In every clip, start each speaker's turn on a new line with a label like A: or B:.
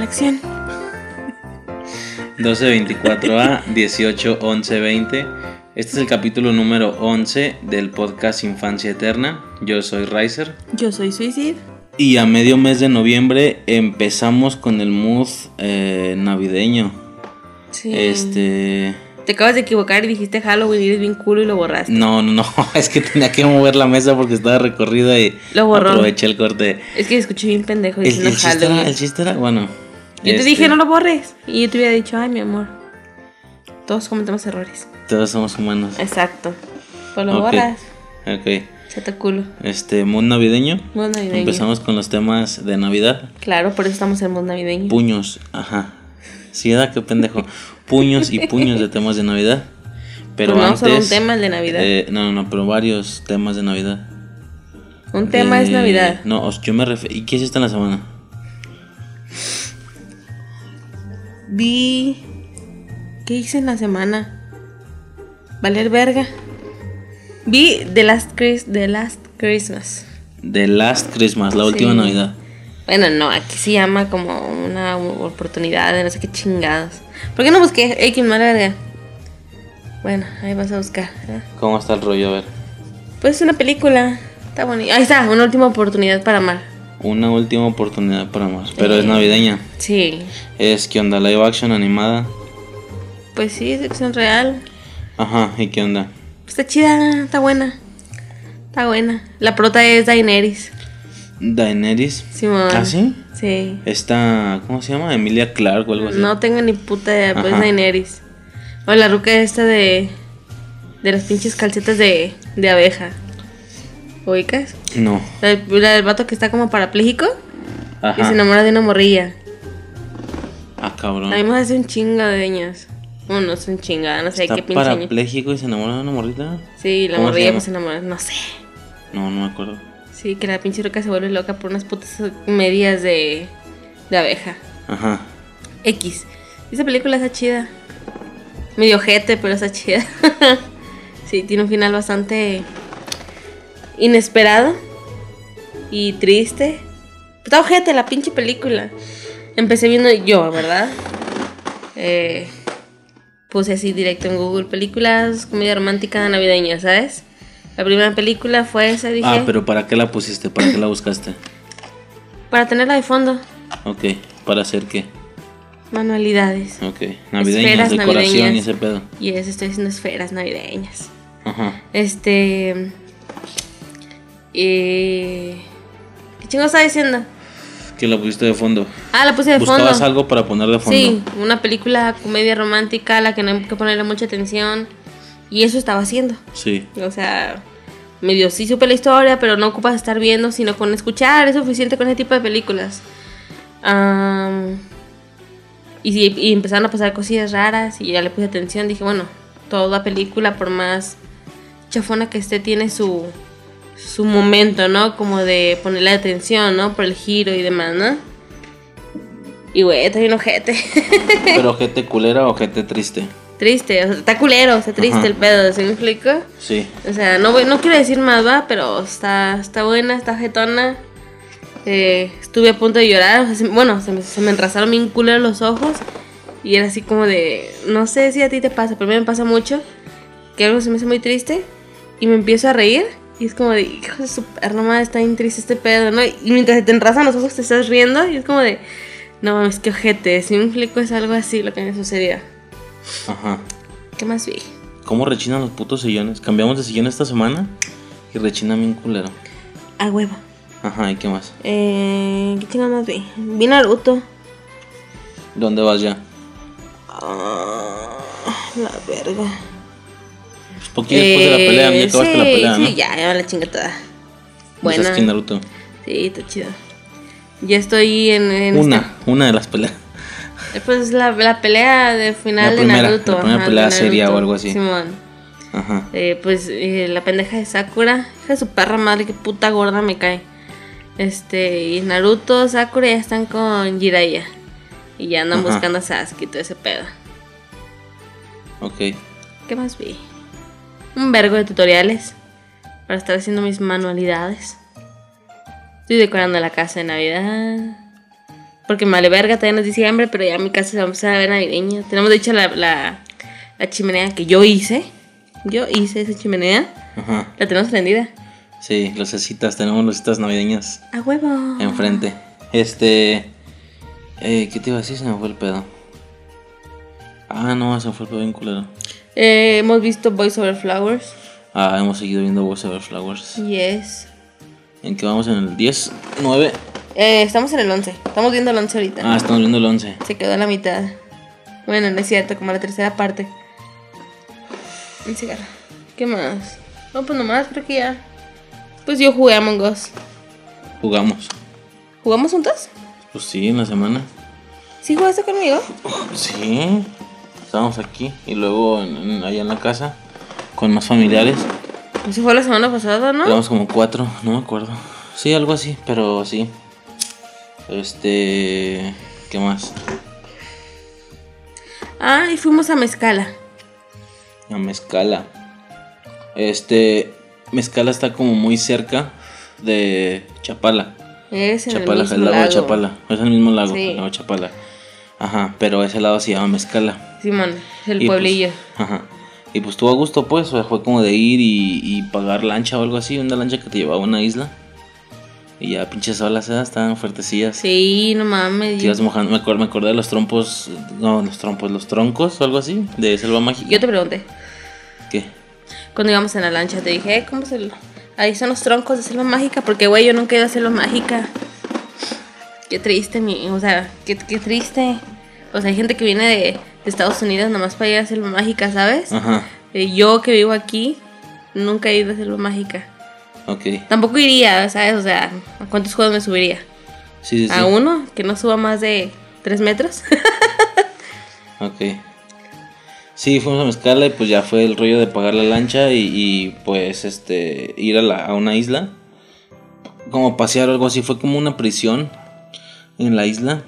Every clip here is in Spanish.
A: Acción.
B: 1224A 18 11 20. Este es el capítulo número 11 del podcast Infancia Eterna. Yo soy Riser.
A: Yo soy Suicide.
B: Y a medio mes de noviembre empezamos con el mood eh, navideño.
A: Sí.
B: Este.
A: Te acabas de equivocar y dijiste Halloween y eres bien culo y lo borraste.
B: No, no, no. Es que tenía que mover la mesa porque estaba recorrida y
A: Lo borró.
B: aproveché el corte.
A: Es que escuché bien pendejo diciendo
B: el
A: Halloween.
B: era, el chiste era, bueno.
A: Yo te
B: este,
A: dije no lo borres. Y yo te hubiera dicho, ay, mi amor. Todos cometemos errores.
B: Todos somos humanos.
A: Exacto. Pues lo borras.
B: Ok.
A: Chata culo.
B: Este, mood navideño.
A: Mood navideño.
B: Empezamos con los temas de Navidad.
A: Claro, por eso estamos en mood navideño.
B: Puños, ajá. Sí, da qué pendejo. Puños y puños de temas de Navidad. Pero
A: Pues no,
B: antes.
A: solo un tema de Navidad.
B: eh, no, no, no, pero varios temas de Navidad.
A: un tema es
B: Eh,
A: Navidad.
B: No, yo me refiero. ¿Y qué hiciste en la semana?
A: Vi. ¿Qué hice en la semana? Valer verga. Vi The Last, Chris- The Last Christmas.
B: The Last Christmas, la última. Navidad.
A: Bueno, no, aquí se llama como una oportunidad de no sé qué chingados. ¿Por qué no busqué? Ey, que verga. Bueno, ahí vas a buscar. ¿eh?
B: ¿Cómo está el rollo? A ver.
A: Pues es una película. Está bonita. Ahí está, una última oportunidad para amar.
B: Una última oportunidad para más. Pero es
A: Sí.
B: navideña.
A: Sí.
B: Es que onda, live action animada.
A: Pues sí, es acción real.
B: Ajá, ¿y qué onda?
A: Está chida, está buena. Está buena. La prota es Daenerys.
B: Daenerys.
A: Simón.
B: ¿Ah, sí?
A: Sí.
B: Esta, ¿cómo se llama? Emilia Clark o algo así.
A: No tengo ni puta idea, pues
B: Ajá.
A: Daenerys. O la ruca esta de. De las pinches calcetas de, de abeja. ¿Ubicas?
B: No.
A: La, la del vato que está como parapléjico y se
B: Ajá.
A: enamora de una morrilla.
B: Ah, cabrón.
A: A mí me hace un chingo de años. Bueno, no es un chinga, no sé
B: Está
A: qué pinche
B: parapléjico y se enamora de una morrita.
A: Sí, la
B: ¿Cómo se
A: morrilla pues se enamora, no sé.
B: No, no me acuerdo.
A: Sí, que la pinche ruca se vuelve loca por unas putas medias de, de abeja.
B: Ajá.
A: X. Esa película está chida. Medio ojete, pero está chida. sí, tiene un final bastante inesperado y triste. Está ojete la pinche película. Empecé viendo yo, ¿verdad? Eh, puse así directo en Google películas, comedia romántica navideña, ¿sabes? La primera película fue esa, dije,
B: Ah, pero ¿para qué la pusiste? ¿Para qué la buscaste?
A: para tenerla de fondo.
B: Ok, ¿para hacer qué?
A: Manualidades.
B: Ok, navideñas,
A: Esferas
B: decoración
A: navideñas.
B: y ese pedo.
A: Y eso estoy haciendo esferas navideñas.
B: Ajá.
A: Este. Eh, ¿Qué chingo estaba diciendo?
B: ¿Qué la pusiste de fondo?
A: Ah, la puse de fondo.
B: ¿Buscabas algo para poner de fondo?
A: Sí, una película comedia romántica a la que no hay que ponerle mucha atención. Y eso estaba haciendo.
B: Sí.
A: O sea, medio sí supe la historia, pero no ocupas estar viendo, sino con escuchar. Es suficiente con ese tipo de películas. Am, y, sí, y empezaron a pasar cosillas raras y ya le puse atención. Dije, bueno, toda película, por más chafona que esté, tiene su, su momento, ¿no? Como de ponerle atención, ¿no? Por el giro y demás, ¿no? Y güey, está bien ojete.
B: ¿Pero gente culera o gente triste?
A: triste, o sea, está culero, está triste
B: Ajá.
A: el pedo, ¿se me explico?
B: Sí.
A: O sea, no, voy- no quiero decir más, va, pero está, está buena, está jetona. Eh, estuve a punto de llorar. o sea, se- bueno, se me, se me enrasaron bien culero los ojos. Y era así como de. No sé si a ti te pasa, pero a mí me pasa mucho. Que algo se me hace muy triste. Y me empiezo a reír. Y es como de, hijo de su está bien triste este pedo, ¿no? Y mientras se te enrasan los ojos te estás riendo. Y es como de, no mames, qué ojete. Si me explico, es algo así lo que me sucedió.
B: Ajá.
A: ¿Qué más vi?
B: ¿Cómo rechinan los putos sillones? Cambiamos de sillón esta semana y rechina bien culero.
A: A huevo.
B: Ajá, ¿y qué más?
A: Eh, ¿Qué chingados más vi? Vi Naruto.
B: ¿Dónde vas ya?
A: Ah, la verga.
B: Pues poquito después de la pelea, ya acabaste
A: sí,
B: la pelea, ¿no?
A: Sí, ya, ya la chinga toda.
B: Buena.
A: Buena.
B: Naruto.
A: Sí, está chido. Ya estoy en. en
B: Una, una de las peleas.
A: esta- pues la, la pelea de final
B: La primera,
A: de Naruto.
B: la primera pelea seria o algo así.
A: Simón.
B: Ajá.
A: Eh, pues eh, la pendeja de Sakura, hija de su perra madre, que puta gorda me cae. Este, y Naruto, Sakura ya están con Jiraiya. Y ya andan
B: Ajá.
A: buscando a Sasuke y todo ese pedo.
B: Ok.
A: ¿Qué más vi? Un vergo de tutoriales para estar haciendo mis manualidades. Estoy decorando la casa de Navidad. Porque me vale verga, todavía no es diciembre, pero ya mi casa se va a empezar a ver navideña. Tenemos de hecho la, la, la chimenea que yo hice. Yo hice esa chimenea.
B: Ajá.
A: La tenemos prendida.
B: Sí, lucecitas, tenemos lucecitas navideñas
A: A huevo.
B: enfrente. Este. Eh, ¿Qué te iba a decir? Se me fue el pedo. Ah, no, se me fue el pedo bien culero.
A: Eh, hemos visto Boys Over Flowers.
B: Ah, hemos seguido viendo Boys Over Flowers.
A: Yes.
B: ¿En qué vamos? ¿En el 10? ¿9?
A: Eh, estamos en el 11. Estamos viendo el 11 ahorita.
B: Ah, estamos viendo el 11.
A: Se quedó a la mitad. Bueno, no es cierto, como la tercera parte. Un cigarro. ¿Qué más? No, pues nomás, creo que ya. Pues yo jugué a Among Us.
B: Jugamos.
A: ¿Jugamos juntos?
B: Pues sí, en la semana.
A: ¿Sí jugaste conmigo?
B: Sí. Estábamos aquí y luego en- en- allá en la casa con más familiares.
A: Sí fue la semana pasada, ¿no?
B: Éramos como cuatro, no me acuerdo. Sí, algo así, pero sí. Este. ¿Qué más?
A: Ah, y fuimos a Mezcala.
B: A Mezcala. Este. Mezcala está como muy cerca de Chapala.
A: Es en
B: Chapala,
A: el mismo
B: el lago, de. Chapala. Es el mismo lago,
A: Sí.
B: el lago de Chapala. Ajá, pero ese lado se llama Mezcala.
A: Simón, el
B: Y, pues,
A: pueblillo.
B: ajá. Y pues estuvo a gusto, pues. O sea, fue como de ir y, y pagar lancha o algo así. Una lancha que te llevaba a una isla. Y ya pinches olas, ¿eh? estaban fuertecillas.
A: Sí, no mames.
B: Te ibas mojando. Me, acuerdo, me acordé de los trompos. No, los trompos, los troncos o algo así. De Selva Mágica.
A: Yo te pregunté,
B: ¿Qué?
A: cuando íbamos en la lancha, te dije, "Eh, ¿cómo se lo- Ahí son los troncos de selva mágica, porque güey, yo nunca he ido a selva mágica. Qué triste, mi, o sea, qué, qué triste. O sea, hay gente que viene de, de Estados Unidos nomás para ir a selva mágica, ¿sabes?
B: Ajá.
A: Eh, yo que vivo aquí, nunca he ido a selva mágica.
B: Ok.
A: Tampoco iría, ¿sabes? O sea, ¿a cuántos juegos me subiría?
B: Sí, sí, sí.
A: ¿A uno? Que no suba más de tres metros.
B: Ok. Sí, fuimos a Mezcala y pues ya fue el rollo de pagar la lancha y, y, pues este ir a, la, a una isla. Como pasear o algo así. Fue como una prisión en la isla.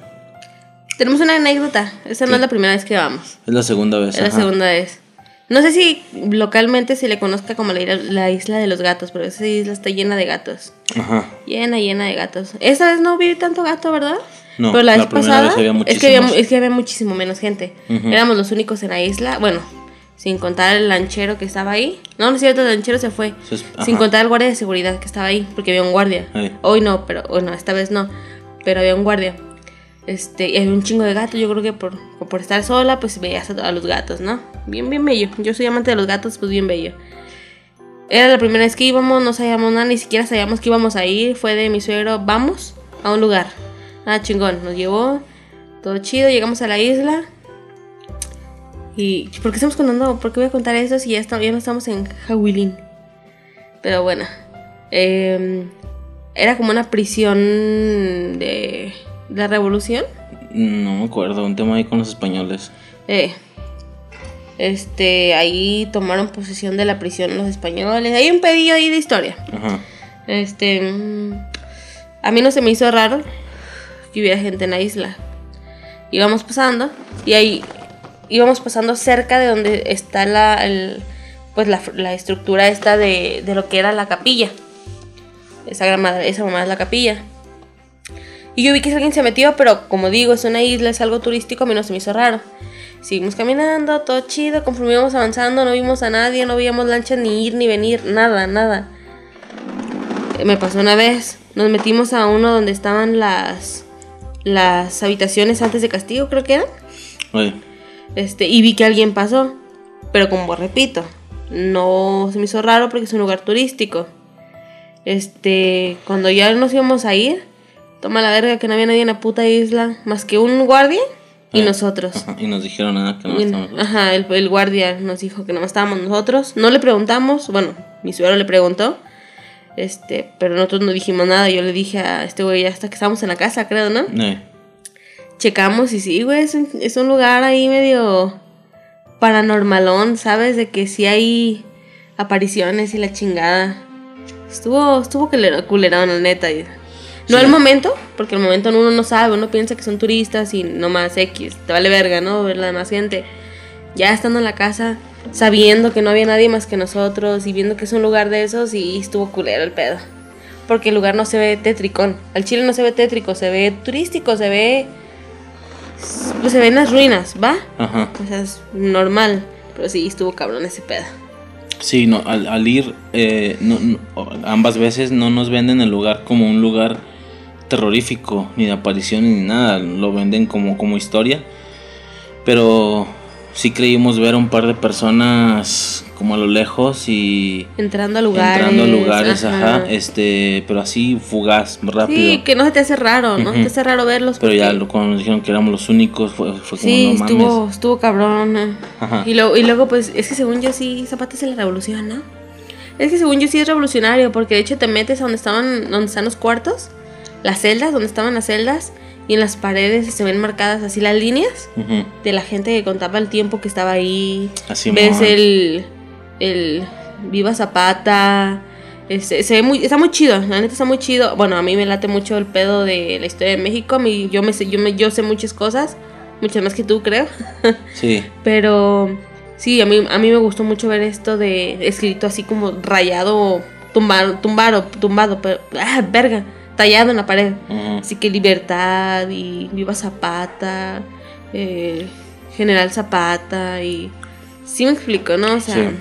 A: Tenemos una anécdota. Esa no es la primera vez que vamos.
B: Es la segunda vez.
A: Es la
B: ajá.
A: segunda vez. No sé si localmente se le conozca como la, la isla de los gatos, pero esa isla está llena de gatos.
B: Ajá.
A: Llena, llena de gatos. Esa vez no vi tanto gato, ¿verdad?
B: No,
A: pero la,
B: la
A: vez pasada
B: vez había
A: es, que había, es que había muchísimo menos gente.
B: Ujú.
A: Éramos los únicos en la isla. Bueno, sin contar el lanchero que estaba ahí. No, no es cierto, el lanchero se fue.
B: Es-
A: Sin contar el guardia de seguridad que estaba ahí, porque había un guardia.
B: Ahí.
A: Hoy no, pero bueno, esta vez no. Pero había un guardia. Este, y había un chingo de gatos. Yo creo que por, por estar sola, pues veías a, a los gatos, ¿no? Bien, bien bello. Yo soy amante de los gatos, pues bien bello. Era la primera vez que íbamos, no sabíamos nada, ni siquiera sabíamos que íbamos a ir. Fue de mi suegro, vamos a un lugar. Ah, chingón, nos llevó, todo chido, llegamos a la isla. Y, ¿por qué estamos contando? ¿Por qué voy a contar eso si ya, ya no estamos en Hawilin? Pero bueno, eh, era como una prisión de la revolución.
B: No me acuerdo. Un tema ahí con los españoles.
A: Eh, este, ahí tomaron posesión de la prisión los españoles. Hay un pedillo ahí de historia.
B: Ajá.
A: Este, mm, a mí no se me hizo raro que hubiera gente en la isla. Íbamos pasando y ahí íbamos pasando cerca de donde está la, el- pues la, la estructura esta de, de lo que era la capilla. Esa, gran madre- esa mamá es la capilla. Y yo vi que alguien se metió, pero como digo, es una isla, es algo turístico, a mí no se me hizo raro. Seguimos caminando, todo chido, conforme íbamos avanzando, no vimos a nadie, no veíamos lancha ni ir ni venir, nada, nada. Eh, Me pasó una vez, nos metimos a uno donde estaban las las habitaciones antes de castigo, creo que eran.
B: Oye.
A: Este, y vi que alguien pasó. Pero como repito, no se me hizo raro porque es un lugar turístico. Este, cuando ya nos íbamos a ir, toma la verga que no había nadie en la puta isla, más que un guardia y
B: Eh,
A: nosotros.
B: Ajá, Y nos dijeron nada que no estamos.
A: Ajá, el, el guardia nos dijo que no estábamos nosotros. No le preguntamos, bueno, mi suegro le preguntó. Este, pero nosotros no dijimos nada. Yo le dije a este güey hasta que estábamos en la casa, creo, ¿no?
B: Eh,
A: Checamos y sí, güey, es un, es un lugar ahí medio paranormalón, ¿sabes? De que sí hay apariciones y la chingada. Estuvo, estuvo culerón, la neta. No
B: Sí.
A: al momento, porque al momento uno no sabe, uno piensa que son turistas y no más X, te vale verga, ¿no? Ver la demás gente. Ya estando en la casa, sabiendo que no había nadie más que nosotros y viendo que es un lugar de esos, y estuvo culero el pedo. porque el lugar no se ve tétricón. Al chile no se ve tétrico, se ve turístico, se ve. Pues se ven las ruinas, ¿va?
B: Ajá.
A: O sea, es normal. Pero sí, estuvo cabrón ese pedo.
B: Sí, no, al, al ir eh, no- no, ambas veces no nos venden el lugar como un lugar terrorífico, ni de aparición ni nada, lo venden como, como historia. Pero sí creímos ver un par de personas como a lo lejos y
A: Entrando a lugares.
B: entrando a lugares, ajá. este, pero así fugaz, rápido.
A: Sí, que no se te hace raro, ¿no? Te hace raro verlos.
B: Pero ya lo- cuando nos dijeron que éramos los únicos fue, fue como
A: Sí,
B: no mames.
A: estuvo, estuvo cabrón. eh.
B: Ajá.
A: Y, luego, y luego, pues, es que según yo sí, Zapata es la revolución, ¿no? Es que según yo sí es revolucionario, porque de hecho te metes a donde estaban, donde están los cuartos, las celdas, donde estaban las celdas, y en las paredes se ven marcadas así las líneas
B: Ujú.
A: de la gente que contaba el tiempo que estaba ahí.
B: Así
A: Ves
B: mon.
A: el, el Viva Zapata. este, se ve muy, está muy chido, la neta está muy chido. Bueno, a mí me late mucho el pedo de la historia de México. Mí, yo, me sé, yo, me, yo sé muchas cosas, muchas más que tú, creo.
B: Sí,
A: Pero sí, a mí, a mí me gustó mucho ver esto de escrito así como rayado, tumbado, tumbado, tumbado, pero, ah, verga, tallado en la pared.
B: ujú.
A: Así que libertad y viva Zapata, eh, General Zapata y... Sí me explico, ¿no? O sea...
B: Sí.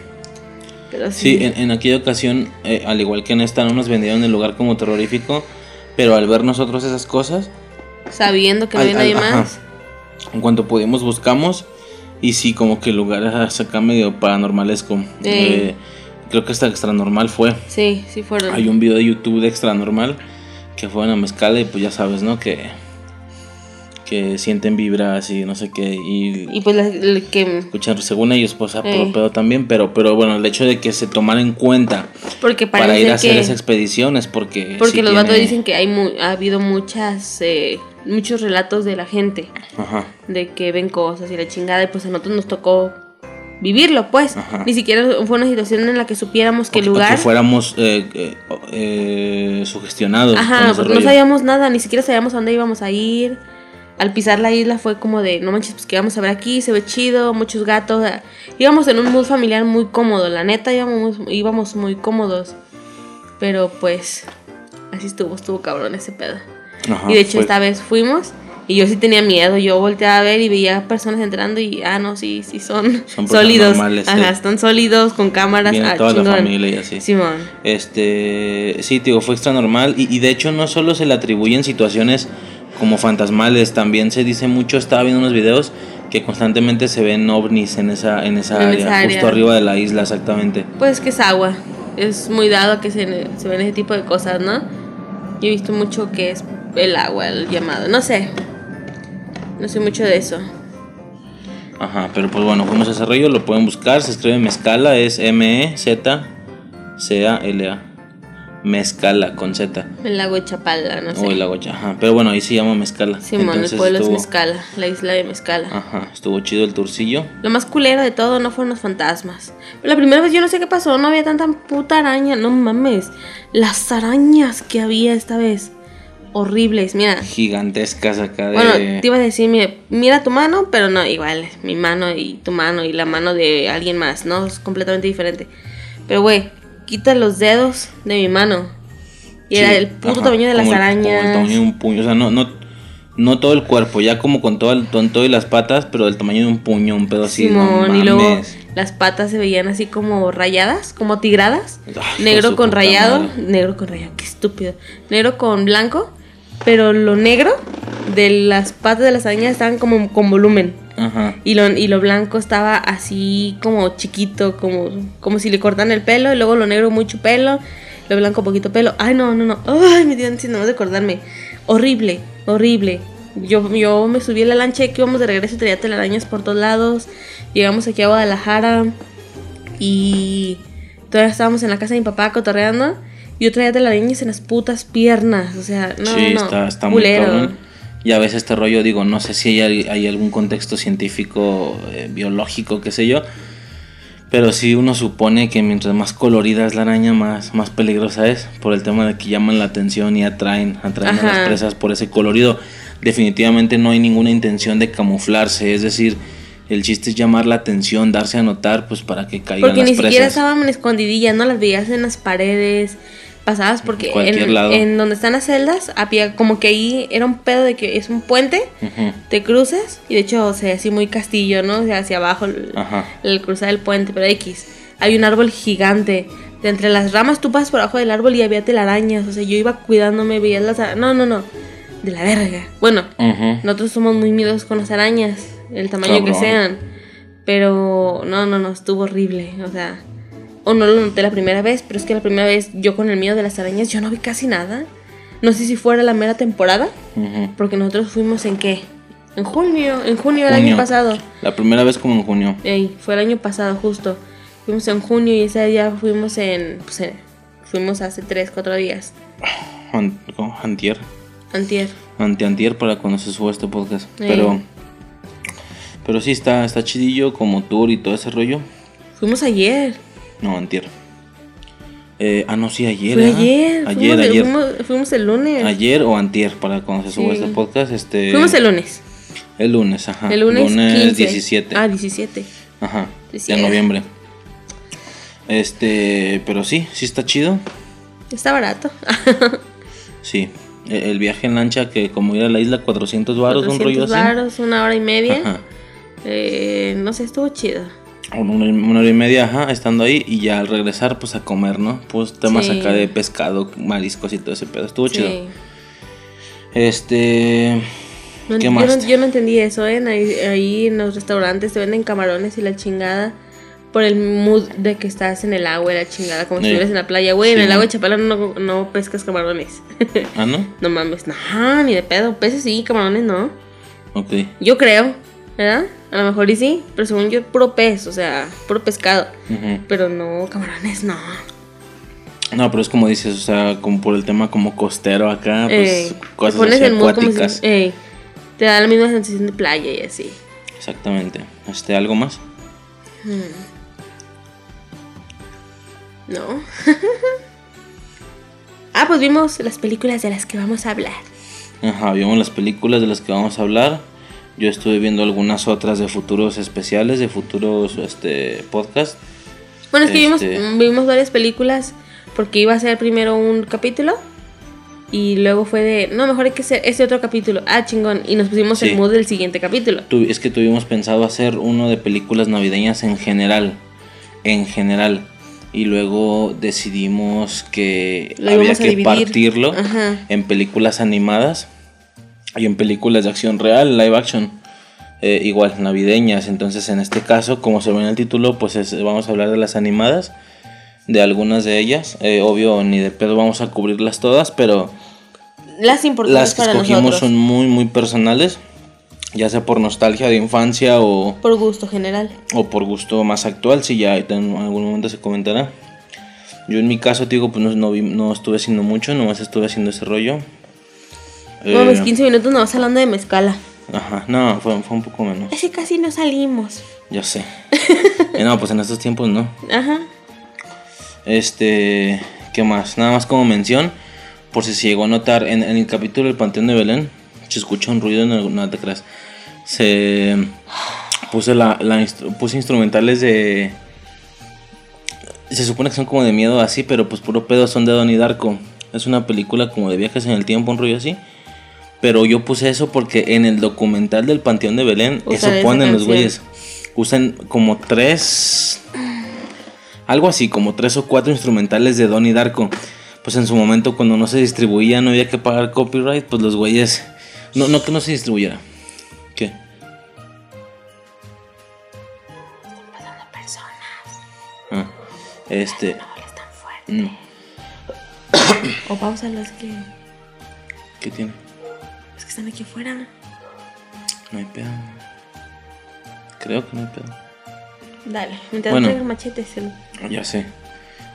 A: Pero sí.
B: Sí, en, en aquella ocasión, eh, al igual que en esta, no nos vendieron el lugar como terrorífico, pero al ver nosotros esas cosas,
A: Sabiendo que no hay nadie
B: ajá.
A: más.
B: en cuanto pudimos buscamos y sí, como que el lugar acá medio paranormalesco. Eh, creo que hasta extra normal fue.
A: Sí, sí fueron.
B: Hay un video de YouTube de extra normal que fue en la mezcala y pues ya sabes, ¿no? Que, que sienten vibras y no sé qué y,
A: Y pues la- el que...
B: escuchan según ellos pues a
A: Eh.
B: pedo también, pero, pero bueno, el hecho de que se tomara en cuenta
A: Porque
B: para ir a hacer
A: que...
B: esa expedición es porque...
A: Porque
B: sí
A: los vatos
B: tiene-
A: dicen que hay mu- ha habido muchas... eh, muchos relatos de la gente.
B: Ajá.
A: de que ven cosas y la chingada y pues a nosotros nos tocó vivirlo pues.
B: Ajá.
A: ni siquiera fue una situación en la que supiéramos
B: o
A: lugar
B: que fuéramos eh, eh, eh, sugestionados.
A: ajá porque no sabíamos nada ni siquiera sabíamos a dónde íbamos a ir. Al pisar la isla fue como de no manches pues que vamos a ver aquí se ve chido muchos gatos íbamos en un mood familiar muy cómodo la neta íbamos íbamos muy cómodos. Pero pues así estuvo estuvo cabrón ese pedo.
B: Ajá,
A: y de hecho
B: fue-
A: esta vez fuimos y yo sí tenía miedo. Yo volteaba a ver y veía personas entrando y, ah, no, sí, sí son,
B: Son
A: sólidos.
B: normales,
A: Ajá, están sólidos con cámaras.
B: Viene
A: ah,
B: toda la familia y así.
A: Simón.
B: Este, sí, digo, fue extra normal y, y de hecho no solo se le atribuyen situaciones como fantasmales, también se dice mucho, estaba viendo unos videos que constantemente se ven ovnis en esa, en esa
A: En
B: área,
A: esa área.
B: justo arriba de la isla, exactamente.
A: Pues que es agua. Es muy dado a que se, se ven ese tipo de cosas, ¿no? Yo he visto mucho que es el agua, el llamado. No sé. No sé mucho de eso.
B: Ajá, pero pues bueno, fuimos a ese rollo, lo pueden buscar, se escribe Mezcala, es M-E-Z-C-A-L-A. Mezcala con Z.
A: El lago de Chapala, no sé.
B: O el lago Cha- Ajá, pero bueno, ahí se llama Mezcala.
A: Simón,
B: Entonces
A: el pueblo
B: estuvo-
A: es Mezcala, la isla de Mezcala.
B: Ajá, estuvo chido el turcillo.
A: Lo más culero de todo no fueron los fantasmas. Pero la primera vez yo no sé qué pasó, no había tanta puta araña, no mames. Las arañas que había esta vez. Horribles, mira.
B: Gigantescas acá de.
A: Bueno, te iba a decir, mira, mira tu mano, pero no, igual, mi mano y tu mano y la mano de alguien más, ¿no? Es completamente diferente. Pero, güey, quita los dedos de mi mano. Y era el puto
B: ajá,
A: tamaño de las
B: el-
A: arañas.
B: el tamaño de un puño. O sea, no, no, no todo el cuerpo, ya como con todo el con todo y las patas, pero del tamaño de un puño, un pedo así.
A: Simón,
B: no
A: y luego las patas se veían así como rayadas, como tigradas.
B: Ay,
A: negro con rayado,
B: madre.
A: negro con rayado, qué estúpido. Negro con blanco, pero lo negro de las patas de las arañas estaban como con volumen.
B: Ajá.
A: Y lo, y lo blanco estaba así como chiquito, como, como si le cortan el pelo, y luego lo negro mucho pelo, lo blanco poquito pelo. Ay, no, no, no. Ay, me dio ansiedad nomás de acordarme. Horrible, horrible. Yo, yo me subí a la lancha que íbamos de regreso, tenía telarañas por todos lados. Llegamos aquí a Guadalajara y todavía estábamos en la casa de mi papá cotorreando. Y yo traía telarañas en las putas piernas. O sea, no,
B: sí,
A: no.
B: está, está muy cabrón. Y a veces este rollo, digo, no sé si hay, hay algún contexto científico, eh, biológico, qué sé yo. Pero sí uno supone que mientras más colorida es la araña, más, más peligrosa es. Por el tema de que llaman la atención y atraen, atraen a las presas por ese colorido. Definitivamente no hay ninguna intención de camuflarse. Es decir, el chiste es llamar la atención, darse a notar, pues para que caigan
A: Porque
B: las
A: ni
B: presas.
A: siquiera estaban escondidillas, ¿no? Las veías en las paredes, pasabas porque en, donde están las celdas, había como que ahí era un pedo de que es un puente, te cruzas y de hecho se ve así muy castillo, ¿no? O sea, hacia abajo el, cruzar el puente, pero X. Hay un árbol gigante. De entre las ramas tú pasas por abajo del árbol y había telarañas. O sea, yo iba cuidándome, veías las arañas. No, no, no. De la verga. Bueno, nosotros somos muy miedosos con las arañas, el tamaño que sean. Pero no, no, no, estuvo horrible. O sea, o no lo noté la primera vez, pero es que la primera vez yo con el miedo de las arañas, yo no vi casi nada. No sé si fuera la mera temporada, porque nosotros fuimos en qué? En junio, en junio del año pasado.
B: La primera vez como en junio.
A: Ey, fue el año pasado justo. Fuimos en junio y ese día fuimos en... Pues, eh, fuimos hace 3, 4 días.
B: Antier.
A: Antier.
B: Antiantier para cuando se suba este podcast. Pero. Pero sí está, está chidillo como tour y todo ese rollo.
A: Fuimos ayer.
B: No, antier. Eh, ah, no, sí, ayer.
A: Fue ayer.
B: Ayer,
A: fuimos, el-
B: ayer.
A: Fuimos, fuimos el lunes.
B: Ayer o antier para cuando se suba
A: Sí.
B: este podcast. Este,
A: Fuimos el lunes.
B: el lunes, ajá.
A: El lunes, 15.
B: 17.
A: Ah, 17.
B: Ajá.
A: Sí,
B: de
A: sí.
B: noviembre. Este, pero sí, sí está chido.
A: Está barato.
B: Sí. E- El viaje en lancha que como ir a la isla 400 varos, un rollo
A: 400
B: así.
A: varos, una hora y media.
B: Ajá.
A: Eh, no sé, estuvo chido.
B: Una, una hora y media, ajá, estando ahí y ya al regresar pues a comer, ¿no? Pues temas
A: Sí.
B: acá de pescado, mariscos y todo ese pedo. Estuvo
A: Sí.
B: chido. Este...
A: No,
B: ¿Qué
A: yo,
B: más?
A: no, yo no entendí eso, ¿eh? Ahí, ahí en los restaurantes te venden camarones y la chingada. Por el mood de que estás en el agua y la chingada, como si estuvieras en la playa. Güey, en el agua de Chapala no, no pescas camarones.
B: Ah, ¿no?
A: no mames, no, ni de pedo. Peces sí, camarones no.
B: Ok.
A: Yo creo, ¿verdad? A lo mejor y sí, pero según yo, puro pez, o sea, puro pescado.
B: Ujú.
A: Pero no, camarones no.
B: No, pero es como dices, o sea, como por el tema como costero acá, pues
A: Ey,
B: cosas
A: pones
B: así
A: como si-
B: acuáticas.
A: ey, te da la misma sensación de playa y así.
B: Exactamente. Este, ¿algo más?
A: No. ah, pues vimos las películas de las que vamos a hablar.
B: Ajá, vimos las películas de las que vamos a hablar. Yo estuve viendo algunas otras de futuros especiales, de futuros este podcast.
A: Bueno, es que vimos,
B: Este-
A: vimos varias películas porque iba a ser primero un capítulo y luego fue de, no, mejor hay que hacer este otro capítulo. Ah, chingón. Y nos pusimos
B: Sí.
A: el mood del siguiente capítulo.
B: Tu- es que tuvimos pensado hacer uno de películas navideñas en general. En general. Y luego decidimos que
A: Lo
B: había que
A: dividir.
B: partirlo
A: Ajá.
B: en películas animadas y en películas de acción real, live action. eh, igual, navideñas. Entonces, en este caso, como se ve en el título, pues es- vamos a hablar de las animadas. De algunas de ellas. Eh, obvio, ni de pedo vamos a cubrirlas todas, pero
A: Las importantes
B: las que
A: para
B: escogimos
A: nosotros.
B: son muy, muy personales. Ya sea por nostalgia de infancia o,
A: Por gusto general.
B: o por gusto más actual, si ya en algún momento se comentará. Yo en mi caso, te digo, pues no, no, vi- no estuve haciendo mucho, nomás estuve haciendo ese rollo. Eh,
A: mis 15 minutos nos vas hablando de mezcala.
B: Ajá, no, fue, fue un poco menos.
A: Es que casi no salimos.
B: Ya sé. Eh, no, pues en estos tiempos no.
A: Ajá.
B: Este, ¿qué más? Nada más como mención, por si se llegó a notar en, en el capítulo del Panteón de Belén, se escucha un ruido, no, no te creas. Se puse la, la instru- puse instrumentales de se supone que son como de miedo así, pero pues puro pedo son de Donnie Darko. Es una película como de viajes en el tiempo, un rollo así. Pero yo puse eso porque en el documental del Panteón de Belén, eso ponen los güeyes. Usan como tres algo así, como tres o cuatro instrumentales de Donnie Darko. Pues en su momento, cuando no se distribuía, no había que pagar copyright, pues los güeyes. No, no que no se distribuyera. ¿Qué? Ah, este. No.
A: O pausa las que,
B: ¿Qué tiene?
A: Están aquí afuera.
B: No hay pedo. Creo que no hay pedo.
A: Dale, mientras
B: Bueno.
A: traigo machete, se lo-
B: Ya sé.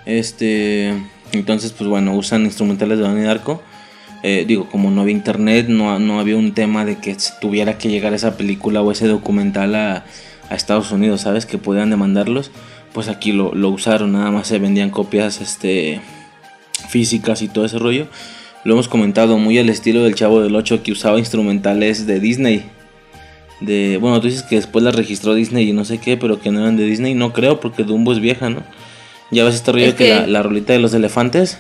B: Este. Entonces, pues bueno, usan instrumentales de Donnie Darko. Eh, digo, como no había internet, no, no había un tema de que tuviera que llegar esa película o ese documental a, a Estados Unidos, ¿sabes? Que podían demandarlos. Pues aquí lo, lo usaron, nada más se vendían copias este, físicas y todo ese rollo. Lo hemos comentado muy al estilo del Chavo del 8 que usaba instrumentales de Disney. De, bueno, tú dices que después las registró Disney y no sé qué, pero que no eran de Disney. No creo, porque Dumbo es vieja, ¿no? Ya ves este rollo
A: Es
B: que,
A: que-
B: la, la rolita de los elefantes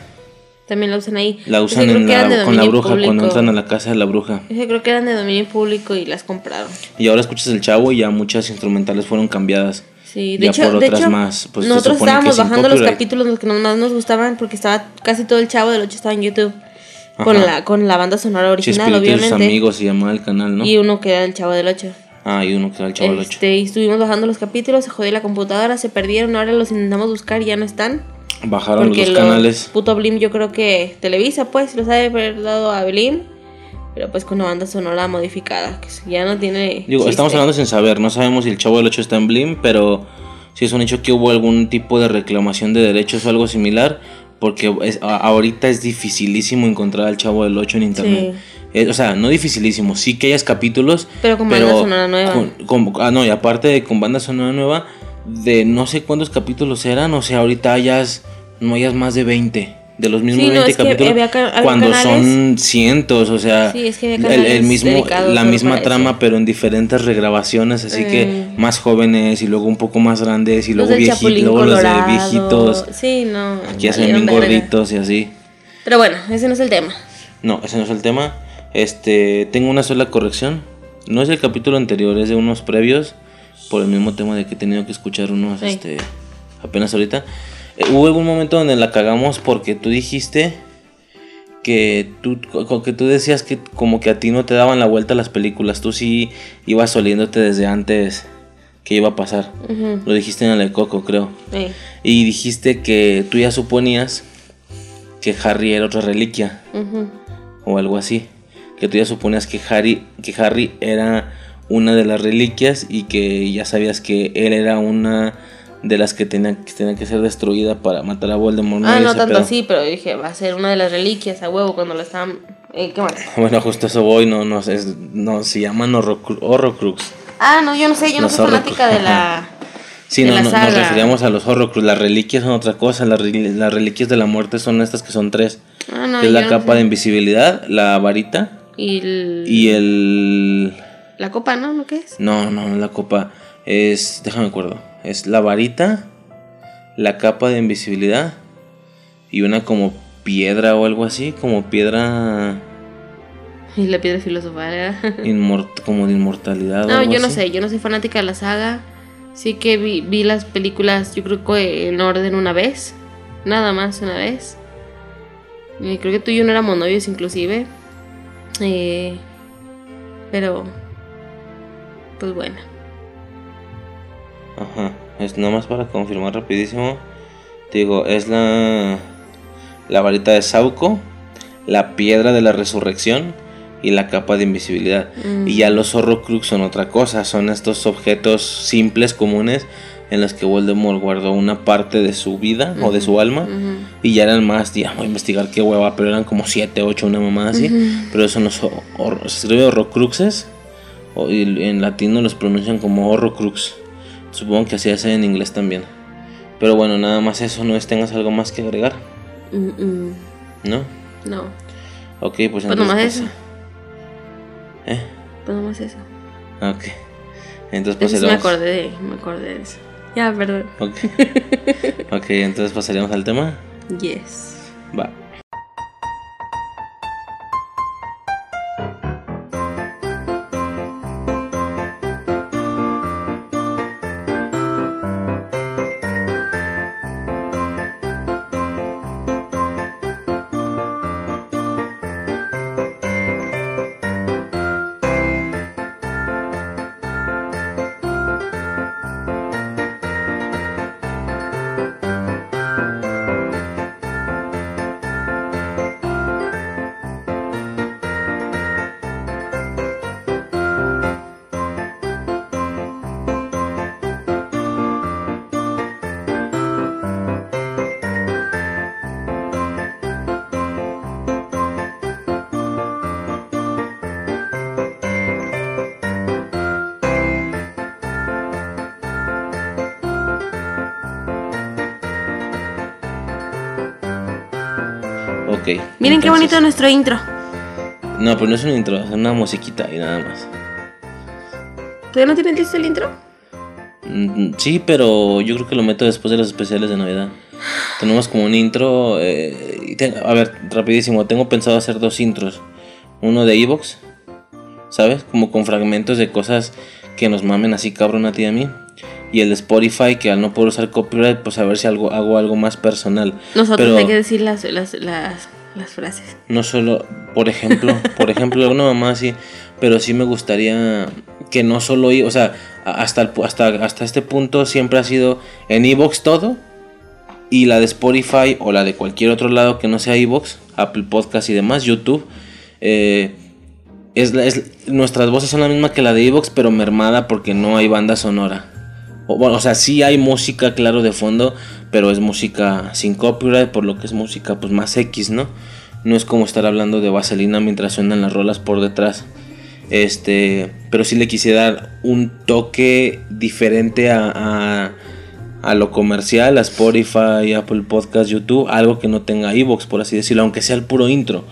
A: También la usan ahí.
B: La usan en
A: de
B: la- con la bruja cuando entran a la casa de la bruja.
A: Ese creo que eran de dominio público y las compraron.
B: Y ahora escuchas el chavo y ya muchas instrumentales fueron cambiadas.
A: Sí, de
B: Ya
A: hecho,
B: por
A: de
B: otras
A: hecho,
B: más, pues,
A: nosotros estábamos bajando los capítulos los que más nos gustaban porque estaba casi todo el chavo del 8 estaba en YouTube con la con la banda sonora original, obviamente.
B: amigos se llamaba el canal, ¿no?
A: Y uno que era el chavo del 8.
B: Ah, y uno que era el chavo del 8.
A: Este, y estuvimos bajando los capítulos, se jodió la computadora, se perdieron, ahora los intentamos buscar y ya no están.
B: Bajaron los dos canales.
A: puto Blim yo creo que Televisa pues los ha haber dado a Blim, pero pues con una banda sonora modificada, que ya no tiene
B: Digo,
A: chiste.
B: estamos hablando sin saber, no sabemos si el chavo del 8 está en Blim, pero sí es un hecho que hubo algún tipo de reclamación de derechos o algo similar, porque es- ahorita es dificilísimo encontrar al chavo del 8 en internet. O sea, no dificilísimo, sí que hayas capítulos,
A: Pero con banda sonora nueva.
B: con- con- ah, no, y aparte de con banda sonora nueva, de no sé cuántos capítulos eran, o sea, ahorita hayas, no hayas más de 20. De los mismos
A: Sí, no,
B: 20
A: es que
B: capítulos,
A: había ca- había
B: cuando
A: canales-
B: son cientos, o sea,
A: Sí, es que había
B: el, mismo, la misma trama, pero en diferentes regrabaciones, así que
A: Eh.
B: más jóvenes y luego un poco más grandes y luego viejitos, luego los de viejitos,
A: Sí, no.
B: que hacen bien gorditos y así.
A: Pero bueno, ese no es el tema.
B: No, ese no es el tema. Este, tengo una sola corrección. No es el capítulo anterior, es de unos previos. Por el mismo tema de que he tenido que escuchar unos,
A: Sí.
B: este, apenas ahorita. Eh, hubo algún momento donde la cagamos porque tú dijiste que tú, que tú decías que como que a ti no te daban la vuelta las películas. Tú sí ibas oliéndote desde antes que iba a pasar. Lo dijiste en el Coco, creo.
A: sí.
B: Y dijiste que tú ya suponías que Harry era otra reliquia o algo así. Que tú ya suponías que Harry, que Harry era una de las reliquias y que ya sabías que él era una de las que tenía que, tenía que ser destruida para matar a Voldemort.
A: Ah, no tanto así, pero dije, va a ser una de las reliquias a huevo cuando la estaban. Eh, ¿Qué más?
B: Bueno, justo eso voy, no, no, es, no se llaman Horrocru- Horrocrux.
A: Ah, no, yo no sé, yo no soy fanática de la.
B: Sí, no, nos referíamos a los Horrocrux. Las reliquias son otra cosa. Las, reli- las reliquias de la muerte son estas que son tres.
A: Ah, no,
B: que es la
A: no
B: capa
A: sé.
B: de invisibilidad, la varita
A: Y, el-
B: y el...
A: la copa, ¿no? ¿Lo que es?
B: No, no, no la copa. Es... Déjame acuerdo. Es la varita, la capa de invisibilidad y una como piedra o algo así. Como piedra
A: Y la piedra filosofal, ¿eh?
B: inmort como de inmortalidad. o
A: No,
B: algo
A: yo no
B: así.
A: sé, yo no soy fanática de la saga. Sí que vi, vi las películas, yo creo que en orden una vez. Nada más una vez. Creo que tú y yo no éramos novios inclusive. Eh, pero... Pues bueno.
B: Ajá. Es nomás para confirmar rapidísimo. Digo, es la... La varita de Sauco, la piedra de la resurrección y la capa de invisibilidad.
A: Mm.
B: Y ya los Horrocrux son otra cosa, son estos objetos simples, comunes, en los que Voldemort guardó una parte de su vida o de su alma. Y ya eran más, ya voy a investigar qué hueva, pero eran como 7, 8, una mamá así.
A: Ujú.
B: Pero eso no son, hor- se escribe Horrocruxes, o, y en latino los pronuncian como Horrocrux. Supongo que así es en inglés también. Pero bueno, nada más eso, ¿no es tengas algo más que agregar?
A: Mm, mm.
B: ¿No?
A: No,
B: Ok, pues
A: pues
B: entonces...
A: nomás
B: pues,
A: eso.
B: ¿Eh?
A: Pues nomás eso.
B: Ok. Entonces pues,
A: sí me acordé de, me acordé de eso. Ya, perdón.
B: Ok. ok, entonces pasaríamos al tema.
A: Yes.
B: Va.
A: Miren qué bonito nuestro intro.
B: No, pero no es un intro, es una musiquita y nada más.
A: ¿Todavía no tienen listo el intro?
B: Mm, Sí, pero yo creo que lo meto después de los especiales de Navidad. Tenemos como un intro. eh, y te- a ver, rapidísimo. Tengo pensado hacer dos intros. Uno de Evox, ¿sabes? Como con fragmentos de cosas que nos mamen así cabrón a ti y a mí. Y el de Spotify, que al no poder usar copyright, pues a ver si algo, hago algo más personal.
A: Nosotros
B: Pero-
A: hay que decir las, las, las, las frases.
B: No solo, por ejemplo, por ejemplo, alguna mamá así, pero sí me gustaría que no solo, o sea, hasta, el hasta, hasta este punto siempre ha sido en Evox todo y la de Spotify o la de cualquier otro lado que no sea Evox, Apple Podcast y demás, YouTube, eh, es, es- nuestras voces son la misma que la de Evox, pero mermada porque no hay banda sonora. O, bueno, o sea, sí hay música, claro, de fondo, pero es música sin copyright, por lo que es música pues más X, ¿no? No es como estar hablando de vaselina mientras suenan las rolas por detrás. Este, pero sí le quise dar un toque diferente a, a, lo comercial, a Spotify, Apple Podcast, YouTube, algo que no tenga Evox, por así decirlo, aunque sea el puro intro.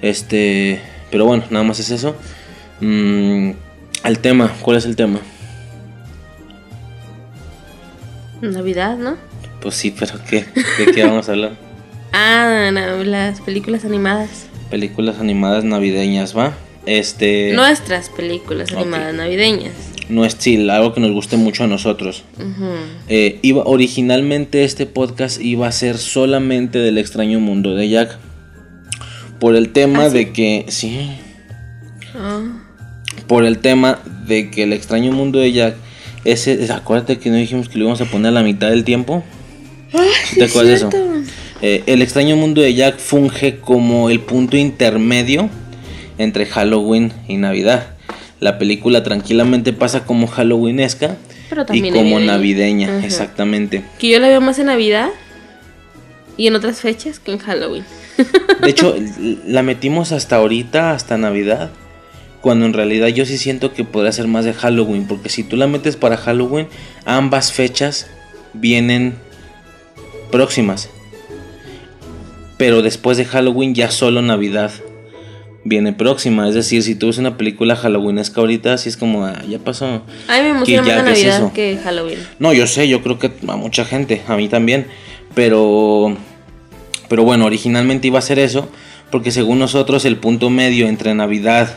B: Este, pero bueno, nada más es eso. Mm, al tema, ¿cuál es el tema?
A: Navidad, ¿no?
B: Pues sí, pero ¿qué? ¿De qué vamos a hablar?
A: Ah, no, las películas animadas.
B: Películas animadas navideñas, ¿va? Este.
A: Nuestras películas animadas navideñas.
B: No es chill, algo que nos guste mucho a nosotros. Eh, iba, originalmente este podcast iba a ser solamente del extraño mundo de Jack. Por el tema
A: ¿Ah, sí?
B: de que. Sí.
A: Ah,
B: Por el tema de que el extraño mundo de Jack. Ese, es- acuérdate que no dijimos que lo íbamos a poner a la mitad del tiempo. ¿Te acuerdas de eso? Eh, el extraño mundo de Jack funge como el punto intermedio entre Halloween y Navidad. La película tranquilamente pasa como Halloweenesca
A: Pero
B: y como
A: navideña.
B: exactamente.
A: Que yo la veo más en Navidad y en otras fechas que en Halloween.
B: De hecho, la metimos hasta ahorita, hasta Navidad, cuando en realidad yo sí siento que podría ser más de Halloween, porque si tú la metes para Halloween, ambas fechas vienen próximas. Pero después de Halloween ya solo Navidad viene próxima, es decir, si tú ves una película halloweenesca ahorita, así es como, ah, ya pasó.
A: A mí me emociona más la
B: ¿qué es
A: Navidad que Halloween.
B: No, yo sé, yo creo que a mucha gente, a mí también, pero pero bueno, originalmente iba a ser eso, porque según nosotros el punto medio entre Navidad,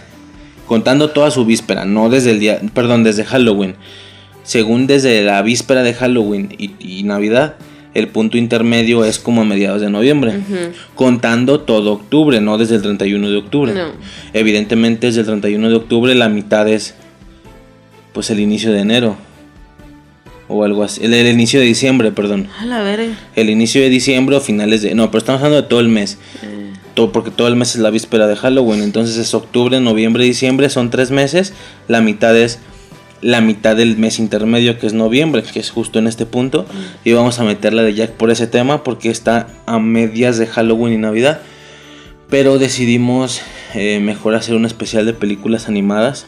B: contando toda su víspera, no desde el día, perdón, desde Halloween, según desde la víspera de Halloween y, y Navidad, el punto intermedio es como a mediados de noviembre, contando todo octubre, no desde el 31 de octubre.
A: No.
B: Evidentemente desde el 31 de octubre la mitad es pues el inicio de enero. O algo así. El, el inicio de diciembre, perdón.
A: A la verga.
B: El inicio de diciembre o finales de... No, pero estamos hablando de todo el mes. Todo, porque todo el mes es la víspera de Halloween. Entonces es octubre, noviembre, diciembre. Son tres meses. La mitad es la mitad del mes intermedio que es noviembre, que es justo en este punto. Y vamos a meterla de Jack por ese tema porque está a medias de Halloween y Navidad. Pero decidimos eh, mejor hacer un especial de películas animadas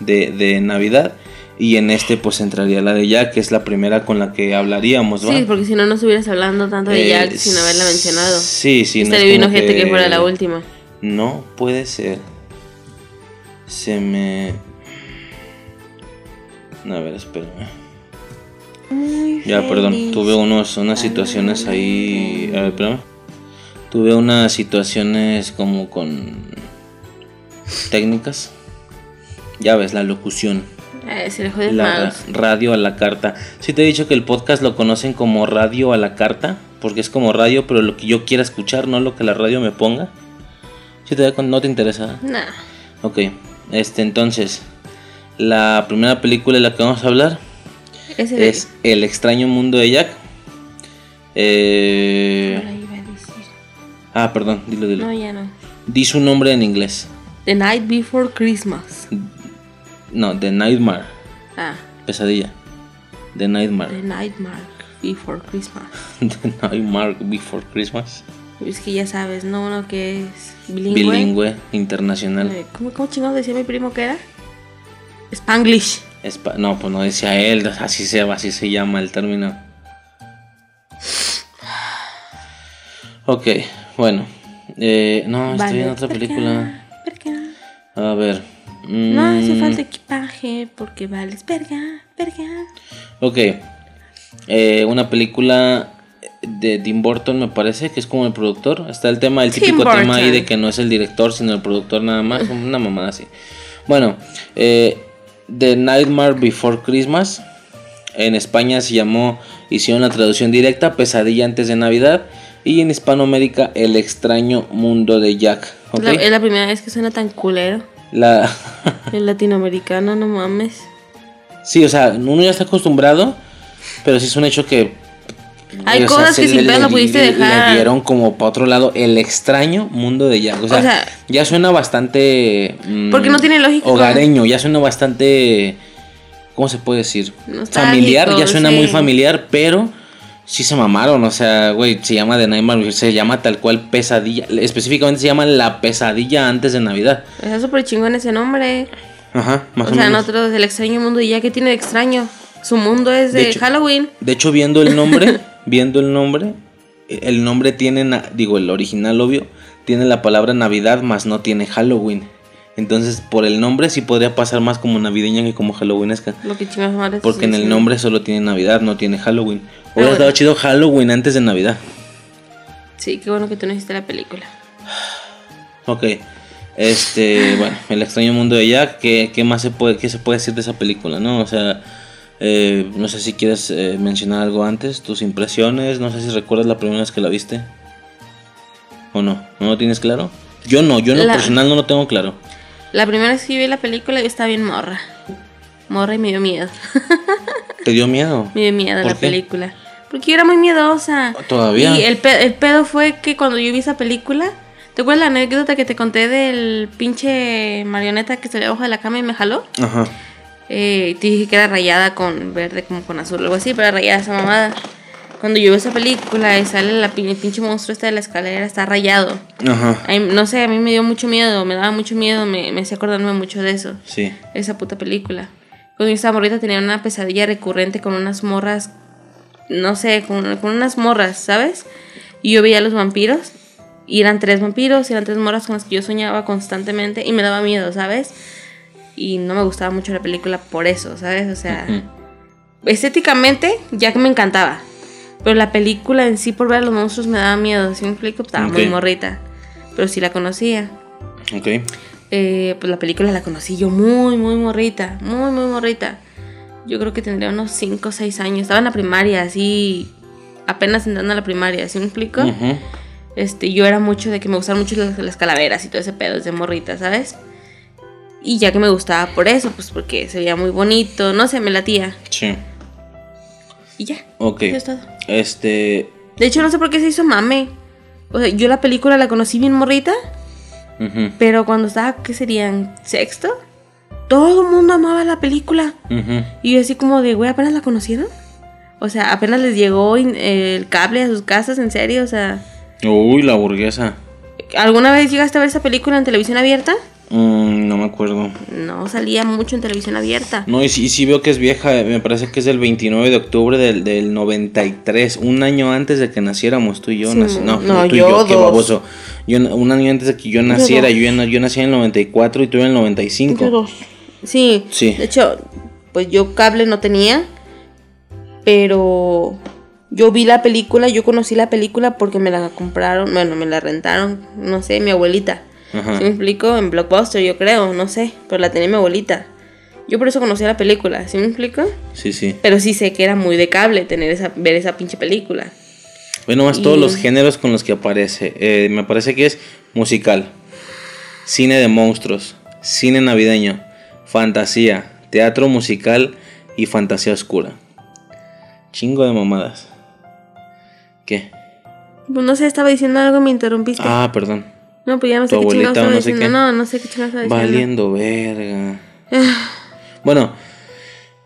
B: de, de Navidad. Y en este pues entraría la de Jack, que es la primera con la que hablaríamos, ¿va?
A: Sí, porque si no, no estuvieras hablando tanto de
B: Eh,
A: Jack sin haberla mencionado.
B: Sí, sí. no es
A: Estaría bien ojete que... fuera la última.
B: No puede ser. Se me... A ver, espérame. Ya, perdón. Tuve unos, unas situaciones ahí... A ver, espérame. Tuve unas situaciones como con... Técnicas. Ya ves, la locución.
A: Eh, se le jode
B: La
A: más.
B: radio a la carta. Sí te he dicho que el podcast lo conocen como radio a la carta, porque es como radio, pero lo que yo quiera escuchar, no lo que la radio me ponga. Si te no te interesa.
A: Nah.
B: Ok, este entonces, la primera película de la que vamos a hablar es El extraño mundo de Jack. Eh,
A: Ahora iba a decir.
B: ah, perdón, dilo, dilo.
A: No, ya no.
B: Di su nombre en inglés.
A: The Night Before Christmas.
B: No, The Nightmare.
A: Ah,
B: Pesadilla. The Nightmare.
A: The Nightmare Before Christmas.
B: The Nightmare Before Christmas.
A: Es que ya sabes, ¿no? Uno que es bilingüe.
B: Bilingüe, internacional.
A: Eh, ¿Cómo, cómo chingados decía mi primo que era? Spanglish.
B: Espa- no, pues no decía él, así se, así se llama el término. Ok, bueno. Eh, no, estoy
A: Vale,
B: en otra película.
A: verga.
B: A ver. Mm,
A: No hace falta equipaje porque vales verga, verga.
B: Ok. Eh, una película de Tim Burton, me parece, que es como el productor. Está el tema, el típico tema ahí de que no es el director, sino el productor nada más. Una mamada así. Bueno, eh, The Nightmare Before Christmas. En España se llamó, hicieron la traducción directa, Pesadilla antes de Navidad. Y en Hispanoamérica, El extraño mundo de Jack.
A: es la primera vez que suena tan culero.
B: La...
A: El latinoamericano, no mames.
B: sí, o sea, uno ya está acostumbrado, pero sí es un hecho que...
A: Hay
B: o sea,
A: cosas que sin pedo no pudiste
B: le-
A: dejar.
B: Le dieron como para otro lado el extraño mundo de Jack. O sea,
A: O sea,
B: ya suena bastante... mm,
A: Porque no tiene lógica.
B: Hogareño, ya suena bastante... ¿Cómo se puede decir?
A: Nostálgico,
B: Familiar, ya suena
A: sí.
B: muy familiar, pero sí se mamaron. O sea, güey, se llama The Nightmare, se llama tal cual pesadilla. Específicamente se llama La pesadilla antes de Navidad.
A: Está súper chingón ese nombre.
B: Ajá, más
A: o
B: o,
A: sea,
B: menos.
A: nosotros, el extraño mundo, y ya que tiene de extraño. Su mundo es de,
B: De hecho-
A: Halloween.
B: De hecho, viendo el nombre, viendo el nombre, el nombre tiene, digo, el original obvio, tiene la palabra Navidad, más no tiene Halloween. Entonces, por el nombre sí podría pasar más como navideña que como halloweenesca.
A: Lo que chingas madres.
B: Porque en el
A: sí.
B: nombre solo tiene Navidad, no tiene Halloween.
A: Ah,
B: Hubiera
A: bueno.
B: estado chido Halloween antes de Navidad.
A: Sí, qué bueno que tú no hiciste la película.
B: Ok. Este, bueno, El extraño mundo de Jack, ¿qué, qué más se puede, qué se puede decir de esa película, no? O sea, eh, no sé si quieres eh, mencionar algo antes, tus impresiones, no sé si recuerdas la primera vez que la viste. ¿O no? ¿No lo tienes claro? Yo no, yo en lo
A: La-
B: personal no lo tengo claro.
A: La primera vez que vi la película yo estaba bien morra. Morra y me dio miedo.
B: ¿Te dio miedo?
A: Me dio miedo
B: ¿Por
A: la
B: qué?
A: película. Porque yo era muy miedosa.
B: ¿Todavía?
A: Y el, pe- el pedo fue que cuando yo vi esa película, ¿te acuerdas la anécdota que te conté del pinche marioneta que salió abajo de la cama y me jaló?
B: Ajá.
A: Eh, te dije que era rayada con verde, como con azul, algo así, pero rayada esa mamada. Cuando yo veo esa película y sale la el pinche monstruo este de la escalera, está rayado.
B: Ajá.
A: Ay, no sé, a mí me dio mucho miedo, me daba mucho miedo, me, me hacía acordarme mucho de eso,
B: Sí.
A: esa puta película. Cuando yo estaba morrita tenía una pesadilla recurrente con unas morras, no sé, con, con unas morras, ¿sabes? Y yo veía a los vampiros, y eran tres vampiros, y eran tres morras con las que yo soñaba constantemente, y me daba miedo, ¿sabes? Y no me gustaba mucho la película por eso, ¿sabes? O sea, estéticamente ya que me encantaba. Pero la película en sí por ver a los monstruos me daba miedo. Si me explico, estaba muy morrita. Pero sí la conocía.
B: Ok.
A: Eh, pues la película la conocí yo muy, muy morrita. Muy, muy morrita. Yo creo que tendría unos 5 o 6 años. Estaba en la primaria, así. Apenas entrando a la primaria, ¿sí me explico? Este, yo era mucho de que me gustaban mucho las, las calaveras y todo ese pedo desde morrita, ¿sabes? Y ya que me gustaba por eso, pues porque se veía muy bonito, no sé, me latía.
B: Sí.
A: Y ya.
B: Ok.
A: Eso es todo.
B: Este.
A: De hecho, no sé por qué se hizo mame. O sea, yo la película la conocí bien morrita, pero cuando estaba, ¿qué serían? ¿Sexto? Todo el mundo amaba la película. Y yo así como de, güey, ¿apenas la conocieron? O sea, apenas les llegó el cable a sus casas, en serio, o sea...
B: Uy, la burguesa.
A: ¿Alguna vez llegaste a ver esa película en televisión abierta?
B: Mm, no me acuerdo.
A: No, salía mucho en televisión abierta.
B: No, y sí, sí veo que es vieja, eh, me parece que es del 29 de octubre del, del 93, un año antes de que naciéramos tú y yo.
A: Sí,
B: no,
A: no,
B: tú y
A: yo
B: yo, qué baboso. Yo, un año antes de que yo naciera, yo, yo nací en el 94 y tú en el 95.
A: Yo dos. Sí,
B: Sí.
A: De hecho, pues yo cable no tenía, pero yo vi la película, yo conocí la película porque me la compraron, bueno, me la rentaron, no sé, mi abuelita.
B: Ajá.
A: ¿Sí me explico? En Blockbuster, yo creo, no sé, pero la tenía mi abuelita. Yo por eso conocí la película, ¿sí me explico?
B: Sí, sí.
A: Pero sí sé que era muy de cable tener esa, ver esa pinche película.
B: Bueno, más todos los géneros con los que aparece. Eh, me parece que es musical, cine de monstruos, cine navideño, fantasía, teatro musical y fantasía oscura. Chingo de mamadas. ¿Qué?
A: Pues no sé, estaba diciendo algo y me interrumpiste.
B: Ah, perdón.
A: No, pues ya no sé
B: tu
A: qué chingados
B: abuelita o no sé qué.
A: No, no sé qué chingados.
B: Valiendo verga. Bueno,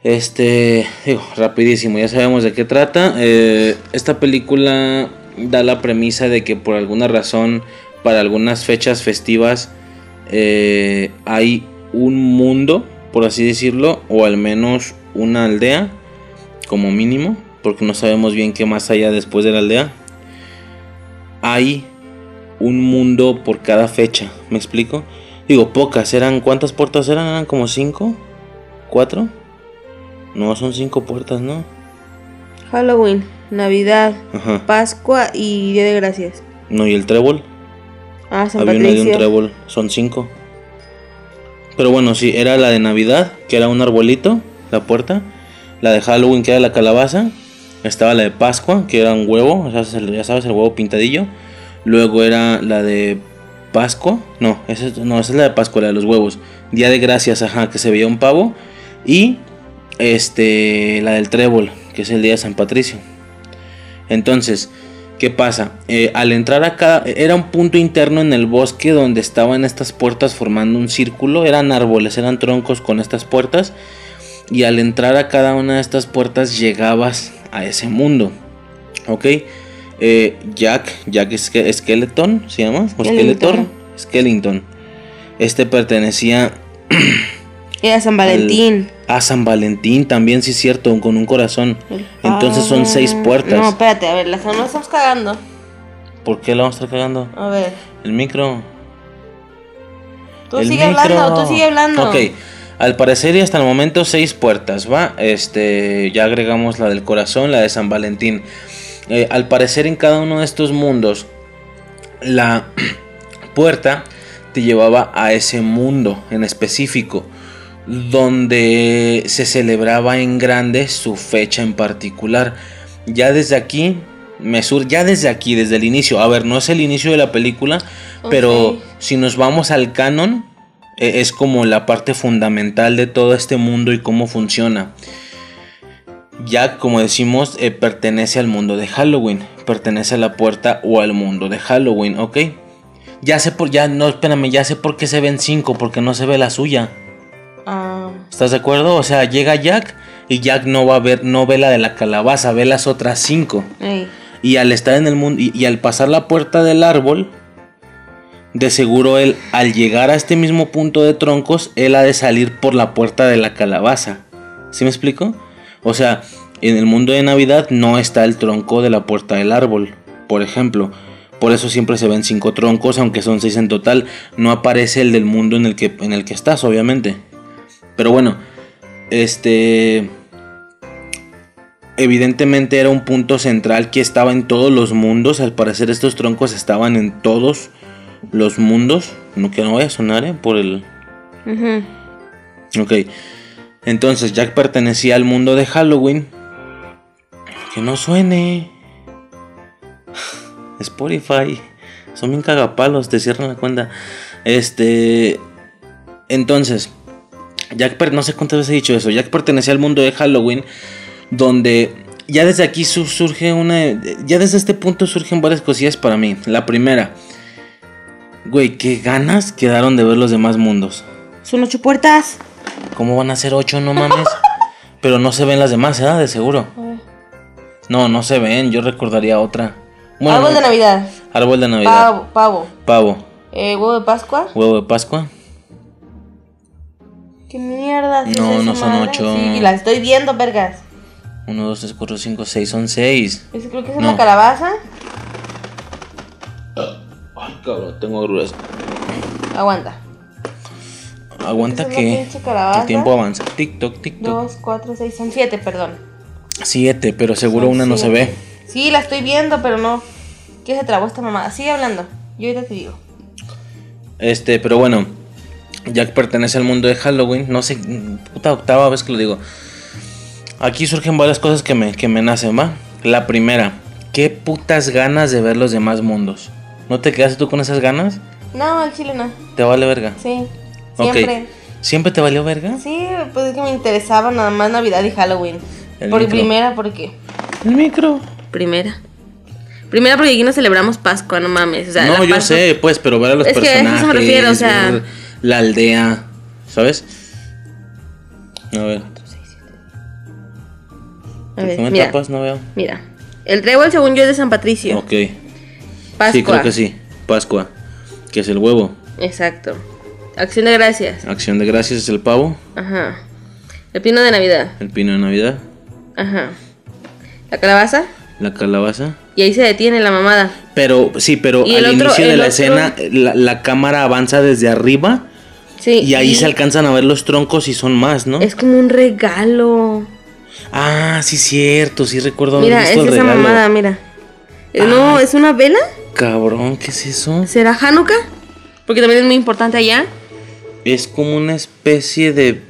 B: este, digo, rapidísimo, ya sabemos de qué trata. Eh, esta película da la premisa de que por alguna razón, para algunas fechas festivas, eh, hay un mundo, por así decirlo, o al menos una aldea, como mínimo, porque no sabemos bien qué más allá después de la aldea. Hay un mundo por cada fecha, ¿me explico? Digo, pocas, eran, ¿cuántas puertas eran? ¿Eran como cinco? ¿Cuatro? No, son cinco puertas, ¿no?
A: Halloween. Navidad,
B: Ajá.
A: Pascua y Día de Gracias.
B: No, y el trébol.
A: Ah, San
B: Había una de un trébol. Son cinco. Pero bueno, sí, era la de Navidad, que era un arbolito, la puerta. La de Halloween, que era la calabaza. Estaba la de Pascua, que era un huevo, ya sabes, el huevo pintadillo. Luego era la de Pascua. No, no, esa es la de Pascua, la de los huevos. Día de Gracias, ajá, que se veía un pavo. Y este, la del trébol, que es el día de San Patricio. Entonces, ¿qué pasa? Eh, al entrar acá, era un punto interno en el bosque donde estaban estas puertas formando un círculo. Eran árboles, eran troncos con estas puertas. Y al entrar a cada una de estas puertas llegabas a ese mundo. ¿Ok? Eh, Jack, Jack Ske- Skeleton, ¿se llama? ¿O Skeletor?
A: Skellington.
B: Este pertenecía
A: Era San Valentín.
B: a San Valentín, también, sí es cierto, con un corazón. Entonces son seis puertas.
A: No, espérate, a ver, la no estamos cagando.
B: ¿Por qué la vamos a estar cagando?
A: A ver.
B: El micro.
A: Tú
B: El
A: sigue
B: micro.
A: hablando, tú sigue hablando.
B: Ok. Al parecer y hasta el momento seis puertas, ¿va? Este, ya agregamos la del corazón, la de San Valentín. Eh, al parecer en cada uno de estos mundos, la puerta te llevaba a ese mundo en específico, donde se celebraba en grande su fecha en particular. Ya desde aquí, me sur ya desde aquí, desde el inicio, a ver, no es el inicio de la película, pero si nos vamos al canon, eh, es como la parte fundamental de todo este mundo y cómo funciona. Ya como decimos, eh, pertenece al mundo de Halloween, pertenece a la puerta o al mundo de Halloween, ¿ok? Ya sé por, ya no, espérame, ya sé por qué se ven cinco, porque no se ve la suya.
A: Ah,
B: ¿Estás de acuerdo? O sea, llega Jack y Jack no va a ver, no ve la de la calabaza, ve las otras cinco.
A: ey.
B: Y al estar en el mundo y, y al pasar la puerta del árbol, de seguro él, al llegar a este mismo punto de troncos, él ha de salir por la puerta de la calabaza. ¿Sí me explico? O sea, en el mundo de Navidad no está el tronco de la puerta del árbol, por ejemplo. Por eso siempre se ven cinco troncos, aunque son seis en total. No aparece el del mundo en el que, en el que estás, obviamente. Pero bueno, este evidentemente era un punto central que estaba en todos los mundos. Al parecer estos troncos estaban en todos los mundos. No que no vaya a sonar, ¿eh? Por el...
A: Ujú.
B: Ok. Entonces Jack pertenecía al mundo de Halloween. Que no suene. Spotify. Son bien cagapalos, te cierran la cuenta. Este... Entonces... Jack, no sé cuántas veces he dicho eso. Jack pertenecía al mundo de Halloween donde ya desde aquí su- surge una... Ya desde este punto surgen varias cosillas para mí. La primera, güey, qué ganas quedaron de ver los demás mundos.
A: Son ocho puertas.
B: ¿Cómo van a ser ocho? No mames. Pero no se ven las demás, ¿eh? De seguro. No, no se ven. Yo recordaría otra. Bueno,
A: Árbol de. Navidad.
B: Árbol de Navidad.
A: Pavo. Pavo.
B: Pavo.
A: Eh, huevo de Pascua.
B: Huevo de Pascua.
A: ¿Qué mierda?
B: No, no son
A: madre?
B: ocho.
A: Sí, la estoy viendo, vergas.
B: Uno, dos, tres, cuatro, cinco, seis. Son seis.
A: Ese creo que es
B: No.
A: una calabaza.
B: Ay, cabrón, tengo agruras.
A: Aguanta.
B: Aguanta que el tiempo avanza. TikTok, TikTok.
A: Dos, cuatro, seis, son siete, perdón.
B: Siete, pero seguro
A: Son
B: una no se ve.
A: Sí, la estoy viendo, pero no. ¿Qué se trabó esta mamada? Sigue hablando. Yo ahorita te digo.
B: Este, pero bueno, Jack pertenece al mundo de Halloween. No sé, puta octava vez que lo digo. Aquí surgen varias cosas que me, que me nacen, ¿va? La primera, qué putas ganas de ver los demás mundos. ¿No te quedaste tú con esas ganas?
A: No, el chile no.
B: ¿Te vale verga?
A: Sí. Siempre.
B: ¿Siempre te valió verga?
A: Sí, pues es que me interesaba nada más Navidad y Halloween.
B: El
A: Por
B: micro.
A: primera, ¿por qué?
B: El micro.
A: Primera. Primera porque aquí no celebramos Pascua, no mames. O sea,
B: no, yo
A: Pascua-
B: sé, pues, pero ver a los
A: Es que a eso me
B: personajes,
A: refiere, o sea-
B: ver la aldea, ¿sabes? A ver,
A: A
B: ¿por
A: ver,
B: qué me
A: mira,
B: tapas? No veo.
A: mira. El trébol, según yo, es de San Patricio.
B: Ok.
A: Pascua.
B: Sí, creo que sí. Pascua. Que es el huevo.
A: Exacto. Acción de gracias.
B: Acción de gracias es el pavo.
A: Ajá. El pino de Navidad.
B: El pino de Navidad.
A: Ajá. La calabaza.
B: La calabaza.
A: Y ahí se detiene la mamada.
B: Pero, sí, pero al
A: otro-
B: inicio de la
A: otro-
B: escena, la, la cámara avanza desde arriba.
A: Sí.
B: Y ahí se alcanzan a ver los troncos y son más, ¿no?
A: Es como un regalo.
B: Ah, sí, cierto, sí recuerdo
A: Mira,
B: visto
A: es
B: el
A: esa
B: regalo.
A: mamada, mira. Eh, No, es una vela.
B: Cabrón, ¿qué es eso?
A: ¿Será Hanukkah? Porque también es muy importante allá.
B: Es como una especie de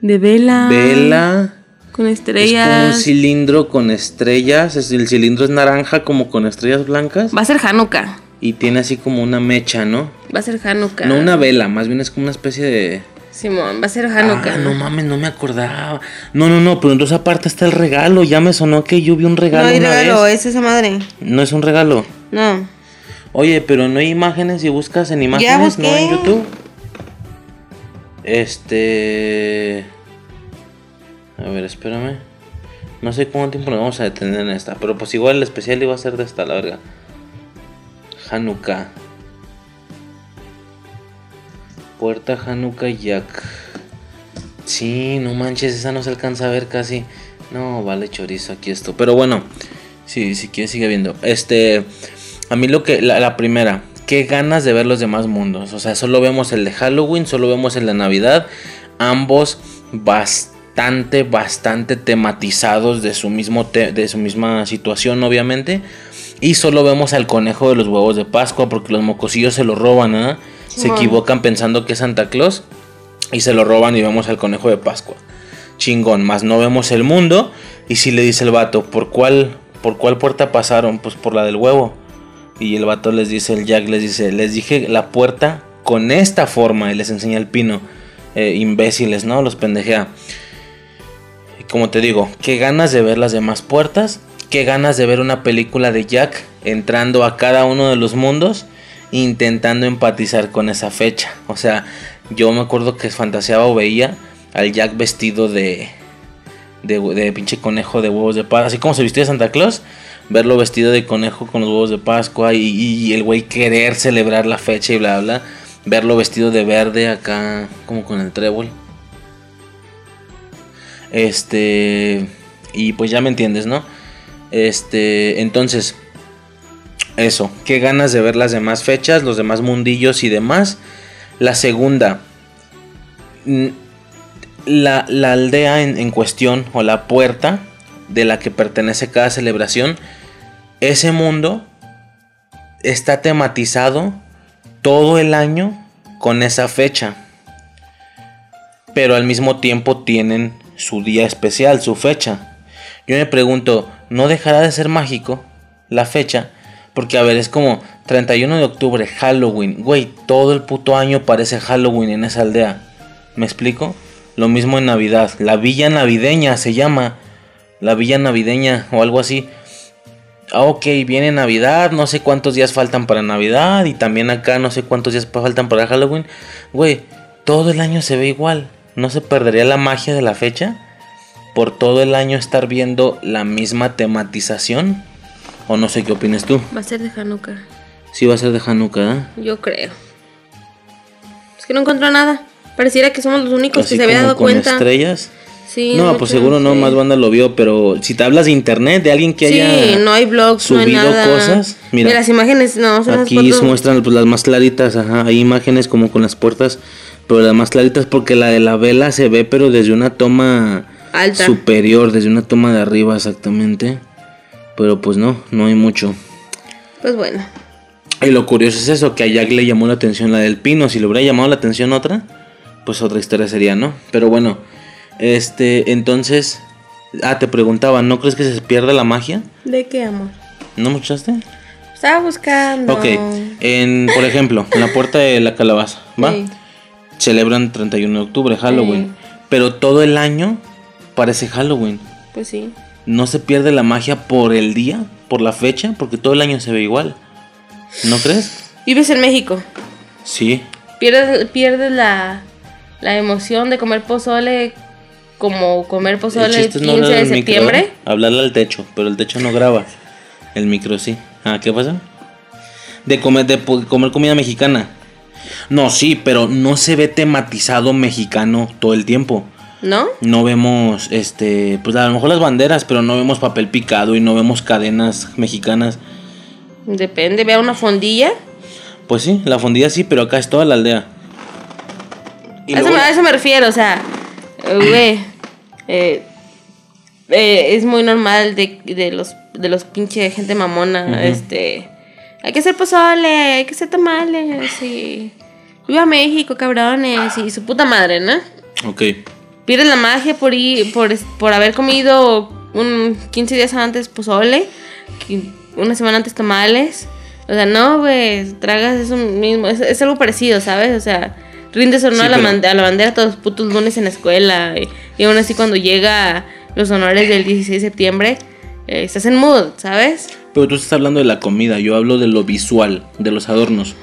A: De vela.
B: vela.
A: Con
B: Es como un
A: estrellas.
B: cilindro con estrellas. es- El cilindro es naranja como con estrellas blancas.
A: Va a ser Hanukkah.
B: Y tiene así como una mecha, ¿no?
A: Va a ser Hanukkah.
B: No una vela, más bien es como una especie de...
A: Simón, va a ser Hanukkah.
B: Ah, no mames, no me acordaba. No, no, no, pero entonces aparte está el regalo. Ya me sonó que yo vi un regalo
A: No hay
B: una
A: regalo,
B: vez.
A: es esa madre.
B: No es un regalo.
A: No.
B: Oye, pero no hay imágenes y buscas en imágenes, ¿no? En. YouTube. Este. A ver, espérame. No sé cuánto tiempo nos vamos a detener en esta. Pero pues igual el especial iba a ser de esta, la verga. Hanukkah. Puerta Hanukkah Yak. Sí, no manches, esa no se alcanza a ver casi. No, vale chorizo aquí esto. Pero bueno, sí, si quieres sigue viendo. Este, a mí lo que, la primera, qué ganas de ver los demás mundos. O sea, solo vemos el de Halloween, solo vemos el de Navidad. Ambos bastante, bastante tematizados de su, mismo te- de su misma situación, obviamente. Y solo vemos al conejo de los huevos de Pascua porque los mocosillos se lo roban, ¿ah? Se equivocan pensando que es Santa Claus y se lo roban y vemos al conejo de Pascua. Chingón, más no vemos el mundo. Y si le dice el vato, ¿por cuál, ¿por cuál puerta pasaron? Pues por la del huevo. Y el vato les dice, el Jack les dice, les dije la puerta con esta forma y les enseña el pino. Eh, imbéciles, ¿no? Los pendejea. Y como te digo, qué ganas de ver las demás puertas. Qué ganas de ver una película de Jack entrando a cada uno de los mundos. Intentando empatizar con esa fecha. O sea, yo me acuerdo que fantaseaba o veía al Jack vestido de, de, pinche conejo de huevos de Pascua. Así como se vistía de Santa Claus, verlo vestido de conejo con los huevos de Pascua y, y el güey querer celebrar la fecha y bla, bla. Verlo vestido de verde acá, como con el trébol. Este. Y pues ya me entiendes, ¿no? Este. Entonces. Eso. Qué ganas de ver las demás fechas, los demás mundillos y demás. La segunda. mm, La, la aldea en, en cuestión, o la puerta de la que pertenece cada celebración. Ese mundo está tematizado todo el año con esa fecha. Pero al mismo tiempo tienen su día especial, su fecha. Yo me pregunto, ¿no dejará de ser mágico la fecha? Porque a ver, es como 31 de octubre, Halloween. Güey, todo el puto año parece Halloween en esa aldea. ¿Me explico? Lo mismo en Navidad. La villa navideña se llama. La villa navideña o algo así. Ah, ok, viene Navidad, no sé cuántos días faltan para Navidad y también acá no sé cuántos días faltan para Halloween. Güey, todo el año se ve igual. ¿No se perdería la magia de la fecha? Por todo el año estar viendo la misma tematización. O no sé qué opinas tú.
A: Va a ser de Hanukkah.
B: Sí va a ser de Hanukkah, ¿eh?
A: Yo creo. Es que no encontró nada. Pareciera que somos los únicos
B: Así
A: que se había dado
B: con
A: cuenta.
B: estrellas.
A: Sí,
B: no, pues seguro no, más banda lo vio, pero si te hablas de internet, de alguien que
A: Sí,
B: haya
A: no hay blogs, no hay
B: subido
A: nada.
B: cosas, mira,
A: las imágenes, no, son las
B: Aquí se muestran pues, las más claritas, ajá, hay imágenes como con las puertas, pero las más claritas porque la de la vela se ve pero desde una toma
A: Alta.
B: superior, desde una toma de arriba exactamente. Pero pues no, no hay mucho.
A: Pues bueno.
B: Y lo curioso es eso, que a Jack le llamó la atención la del pino, si le hubiera llamado la atención otra, pues otra historia sería, ¿no? Pero bueno, este, entonces, ah, te preguntaba, ¿no crees que se pierda la magia?
A: ¿De qué, amor?
B: ¿No me escuchaste?
A: Estaba buscando.
B: Ok, en, por ejemplo, en la puerta de la calabaza, ¿va?
A: Sí.
B: celebran 31 de octubre, Halloween. Pero todo el año parece Halloween.
A: Pues sí.
B: No se pierde la magia por el día, por la fecha, porque todo el año se ve igual. ¿No crees?
A: Vives en México.
B: Sí.
A: Pierdes, pierdes la, la emoción de comer pozole como comer pozole el,
B: chiste es
A: 15
B: no hablarle
A: de
B: al micro,
A: septiembre.
B: ¿eh? Hablarle al techo, pero el techo no graba. El micro sí. Ah, ¿qué pasa? De comer, de comer comida mexicana. No, sí, pero no se ve tematizado mexicano todo el tiempo.
A: ¿No?
B: No vemos, este, pues a lo mejor las banderas, pero no vemos papel picado y no vemos cadenas mexicanas.
A: Depende. Vea una fondilla.
B: Pues sí, la fondilla sí, pero acá es toda la aldea. Y
A: A eso, me- a eso me refiero, o sea, güey. eh, eh, es muy normal de, de los de los pinche gente mamona, este hay que hacer pozole, hay que hacer tamales y viva México, cabrones y su puta madre, ¿no?
B: Ok.
A: Pierdes la magia por ir por, por haber comido un 15 días antes pozole, una semana antes tamales. O sea, no, güey, tragas eso mismo, es, es algo parecido, ¿sabes? O sea, rindes honor
B: Sí,
A: a, la
B: pero-
A: a la bandera todos los putos lunes en la escuela y, y aún así cuando llega los honores del 16 de septiembre, eh, estás en mood, ¿sabes?
B: Pero tú estás hablando de la comida, yo hablo de lo visual, de los adornos.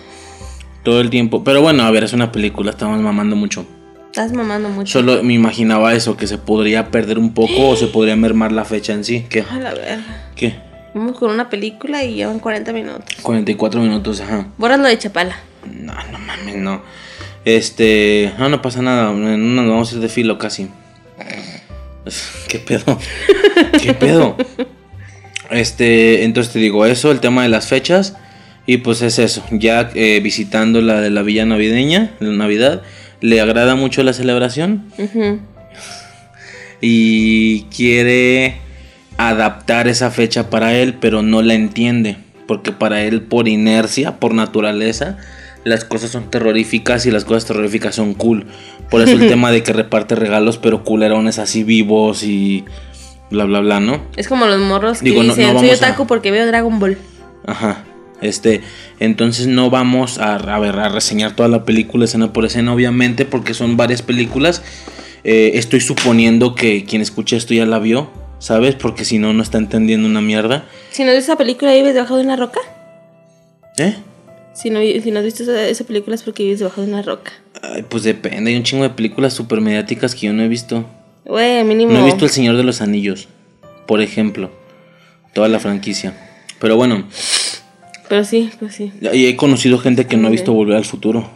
B: Todo el tiempo. Pero bueno, a ver, es una película, estamos mamando mucho.
A: Estás mamando mucho.
B: Solo me imaginaba eso, que se podría perder un poco o se podría mermar la fecha en sí. ¿Qué?
A: A la verga.
B: ¿Qué?
A: Vamos con una película y llevan 40 minutos.
B: 44 minutos, ajá.
A: Bórralo de Chapala.
B: No, no mames, no. Este. No, no pasa nada. No nos vamos a ir de filo casi. ¿Qué pedo? ¿Qué pedo? Este. Entonces te digo eso, el tema de las fechas. Y pues es eso. Ya eh, visitando la de la Villa Navideña, la Navidad. Le agrada mucho la celebración. Y quiere adaptar esa fecha para él, pero no la entiende, porque para él por inercia, por naturaleza, las cosas son terroríficas y las cosas terroríficas son cool. Por eso el tema de que reparte regalos, pero culerones así vivos y bla bla bla, ¿no?
A: Es como los morros que
B: Digo, no-
A: dicen,
B: no
A: soy
B: a-
A: porque veo Dragon Ball.
B: Ajá. Este, entonces no vamos a, a ver, a reseñar toda la película escena por escena, obviamente, porque son varias películas. Eh, estoy suponiendo que quien escuche esto ya la vio, ¿sabes? Porque si no, no está entendiendo una mierda.
A: Si no visto esa película, ¿vives debajo de una roca?
B: ¿Eh?
A: Si no, si no has visto esa, esa película es porque vives debajo de una roca.
B: Ay, pues depende, hay un chingo de películas super mediáticas que yo no he visto.
A: Güey, mínimo.
B: No he visto El Señor de los Anillos, por ejemplo. Toda la franquicia. Pero bueno,
A: Pero sí, pues sí.
B: y he conocido gente que no ha
A: Ok.
B: visto Volver al Futuro.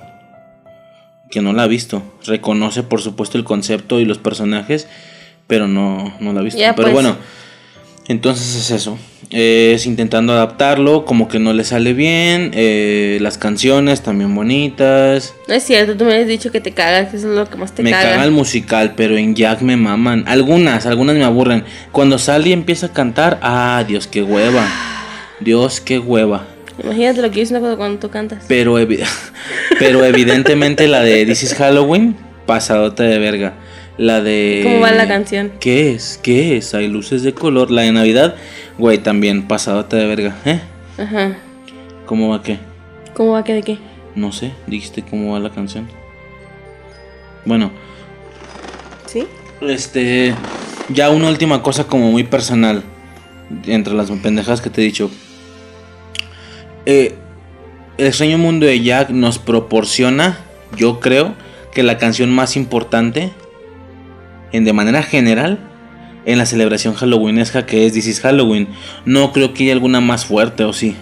B: Que no la ha visto. Reconoce, por supuesto, el concepto y los personajes, pero no, no la ha visto.
A: Ya,
B: pero
A: pues.
B: bueno, entonces es eso. Eh, es intentando adaptarlo, como que no le sale bien. eh, las canciones también bonitas.
A: No es cierto, tú me habías dicho que te cagas, que eso es lo que más te
B: me
A: caga.
B: caga el musical, pero en Jack me maman. Algunas, algunas me aburren. Cuando sale y empieza a cantar, ah, Dios, qué hueva. Dios, qué hueva.
A: Imagínate lo que yo cuando, cuando tú cantas.
B: Pero, evi- pero evidentemente la de This is Halloween, pasadota de verga. La de...
A: ¿Cómo va la canción?
B: ¿Qué es? ¿Qué es? Hay luces de color. La de Navidad, güey, también pasadota de verga. ¿Eh?
A: Ajá.
B: ¿Cómo va qué?
A: ¿Cómo va que de qué?
B: No sé, dijiste cómo va la canción. Bueno,
A: ¿Sí?
B: Este, ya una última cosa como muy personal, entre las pendejadas que te he dicho. Eh, el extraño mundo de Jack nos proporciona, yo creo, que la canción más importante, en de manera general, en la celebración halloweenesca que es This is Halloween. No creo que haya alguna más fuerte, ¿o sí?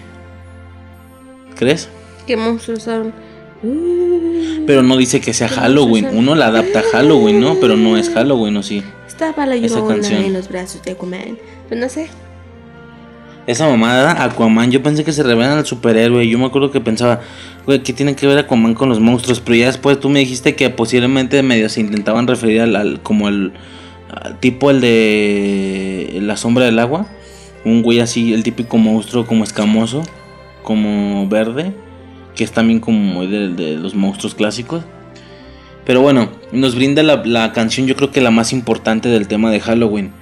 B: ¿Crees?
A: ¿Qué monstruos son? Uh,
B: Pero no dice que sea Halloween. Uno la adapta a Halloween, ¿no? Pero no es Halloween, ¿o sí?
A: Estaba la
B: Esa canción.
A: en los brazos de Aquaman. Pues no sé.
B: Esa mamada, Aquaman, yo pensé que se revelan al superhéroe. Yo me acuerdo que pensaba, güey, ¿qué tiene que ver Aquaman con los monstruos? Pero ya después tú me dijiste que posiblemente medio se intentaban referir al, al- como al tipo el de la sombra del agua. Un güey así, el típico monstruo como escamoso, como verde, que es también como de, de los monstruos clásicos. Pero bueno, nos brinda la, la canción yo creo que la más importante del tema de Halloween.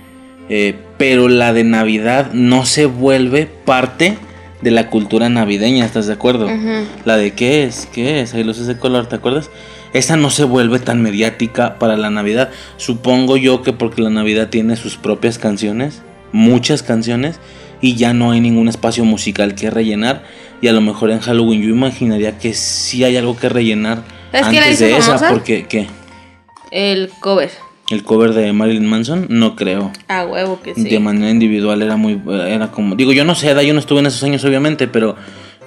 B: Eh, pero la de Navidad no se vuelve parte de la cultura navideña, ¿estás de acuerdo? La de qué es, qué es, hay luces de color, ¿te acuerdas? Esa no se vuelve tan mediática para la Navidad. Supongo yo que porque la Navidad tiene sus propias canciones, muchas canciones, y ya no hay ningún espacio musical que rellenar. Y a lo mejor en Halloween yo imaginaría que sí hay algo que rellenar
A: ¿Sabes qué la
B: antes de esa, porque ¿qué?
A: El cover.
B: El cover de Marilyn Manson, no creo.
A: Ah, huevo que sí.
B: De manera individual era muy era como digo yo no sé yo no estuve en esos años obviamente pero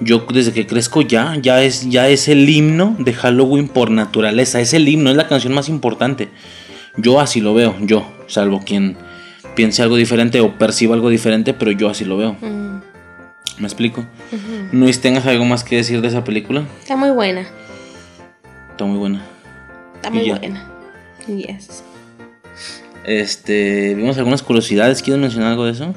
B: yo desde que crezco ya ya es ya es el himno de Halloween por naturaleza es el himno es la canción más importante yo así lo veo yo salvo quien piense algo diferente o perciba algo diferente pero yo así lo veo
A: Mm,
B: me explico
A: ujú.
B: Luis tengas algo más que decir de esa película
A: Está muy buena.
B: está muy buena
A: Está muy buena. Yes.
B: Este, vimos algunas curiosidades. ¿Quieres mencionar algo de eso?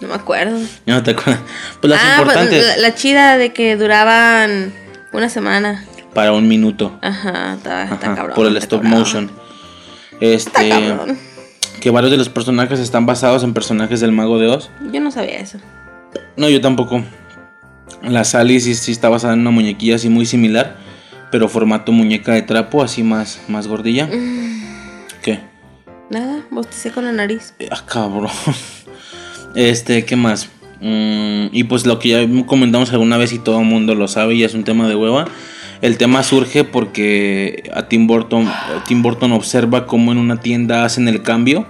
A: No me acuerdo.
B: No te acuerdas. Pues las
A: ah, pues,
B: importantes.
A: la, la chida de que duraban una semana.
B: Para un minuto.
A: Ajá, está, está
B: Ajá,
A: cabrón.
B: por el stop
A: cabrón.
B: motion.
A: Está
B: Este,
A: cabrón.
B: que varios de los personajes están basados en personajes del Mago de Oz.
A: Yo no sabía eso.
B: No, yo tampoco. La Sally sí, sí está basada en una muñequilla así muy similar, pero formato muñeca de trapo, así más, más gordilla.
A: Mm. Nada, bosticé con la nariz.
B: Ah, cabrón. Este, ¿qué más? Mm, y pues lo que ya comentamos alguna vez y todo el mundo lo sabe y es un tema de hueva. El tema surge porque a Tim Burton, Tim Burton observa cómo en una tienda hacen el cambio,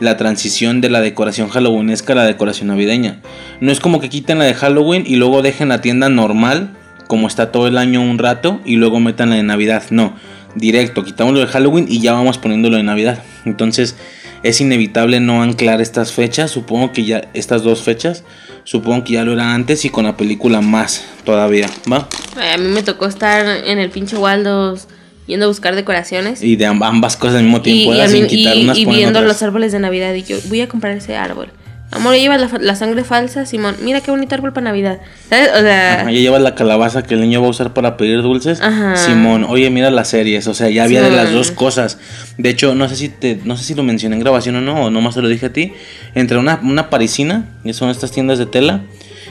B: la transición de la decoración halloweenesca a la decoración navideña. No es como que quiten la de Halloween y luego dejen la tienda normal, como está todo el año un rato, y luego metan la de Navidad. No, directo, quitamos lo de Halloween y ya vamos poniéndolo de Navidad. Entonces es inevitable no anclar estas fechas, supongo que ya estas dos fechas, supongo que ya lo era antes y con la película más todavía, ¿va?
A: Ay, A mí me tocó estar en el pinche Waldos yendo a buscar decoraciones.
B: Y de amb- ambas cosas al mismo tiempo,
A: y
B: ¿verdad?
A: a mí-
B: sin quitar
A: y-
B: unas
A: y
B: ponen
A: viendo
B: otras.
A: los árboles de Navidad. Y yo, voy a comprar ese árbol. Amor, lleva la, la sangre falsa, Simón. Mira qué bonito árbol para Navidad. ¿Sabes? O sea,
B: Ajá, ya llevas la calabaza que el niño va a usar para pedir dulces.
A: Ajá.
B: Simón, oye, mira las series, o sea, ya había de las dos cosas. De hecho, no sé si te, no sé si lo mencioné en grabación o no, o nomás te lo dije a ti. Entre una, una parisina, que son estas tiendas de tela,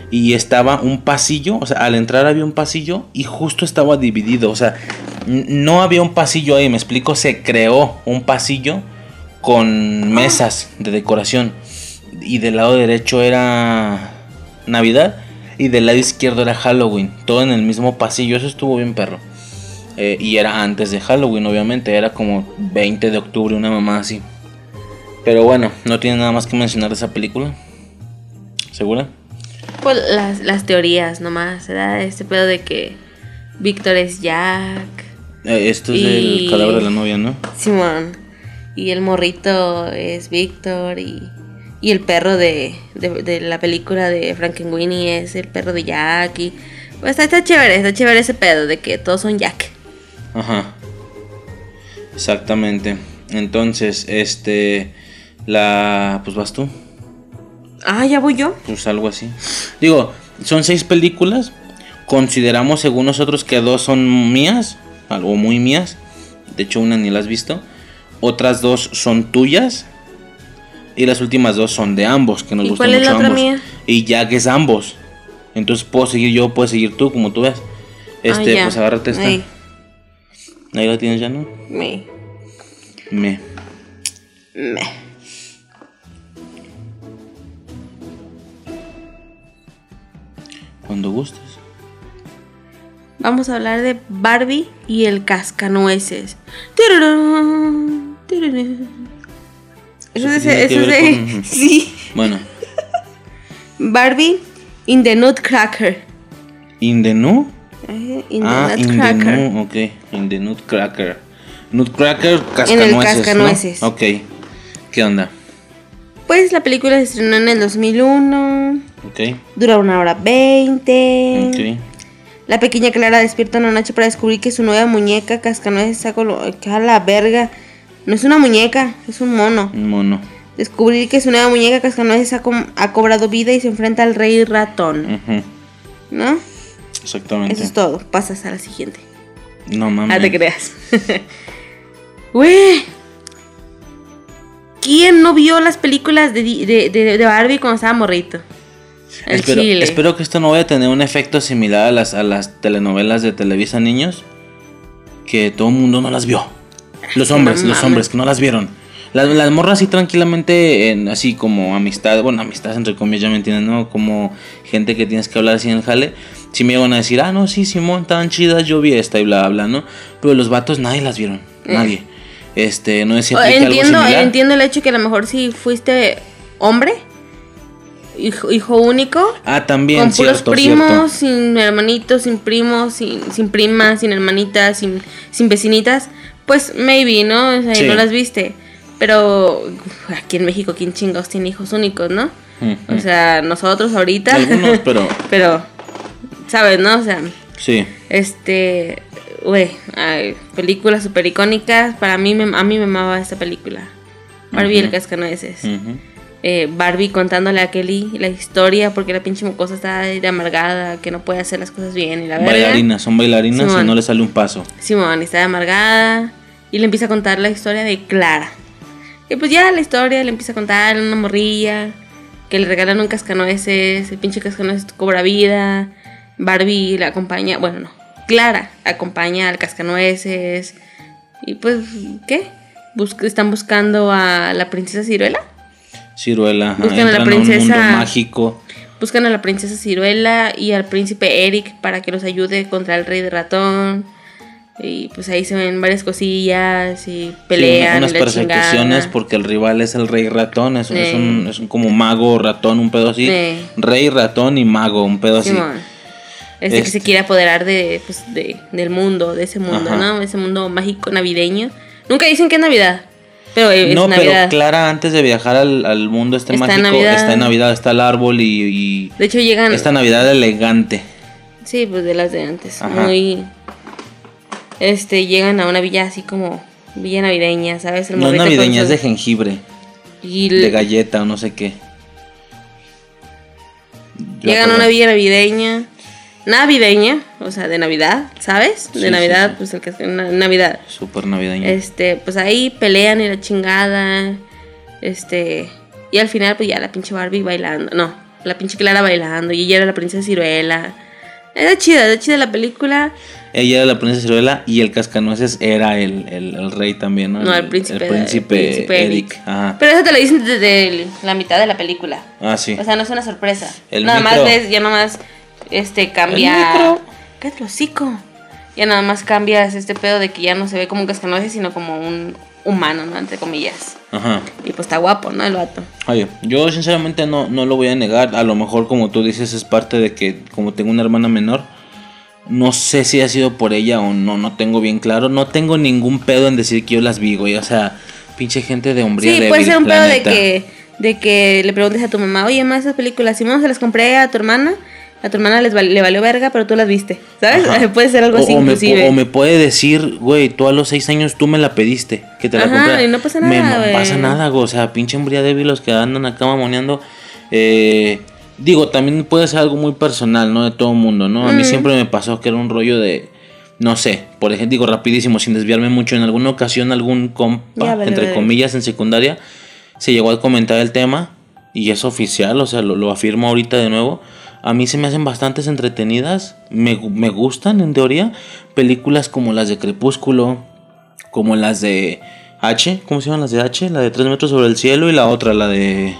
B: y estaba un pasillo, o sea, al entrar había un pasillo y justo estaba dividido, o sea, no había un pasillo ahí, me explico, se creó un pasillo con mesas de decoración y del lado derecho era Navidad y del lado izquierdo era Halloween, todo en el mismo pasillo, eso estuvo bien perro. Eh, y era antes de Halloween, obviamente, era como 20 de octubre, una mamá así. Pero bueno, no tiene nada más que mencionar de esa película. ¿Segura?
A: pues las, las teorías nomás. ¿verdad? Este pedo de que Víctor es Jack.
B: Eh, esto es
A: Y-
B: el cadáver de la novia, ¿no?
A: Simón. Y el morrito es Víctor. Y, y el perro de, de, de la película de Frankenweenie es el perro de Jack. Y, pues está, está chévere, está chévere ese pedo de que todos son Jack.
B: Ajá. Exactamente. Entonces, este. La. Pues vas tú.
A: Ah, ya voy yo.
B: Pues algo así. Digo, son seis películas. Consideramos, según nosotros, que dos son mías. Algo muy mías. De hecho, una ni la has visto. Otras dos son tuyas. Y las últimas dos son de ambos, que nos
A: ¿Y
B: gustan
A: cuál es
B: mucho
A: la otra
B: ambos.
A: mía?
B: Y Jack es ambos. Entonces puedo seguir yo, puedes seguir tú, como tú ves. Este,
A: Ah, ya.
B: pues agárrate esta.
A: Ahí.
B: Ahí la tienes ya, ¿no?
A: Me.
B: Me.
A: Me.
B: Cuando gustes.
A: Vamos a hablar de Barbie y el cascanueces. Eso
B: ¿Eso
A: es, eso es de-
B: con-
A: Sí.
B: Bueno.
A: Barbie in the Nutcracker.
B: In the nu.
A: In the
B: Ah, in the
A: Nutcracker.
B: nu. Ok. In the nutcracker. Nutcracker,
A: En el
B: cascanueces.
A: cascanueces.
B: ¿no? Ok. ¿Qué onda?
A: Pues la película se estrenó en el 2001.
B: Ok.
A: Dura una hora veinte.
B: Ok.
A: La pequeña Clara despierta una noche para descubrir que su nueva muñeca cascanueces está colo- que a la verga. No es una muñeca, es un mono.
B: Un mono.
A: Descubrir que su nueva muñeca cascanueces ha, cobrado vida y se enfrenta al rey ratón. ¿No?
B: Exactamente.
A: Eso es todo. Pasas a la siguiente.
B: No mames.
A: Ah, te creas. Güey. ¿Quién no vio las películas de, de, de- de Barbie cuando estaba morrito? El
B: Espero,
A: chile.
B: espero que esto no vaya a tener un efecto similar a las, a las telenovelas de Televisa Niños. Que todo el mundo no las vio. Los hombres,
A: no
B: los hombres que no las vieron. Las, las morras así tranquilamente, en- así como amistad, bueno, amistad entre comillas, ya me entienden, ¿no? Como gente que tienes que hablar así en el jale. Si me iban a decir, ah, no, sí, Simón, tan chidas, yo vi esta y bla, bla, ¿no? Pero los vatos nadie las vieron, nadie. Este, no decía
A: O- entiendo, entiendo el hecho que a lo mejor si fuiste hombre, hijo, hijo único,
B: Ah, también,
A: con puros
B: cierto,
A: primos,
B: cierto.
A: sin hermanitos, sin primos, sin, sin primas, sin hermanitas, sin, sin vecinitas, pues maybe, ¿no? O sea, y
B: Sí.
A: no las viste. Pero aquí en México, ¿quién chingados tiene hijos únicos, no?
B: Ujú.
A: O sea, nosotros ahorita.
B: Algunos, pero
A: pero, ¿sabes, no? O sea,
B: Sí.
A: Este, güey, películas super icónicas. Para mí, me, a mí me amaba esta película. Barbie y el cascanueces.
B: Ujú.
A: Eh, Barbie contándole a Kelly la historia porque la pinche mocosa está de amargada, que no puede hacer las cosas bien y la verga.
B: Bailarinas, son bailarinas y no le sale un paso.
A: Simón está de amargada y le empieza a contar la historia de Clara. Y pues ya la historia le empieza a contar una morrilla que le regalan un cascanueces, el pinche cascanueces cobra vida, Barbie la acompaña, bueno no, Clara acompaña al cascanueces y pues ¿qué? Están buscando a la princesa Ciruela.
B: Ciruela, ajá,
A: Buscan a la
B: entran un mundo
A: princesa.
B: mágico.
A: Buscan a la princesa Ciruela y al príncipe Eric para que los ayude contra el rey de ratón. Y pues ahí se ven varias cosillas y
B: Sí,
A: pelean.
B: unas
A: y la
B: persecuciones
A: chingada.
B: porque el rival es el rey ratón, es, es
A: Sí.
B: un, es un como mago ratón, un pedo así.
A: Sí.
B: Rey ratón y mago, un pedo así.
A: Este, que
B: Este.
A: se quiere apoderar de, pues, de, del mundo, de ese mundo,
B: Ajá.
A: ¿no? Ese mundo mágico navideño. Nunca dicen que es Navidad, pero es
B: no,
A: Navidad.
B: pero Clara antes de viajar al, al mundo este
A: Está en
B: mágico
A: Navidad.
B: está en Navidad, está el árbol y, y
A: De hecho llegan...
B: esta Navidad elegante.
A: Sí, pues de las de antes.
B: Ajá.
A: Muy... Este, llegan a una villa así como... Villa navideña, ¿sabes? El
B: No es navideña, es de jengibre,
A: y
B: de galleta o no sé qué. Yo
A: Llegan a una villa navideña. Navideña, o sea, de Navidad, ¿sabes? De
B: Sí,
A: Navidad,
B: sí.
A: pues el que Navidad.
B: Súper navideña.
A: Este, pues ahí pelean y la chingada. Este, y al final, pues ya la pinche Barbie bailando. No, la pinche Clara bailando. Y ella era la princesa Ciruela. Era chida, era chida la película.
B: Ella era la princesa Ciruela y el cascanueces era el, el, el rey también, ¿no?
A: No, el príncipe,
B: El príncipe,
A: el príncipe
B: Eric. Ajá.
A: Pero eso te lo dicen desde la mitad de la película.
B: Ah, sí.
A: O sea, no es una sorpresa.
B: El
A: nada más
B: micro.
A: ves, ya nada más este cambia. el hocico. Ya nada más cambias este pedo de que ya no se ve como un cascanueces, sino como un humano, ¿no? Entre comillas.
B: Ajá.
A: Y pues está guapo, ¿no? El vato.
B: Oye, yo sinceramente no, no lo voy a negar. A lo mejor, como tú dices, es parte de que, como tengo una hermana menor, no sé si ha sido por ella o no, no tengo bien claro. No tengo ningún pedo en decir que yo las vi, güey. O sea, pinche gente de hombría
A: Sí,
B: débil,
A: puede ser un pedo de que, de que le preguntes a tu mamá, oye, mamá, esas películas, Simón, se las compré a tu hermana. A tu hermana les val- le valió verga, pero tú las viste. ¿Sabes?
B: Ajá.
A: puede ser algo así,
B: o, me,
A: inclusive.
B: o me puede decir, güey, tú a los seis años tú me la pediste, que te la
A: Ajá,
B: compré.
A: y no pasa
B: Me-
A: nada, güey.
B: pasa nada, güey. O sea, pinche hombría débil los que andan acá mamoneando. Eh, digo, también puede ser algo muy personal, ¿no? De todo mundo, ¿no? A mí
A: Mm.
B: siempre me pasó que era un rollo de. No sé, por ejemplo, digo rapidísimo, sin desviarme mucho. En alguna ocasión, algún compa,
A: Ya, vale,
B: entre
A: vale.
B: comillas, en secundaria, se llegó a comentar el tema. Y es oficial, o sea, lo, lo afirmo ahorita de nuevo. A mí se me hacen bastantes entretenidas. Me, me gustan, en teoría. Películas como las de Crepúsculo, como las de H. ¿Cómo se llaman las de H? La de 3 metros sobre el cielo y la otra, la de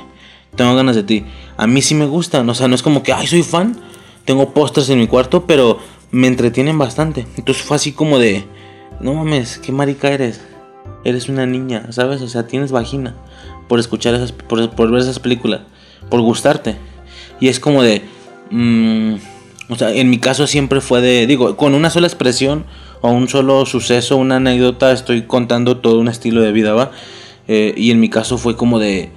B: Tengo ganas de ti. A mí sí me gustan, o sea, no es como que, ay, soy fan. Tengo pósters en mi cuarto, pero me entretienen bastante. Entonces fue así como de, no mames, qué marica eres. Eres una niña, ¿sabes? O sea, tienes vagina por escuchar esas, por, por ver esas películas, por gustarte. Y es como de, mm, o sea, en mi caso siempre fue de, digo, con una sola expresión o un solo suceso, una anécdota, estoy contando todo un estilo de vida, ¿va? Eh, y en mi caso fue como de,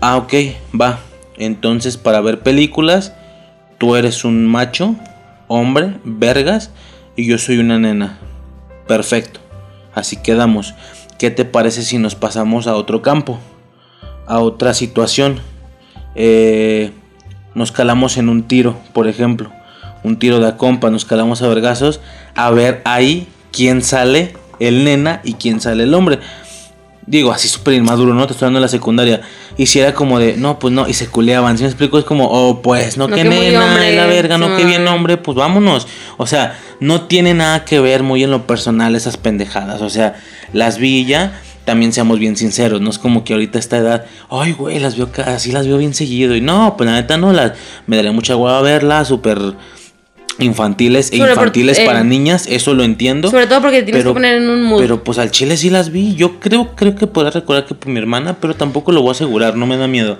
B: ah, ok, va. Entonces, para ver películas, tú eres un macho, hombre, vergas, y yo soy una nena. Perfecto. Así quedamos. ¿Qué te parece si nos pasamos a otro campo? A otra situación. Eh, nos calamos en un tiro, por ejemplo. Un tiro de a compa, nos calamos a vergazos. A ver ahí quién sale el nena y quién sale el hombre. Digo, así súper inmaduro, ¿no? Te estoy dando en la secundaria. Y si era como de, no, pues no, y se culeaban. Si me explico, es como, oh, pues, no,
A: No,
B: que
A: que
B: nena, la verga, no, que
A: sí.
B: bien hombre, pues vámonos. O sea, no tiene nada que ver muy en lo personal esas pendejadas. O sea, las vi ya, también seamos bien sinceros. No es como que ahorita a esta edad, ay, güey, las veo casi, las veo bien seguido. Y no, pues la neta no, las, me daría mucha hueva verlas, súper infantiles e
A: por-
B: infantiles
A: eh,
B: para niñas, eso lo entiendo.
A: Sobre todo porque tienes
B: Pero-
A: que poner en un mood.
B: Pero pues al chile sí las vi. Yo creo, creo que podrá recordar que por mi hermana, pero tampoco lo voy a asegurar, no me da miedo.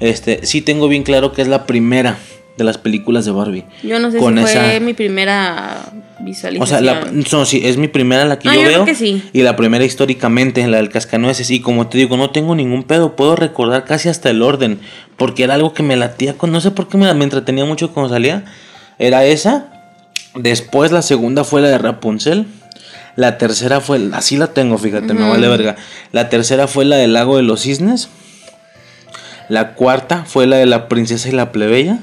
B: Este, sí tengo bien claro que es la primera de las películas de Barbie.
A: yo no sé
B: con
A: si
B: esa-
A: fue mi primera visualización.
B: O sea, la, no, sí, es mi primera la que
A: No,
B: yo
A: yo creo
B: veo.
A: que sí.
B: Y la primera históricamente, la del cascanueces. Y como te digo, no tengo ningún pedo. Puedo recordar casi hasta el orden. Porque era algo que me latía con. No sé por qué me, me entretenía mucho cuando salía. Era esa. Después la segunda fue la de Rapunzel. La tercera fue, así la tengo, fíjate, me vale verga. La tercera fue la del lago de los cisnes. La cuarta fue la de la princesa y la plebeya.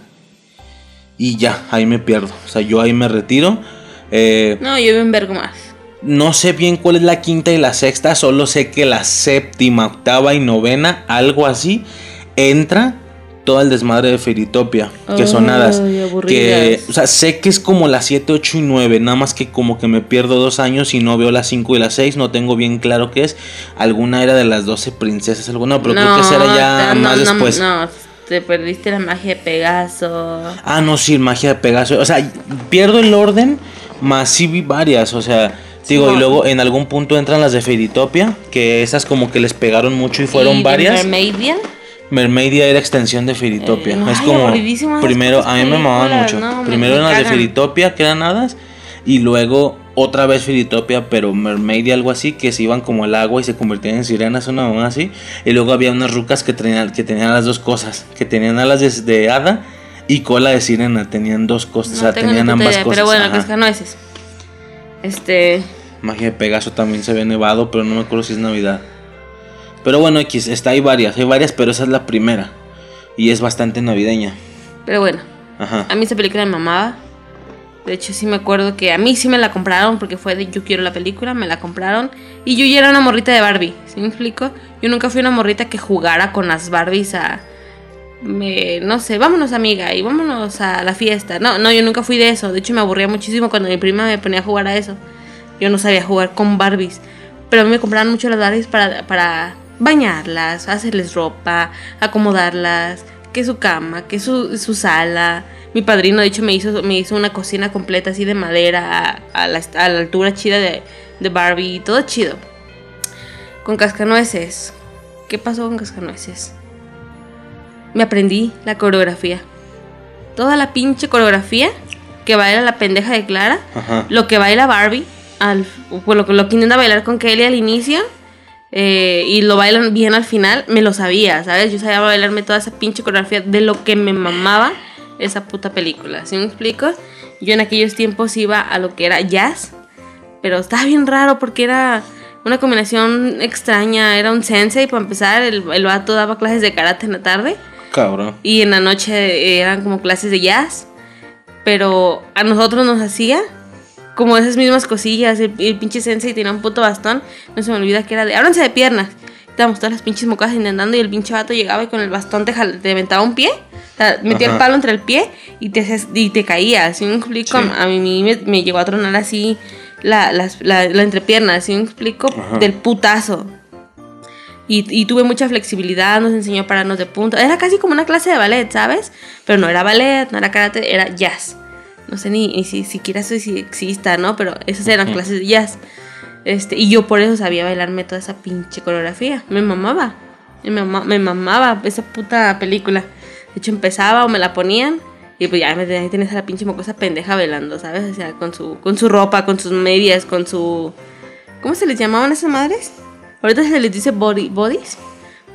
B: Y ya, ahí me pierdo. O sea, yo ahí me retiro. Eh,
A: No, yo me envergo más.
B: no sé bien cuál es la quinta y la sexta, solo sé que la séptima, octava y novena, algo así, entra todo el desmadre de Feritopia, que son hadas. Que, o sea, sé que es como las 7, 8 y 9, nada más que como que me pierdo dos años y no veo las 5 y las 6, no tengo bien claro qué es. Alguna era de las 12 princesas, alguna, pero creo que esa era ya
A: no,
B: más
A: no,
B: después.
A: No, te perdiste la magia de Pegaso.
B: Ah, no, sí, magia de Pegaso. O sea, pierdo el orden, más sí vi varias. O sea, digo, y luego en algún punto entran las de Fairytopia, que esas como que les pegaron mucho y fueron
A: Y
B: varias.
A: Mermaidian.
B: Mermaidia era extensión de Fairytopia.
A: Eh, no,
B: es como primero, a mí me mamaban mucho.
A: no,
B: primero
A: me
B: eran las de. Fairytopia, que eran hadas, y luego otra vez Fairytopia, pero Mermaidia algo así, que se iban como al agua y se convertían en sirenas, una mamá así. Y luego había unas rucas que tenían, que tenían las dos cosas, que tenían alas de, de hada y cola de sirena, tenían dos cosas, o sea,
A: No
B: tenían ambas
A: idea,
B: cosas.
A: pero bueno,
B: ajá.
A: cascanueces. Este.
B: Magia de Pegaso también se ve nevado, pero no me acuerdo si es Navidad. Pero bueno, X, está, hay varias, hay varias, pero esa es la primera. Y es bastante navideña.
A: Pero bueno,
B: Ajá.
A: a mí esa película me mamaba. De hecho, sí me acuerdo que a mí sí me la compraron porque fue de yo quiero la película, me la compraron. Y yo ya era una morrita de Barbie, ¿sí me explico? Yo nunca fui una morrita que jugara con las Barbies a. Me, no sé, vámonos amiga y vámonos a la fiesta. No, no, yo nunca fui de eso. De hecho, me aburría muchísimo cuando mi prima me ponía a jugar a eso. Yo no sabía jugar con Barbies. Pero a mí me compraban mucho las Barbies para, para bañarlas, hacerles ropa, acomodarlas, que su cama, que su, su sala. Mi padrino, de hecho, me hizo, me hizo una cocina completa así de madera, a, a la, a la altura chida de, de Barbie, todo chido. Con cascanueces. ¿Qué pasó con cascanueces? Me aprendí la coreografía. Toda la pinche coreografía que baila la pendeja de Clara
B: Ajá.
A: lo que baila Barbie, al, lo, que- lo que intenta bailar con Kelly al inicio eh, y lo bailan bien al final, me lo sabía, ¿sabes? Yo sabía bailarme toda esa pinche coreografía de lo que me mamaba esa puta película, ¿sí me explico? Yo en aquellos tiempos iba a lo que era jazz, pero estaba bien raro porque era una combinación extraña, era un sensei para empezar, el, el vato daba clases de karate en la tarde.
B: Cabrón.
A: Y en la noche eran como clases de jazz. Pero a nosotros nos hacía como esas mismas cosillas. El, el pinche sensei tenía un puto bastón. No se me olvida que era de. Ábranse de piernas. Estábamos todas las pinches mocas intentando. Y el pinche vato llegaba y con el bastón te, te aventaba un pie. Metía el palo entre el pie y te, y te caías. ¿Sí me explico?
B: Sí.
A: A mí me, me llegó a tronar así la, la, la entrepierna. ¿Sí me explico?
B: Ajá.
A: Del putazo. Y, y tuve mucha flexibilidad, nos enseñó a pararnos de punta. Era casi como una clase de ballet, ¿sabes? Pero no era ballet, no era karate, era jazz. No sé ni, ni si siquiera sé si exista, ¿no? Pero esas eran clases de jazz. Este, y yo por eso sabía bailarme toda esa pinche coreografía. Me mamaba. Me, mama- me mamaba esa puta película. De hecho, empezaba o me la ponían. Y pues ya me tenés a la pinche mocosa pendeja bailando, ¿sabes? O sea, con su, con su ropa, con sus medias, con su. ¿Cómo se les llamaban esas madres? Ahorita se les dice body, bodies.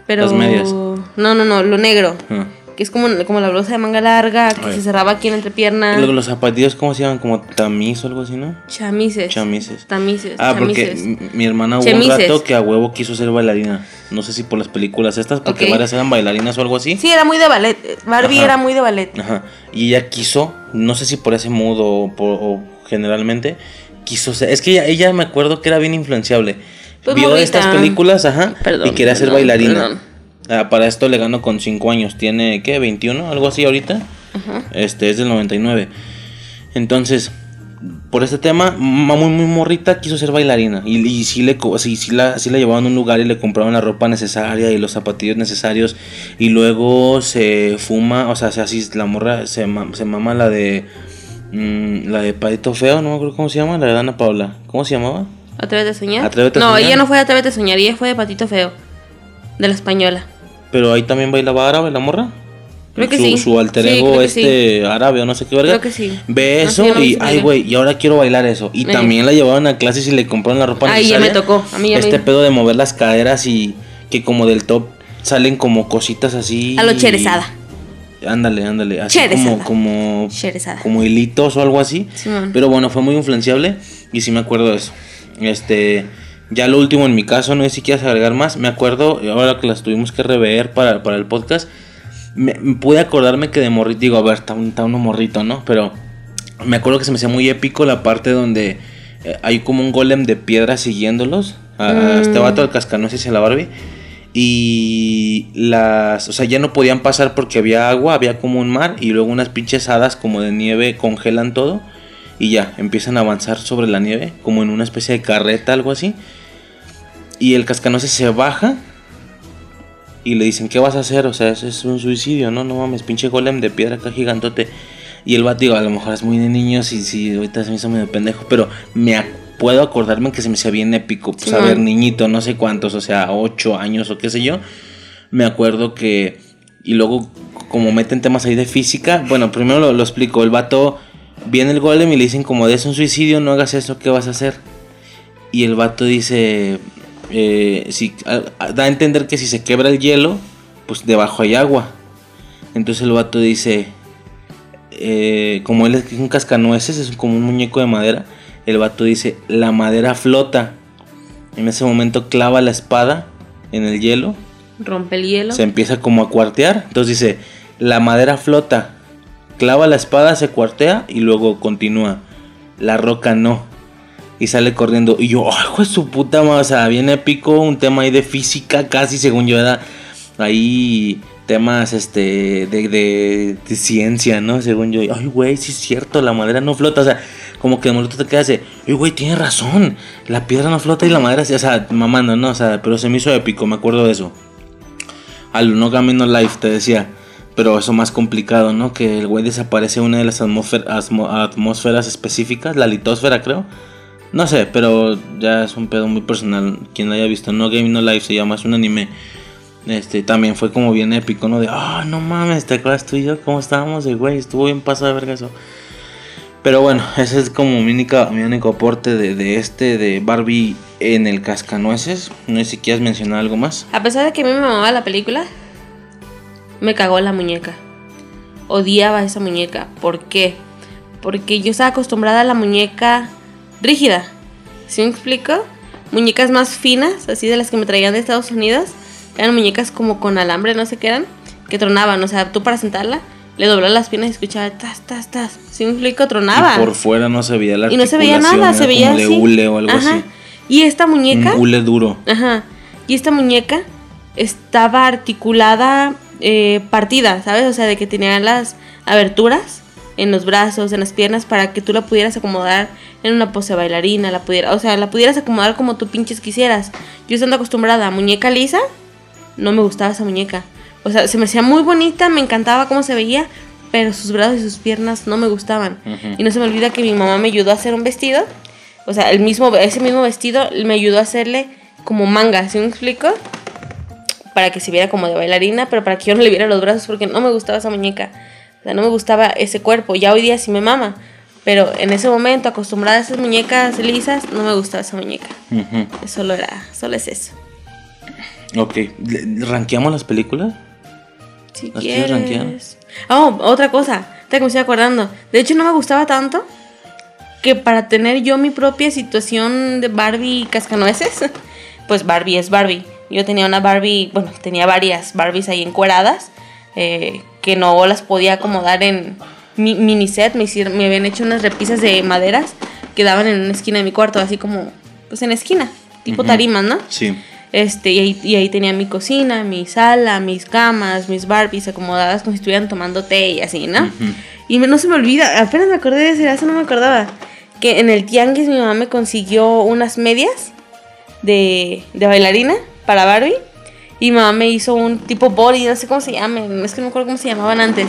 A: Pero.
B: Las medias.
A: No, no, no, lo negro.
B: Ajá.
A: Que es como, como la blusa de manga larga, que
B: Ay.
A: se cerraba aquí en la entrepierna.
B: Luego los zapatillos, ¿cómo se llaman? Como tamiz o algo así, ¿no?
A: Chamises.
B: Chamises.
A: Tamises.
B: Ah, porque
A: chamises.
B: mi hermana hubo
A: Chemises.
B: un rato que a huevo quiso ser bailarina. No sé si por las películas estas, porque varias eran bailarinas o algo así.
A: Sí, era muy de ballet. Barbie
B: Ajá.
A: era muy de ballet.
B: Ajá. Y ella quiso, no sé si por ese modo o, por- o generalmente, quiso ser. Es que ella, ella me acuerdo que era bien influenciable.
A: Pues
B: Vio
A: morrita.
B: estas películas, ajá,
A: Perdón,
B: y quería ser bailarina.
A: perdón.
B: Ah, para esto le gano con 5 años. Tiene, ¿qué? ¿21? Algo así ahorita.
A: Ajá.
B: Este es del 99. Entonces, por este tema, ma- muy, muy morrita quiso ser bailarina. Y, y sí, le, sí, sí la, sí la llevaban a un lugar y le compraban la ropa necesaria y los zapatillos necesarios. Y luego se fuma, o sea, se así, la morra se, se mama la de. mm, la de Patito Feo, no me acuerdo cómo se llama, la de Dana Paula. ¿Cómo se llamaba?
A: ¿Atrévete a soñar?
B: Atrévete a
A: no,
B: soñar.
A: ella no fue de Atrévete a soñar, ella fue de Patito Feo. De la española.
B: Pero ahí también bailaba árabe la morra.
A: Creo que
B: su,
A: sí.
B: Su alter ego este árabe o no sé qué verga.
A: Creo que sí.
B: Ve
A: No
B: eso
A: no
B: y, ay, güey, y ahora quiero bailar eso. Y también la llevaban a clases y le compraron la ropa
A: Ahí ya me tocó, a mí ya
B: Este
A: me-
B: pedo de mover las caderas y que como del top salen como cositas así.
A: A lo cherezada.
B: Ándale, ándale. Así
A: Sherezada.
B: como, como,
A: Sherezada.
B: como hilitos o algo así. Pero bueno, fue muy influenciable y sí me acuerdo de eso. Este, ya lo último en mi caso, no sé si quieres agregar más. Me acuerdo, ahora que las tuvimos que rever para, para el podcast, me, pude acordarme que de morrito, digo, a ver, está, un- está uno morrito, ¿no? Pero me acuerdo que se me hacía muy épico la parte donde eh, hay como un golem de piedra siguiéndolos. A, a
A: Mm.
B: este vato, al cascanueces y a la Barbie. Y las, o sea, ya no podían pasar porque había agua, había como un mar y luego unas pinches hadas como de nieve congelan todo y ya empiezan a avanzar sobre la nieve como en una especie de carreta, algo así. Y el cascanueces se baja y le dicen, ¿qué vas a hacer? O sea, eso es un suicidio, ¿no? No mames, pinche golem de piedra acá gigantote. Y el vato, digo, a lo mejor es muy de niños y sí, ahorita se me hizo medio pendejo, pero me ac- puedo acordarme que se me hacía bien épico. Pues a ver, niñito, no sé cuántos, o sea, ocho años o qué sé yo. Me acuerdo que. Y luego, como meten temas ahí de física, bueno, primero lo, lo explico. El vato viene el golem y le dicen, como es un suicidio, no hagas eso, ¿qué vas a hacer? Y el vato dice, eh, si, a- da a entender que si se quebra el hielo, pues debajo hay agua. Entonces el vato dice, eh, como él es un cascanueces, es como un muñeco de madera, el vato dice, la madera flota. En ese momento clava la espada en el hielo,
A: Rompe el hielo.
B: se empieza como a cuartear. Entonces dice, la madera flota, clava la espada, se cuartea y luego continúa. La roca no. Y sale corriendo. Y yo, ¡ay, de su puta madre! O sea, bien épico. Un tema ahí de física, casi según yo era. Ahí temas este de, ciencia, ¿no? Según yo. Ay, güey, sí es cierto, la madera no flota. O sea, como que de momento te quedas ay, güey, tienes razón. La piedra no flota y la madera sí. O sea, mamando, ¿no? O sea, pero se me hizo épico, me acuerdo de eso. Al No Game No Life, te decía. Pero eso más complicado, ¿no? Que el güey desaparece una de las atmósferas específicas, la litósfera, creo. No sé, pero ya es un pedo muy personal. Quien haya visto, No Game No Life se llama, es un anime. Este también fue como bien épico, ¿no? De, ah, no mames, ¿te acuerdas tú y yo cómo estábamos? Y, güey, estuvo bien pasado de verga. Pero bueno, ese es como mi, única, mi único aporte de, de este, de Barbie en el cascanueces. No sé si quieres mencionar algo más.
A: A pesar de que a mí me mamaba la película, me cagó la muñeca. Odiaba esa muñeca. ¿Por qué? Porque yo estaba acostumbrada a la muñeca rígida. ¿Sí me explico? Muñecas más finas, así de las que me traían de Estados Unidos. Eran muñecas como con alambre, no sé qué eran, que tronaban. O sea, tú para sentarla, le doblabas las piernas y escuchaba tas, tas, tas. ¿Sí me explico? Tronaba.
B: Y por fuera no se veía la
A: Y no se veía nada, se veía
B: como de
A: así.
B: hule o algo
A: Ajá.
B: así.
A: Y esta muñeca.
B: Un hule duro.
A: Ajá. Y esta muñeca estaba articulada, eh, partida, ¿sabes? O sea, de que tenía las aberturas en los brazos, en las piernas, para que tú la pudieras acomodar en una pose bailarina, la pudiera, o sea, la pudieras acomodar como tú pinches quisieras. Yo estando acostumbrada a muñeca lisa, no me gustaba esa muñeca. O sea, se me hacía muy bonita, me encantaba cómo se veía, pero sus brazos y sus piernas no me gustaban. Y no se me olvida que mi mamá me ayudó a hacer un vestido. O sea, el mismo, ese mismo vestido me ayudó a hacerle como manga, ¿sí me explico? Para que se viera como de bailarina, pero para que yo no le viera los brazos porque no me gustaba esa muñeca. O sea, no me gustaba ese cuerpo. Ya hoy día sí me mama. Pero en ese momento, acostumbrada a esas muñecas lisas, no me gustaba esa muñeca.
B: Ujú.
A: Solo era, solo es eso.
B: Ok, ¿Le- ¿ranqueamos las películas?
A: Si
B: ¿Las quieres.
A: Oh, otra cosa. Que me estoy acordando. De hecho, no me gustaba tanto que para tener yo mi propia situación de Barbie cascanueces, pues Barbie es Barbie. Yo tenía una Barbie, bueno, tenía varias Barbies ahí encueradas eh, que no las podía acomodar en mi mini set. Me, hicieron, me habían hecho unas repisas de maderas que daban en una esquina de mi cuarto, así como, pues en esquina, tipo
B: Ujú.
A: tarimas, ¿no?
B: Sí.
A: Este, y ahí, y ahí tenía mi cocina, mi sala, mis camas, mis Barbies acomodadas como si estuvieran tomando té y así, ¿no?
B: Ujú.
A: Y me- no se me olvida, apenas me acordé de eso, eso no me acordaba. Que en el tianguis mi mamá me consiguió unas medias de, de bailarina para Barbie. Y mamá me hizo un tipo body, no sé cómo se llama, es que no me acuerdo cómo se llamaban antes.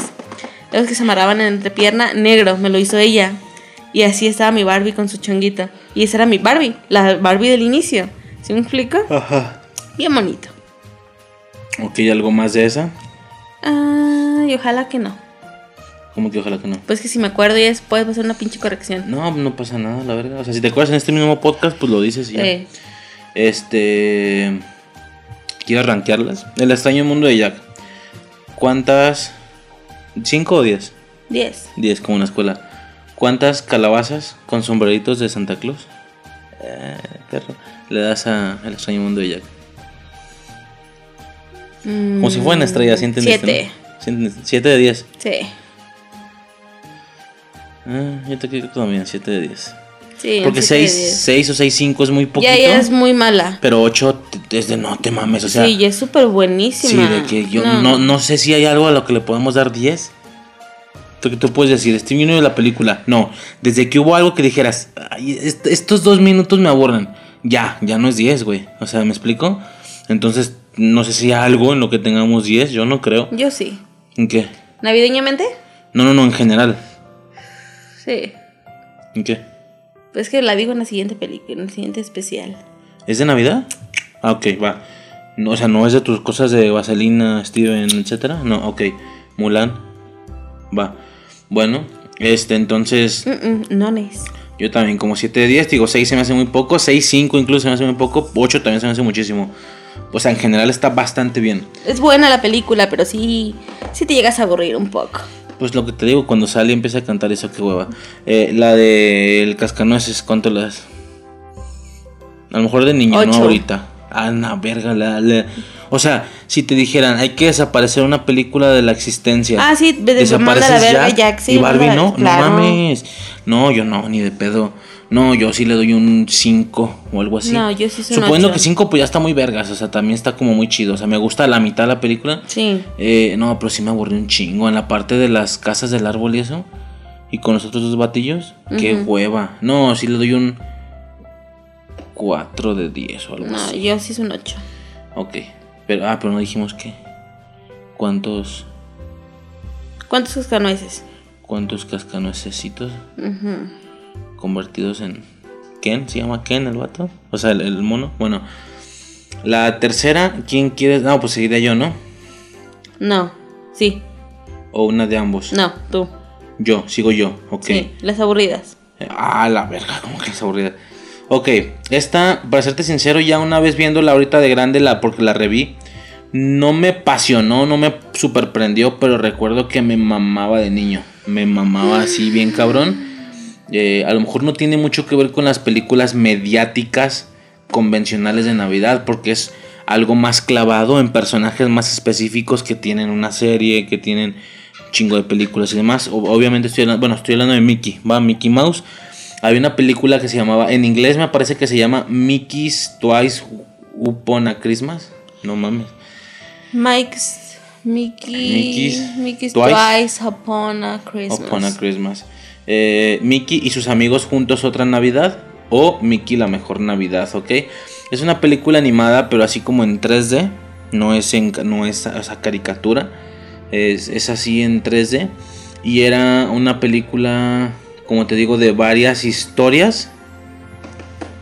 A: Los que se amarraban en entrepierna, negro, me lo hizo ella. Y así estaba mi Barbie con su chonguita. Y esa era mi Barbie, la Barbie del inicio. ¿Sí me explico?
B: Ajá.
A: Bien bonito.
B: Ok, ¿algo más de esa?
A: Ay, ojalá que no.
B: Como que ojalá que no.
A: Pues que si me acuerdo y después va a ser una pinche corrección.
B: No, no pasa nada, la verdad. O sea, si te acuerdas en este mismo podcast, pues lo dices y ya.
A: Eh,
B: Este. Quiero rankearlas. El extraño mundo de Jack. ¿Cuántas ¿Cinco o diez?
A: 10.
B: Diez, como en la escuela. ¿Cuántas calabazas con sombreritos de Santa Claus? Eh, le das a El extraño mundo de Jack. Como si fuera una estrella, ¿sí entendiste?
A: Siete.
B: Siete de diez.
A: Sí.
B: Ah, yo te creo también, 7 de 10.
A: Sí.
B: Porque
A: un siete de
B: 6,
A: diez.
B: 6 o 6, 5 es muy poquito.
A: Ya, ya es muy mala.
B: Pero 8 es de no te mames, o sea.
A: sí, es súper
B: sí,
A: buenísima.
B: de que yo no. No, sé si hay algo a lo que le podemos dar 10. Tú, tú puedes decir, estoy viendo la película. No, desde que hubo algo que dijeras, "Ay, est- estos dos minutos me aburren. Ya, ya no es 10, güey. O sea, ¿me explico? Entonces, no sé si hay algo en lo que tengamos 10, yo no creo.
A: Yo sí.
B: ¿En qué?
A: ¿Navideñamente?
B: No, no, no, en general.
A: Sí.
B: ¿En qué?
A: Pues que la digo en la siguiente película, en el siguiente especial.
B: ¿Es de Navidad? Ah, ok, va. No, o sea, no es de tus cosas de Vaselina, Steven, etcétera. No, ok. Mulan. Va. Bueno, este, entonces.
A: Mm, mm, nones.
B: Yo también, como 7 de 10, digo 6 se me hace muy poco. 6, 5 incluso se me hace muy poco. 8 también se me hace muchísimo. O sea, en general está bastante bien.
A: Es buena la película, pero sí, sí te llegas a aburrir un poco.
B: Pues lo que te digo, cuando sale y empieza a cantar eso, qué hueva. Eh, la de El Cascanueces, ¿cuánto le das? A lo mejor de niño, no ahorita. Ah, no, verga. la- la- O sea, si te dijeran, hay que desaparecer una película de la existencia.
A: Ah, sí, de- de-
B: desapareces
A: la verga,
B: Jack,
A: Jack, sí,
B: y Barbie no,
A: claro.
B: no mames. No, yo no, ni de pedo. No, yo sí le doy un 5 o algo así.
A: No, yo sí soy un
B: Suponiendo que 5 pues ya está muy vergas, o sea, también está como muy chido. O sea, me gusta la mitad de la película.
A: Sí.
B: Eh, no, pero sí me aburrí un chingo en la parte de las casas del árbol y eso. Y con los otros dos batillos. Qué hueva. No, sí le doy un 4 de 10 o algo
A: No,
B: así.
A: yo sí es un 8.
B: Ok. Pero, ah, pero no dijimos qué. ¿Cuántos,
A: ¿Cuántos cascanueces?
B: cuántos cascanuecesitos
A: Ujú.
B: Convertidos en Ken? ¿Se llama Ken el vato? O sea, el, el mono. Bueno. La tercera, ¿quién quiere? No, pues seguiré yo, ¿no?
A: No, sí,
B: O una de ambos.
A: no, tú.
B: Yo, sigo yo. Ok.
A: Sí, las aburridas.
B: Ah, la verga, como que es aburrida. Ok, esta, para serte sincero, ya una vez viéndola ahorita de grande, la, porque la reví, no me apasionó, no me superprendió, pero recuerdo que me mamaba de niño. Me mamaba así bien cabrón. Eh, a lo mejor no tiene mucho que ver con las películas mediáticas convencionales de Navidad, porque es algo más clavado en personajes más específicos que tienen una serie, que tienen un chingo de películas y demás. Obviamente estoy hablando, bueno, estoy hablando de Mickey, va, Mickey Mouse. Había una película que se llamaba, en inglés me parece que se llama Mickey's Twice Upon a Christmas. No mames.
A: Mike's. Mickey.
B: Mickey's
A: Mickey's,
B: Twice.
A: twice, upon a Christmas.
B: Upon a Christmas. Eh, Mickey y sus amigos juntos otra Navidad. O Mickey la mejor Navidad, ¿ok? Es una película animada, pero así como en 3D. No es, en, no es esa caricatura. Es, es así en 3D. Y era una película, como te digo, de varias historias.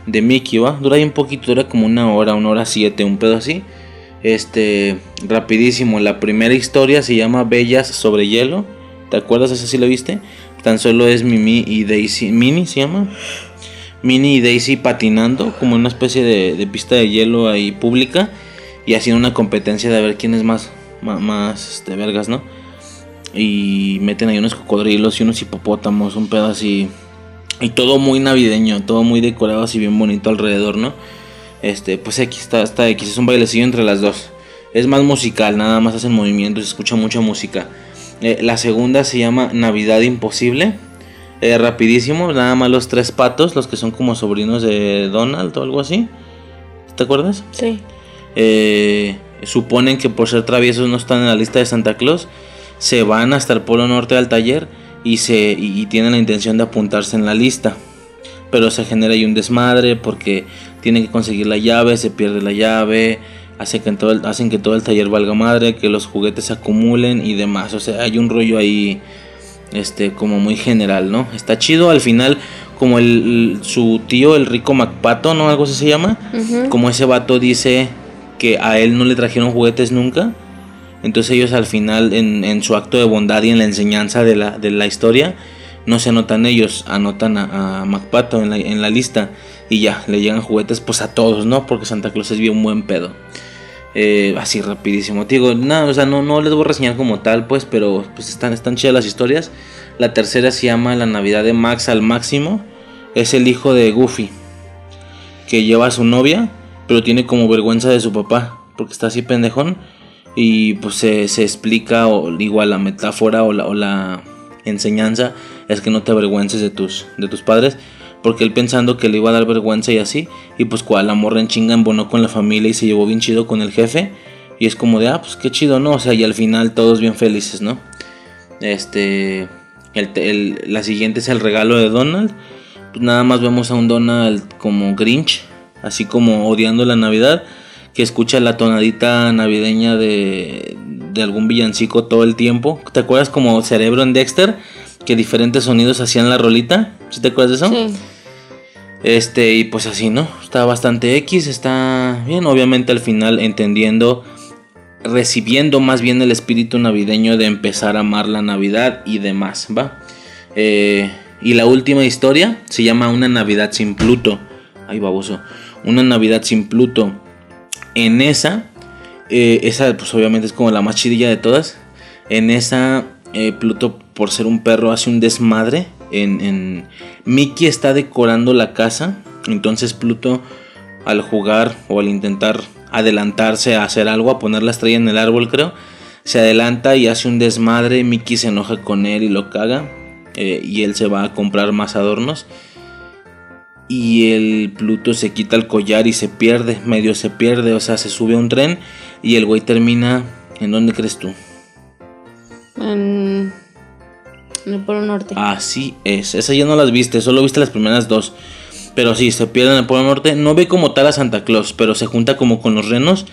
B: De Mickey, ¿va? Dura ahí un poquito, dura como una hora, una hora siete, un pedo así. Este, rapidísimo. La primera historia se llama Bellas sobre hielo. ¿Te acuerdas? ¿Esa sí la viste? Tan solo es Mimi y Daisy. Mini se llama. Minnie y Daisy patinando como una especie de, pista de hielo ahí pública y haciendo una competencia de ver quién es más, más, más este, vergas, ¿no? Y meten ahí unos cocodrilos y unos hipopótamos, un pedo así. Y todo muy navideño, todo muy decorado así bien bonito alrededor, ¿no? Este, pues X está, está X, es un bailecillo entre las dos. Es más musical, nada más hacen movimientos, se escucha mucha música. Eh, la segunda se llama Navidad Imposible. Eh, rapidísimo, nada más los tres patos, los que son como sobrinos de Donald o algo así. ¿Te acuerdas?
A: Sí.
B: Eh, suponen que por ser traviesos no están en la lista de Santa Claus. Se van hasta el Polo Norte al taller y, se, y, y tienen la intención de apuntarse en la lista. Pero se genera ahí un desmadre porque tienen que conseguir la llave, se pierde la llave, hacen que, todo el, hacen que todo el taller valga madre, que los juguetes se acumulen y demás. O sea, hay un rollo ahí este como muy general, ¿no? Está chido al final como el, su tío el rico Macpato, ¿no? Algo así se llama. Como ese vato dice que a él no le trajeron juguetes nunca. Entonces ellos al final en, en su acto de bondad y en la enseñanza de la, de la historia no se anotan ellos, anotan a, a Macpato en la, lista y ya, le llegan juguetes pues a todos, ¿no? Porque Santa Claus es bien buen pedo. Eh, así rapidísimo. digo, nada, o sea, no, no les voy a reseñar como tal, pues, pero pues están, están chidas las historias. La tercera se llama La Navidad de Max al máximo. Es el hijo de Goofy, que lleva a su novia, pero tiene como vergüenza de su papá, porque está así pendejón. Y pues se, explica, o igual la metáfora o la, o la enseñanza es que no te avergüences de tus, de tus padres porque él pensando que le iba a dar vergüenza y así, y pues cual la morra en chinga embonó con la familia y se llevó bien chido con el jefe, y es como de, ah, pues qué chido, ¿no? O sea, y al final todos bien felices, ¿no? Este, la siguiente es el regalo de Donald, pues nada más vemos a un Donald como Grinch, así como odiando la Navidad, que escucha la tonadita navideña de, de algún villancico todo el tiempo. ¿Te acuerdas como Cerebro en Dexter? Que diferentes sonidos hacían la rolita. ¿Sí te acuerdas de eso? Sí. Este, y pues así, ¿no? Está bastante X, está bien, obviamente al final entendiendo, recibiendo más bien el espíritu navideño de empezar a amar la Navidad y demás, ¿va? Eh, y la última historia se llama Una Navidad sin Pluto. Ay, baboso. Una Navidad sin Pluto. En esa, eh, esa pues obviamente es como la más chidilla de todas. En esa, eh, Pluto, por ser un perro, hace un desmadre en, Mickey está decorando la casa, entonces Pluto al jugar o al intentar adelantarse a hacer algo, a poner la estrella en el árbol creo, se adelanta y hace un desmadre, Mickey se enoja con él y lo caga eh, y él se va a comprar más adornos y el Pluto se quita el collar y se pierde, medio se pierde, o sea, se sube a un tren y el güey termina, ¿en dónde crees tú?
A: En el Polo Norte.
B: Así es. Esa ya no las viste, solo viste las primeras dos. Pero sí, se pierde en el Polo Norte. No ve como tal a Santa Claus, pero se junta como con los renos.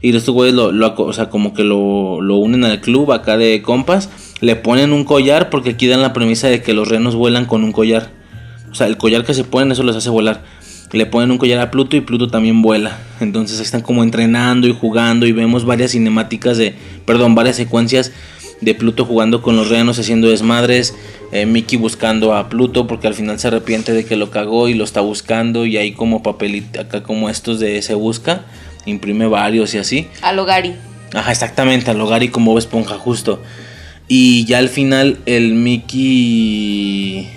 B: Y estos güeyes lo, lo, o sea, como que lo, lo unen al club acá de compas. Le ponen un collar porque aquí dan la premisa de que los renos vuelan con un collar. O sea, el collar que se ponen, eso les hace volar. Le ponen un collar a Pluto y Pluto también vuela. Entonces están como entrenando y jugando y vemos varias cinemáticas de, perdón, varias secuencias de Pluto jugando con los renos haciendo desmadres, eh, Mickey buscando a Pluto porque al final se arrepiente de que lo cagó y lo está buscando y ahí como papelito, acá como estos de se busca, imprime varios y así.
A: A Logari.
B: Ajá, exactamente, a Logari como Esponja justo. Y ya al final el Mickey...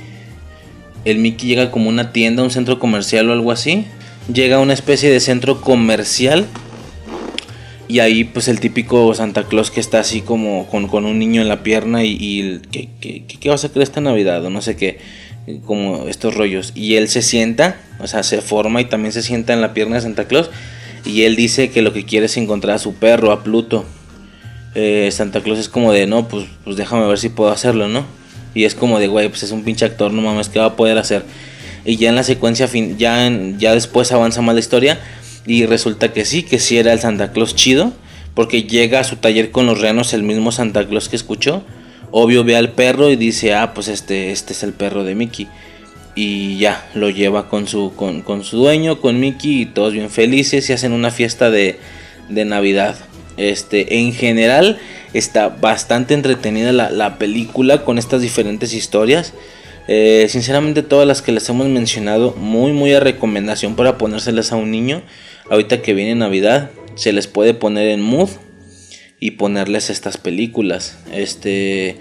B: El Mickey llega como una tienda, un centro comercial o algo así. Llega a una especie de centro comercial y ahí pues el típico Santa Claus que está así como con, un niño en la pierna y, ¿qué, qué, vas a creer esta Navidad? O no sé qué, como estos rollos. Y él se sienta, o sea, se forma y también se sienta en la pierna de Santa Claus. Y él dice que lo que quiere es encontrar a su perro, a Pluto. Eh, Santa Claus es como de, no, pues, pues déjame ver si puedo hacerlo, ¿no? Y es como de, güey, pues es un pinche actor, no mames, ¿qué va a poder hacer? Y ya en la secuencia, fin, ya, ya después avanza más la historia y resulta que sí, que sí era el Santa Claus chido, porque llega a su taller con los renos el mismo Santa Claus que escuchó. Obvio ve al perro y dice, ah, pues este, este es el perro de Mickey. Y ya, lo lleva con su, con, su dueño, con Mickey, y todos bien felices y hacen una fiesta de, de Navidad. Este, en general está bastante entretenida la, la película con estas diferentes historias. Eh, sinceramente todas las que les hemos mencionado, muy muy a recomendación para ponérselas a un niño. Ahorita que viene Navidad, se les puede poner en mood y ponerles estas películas. Este,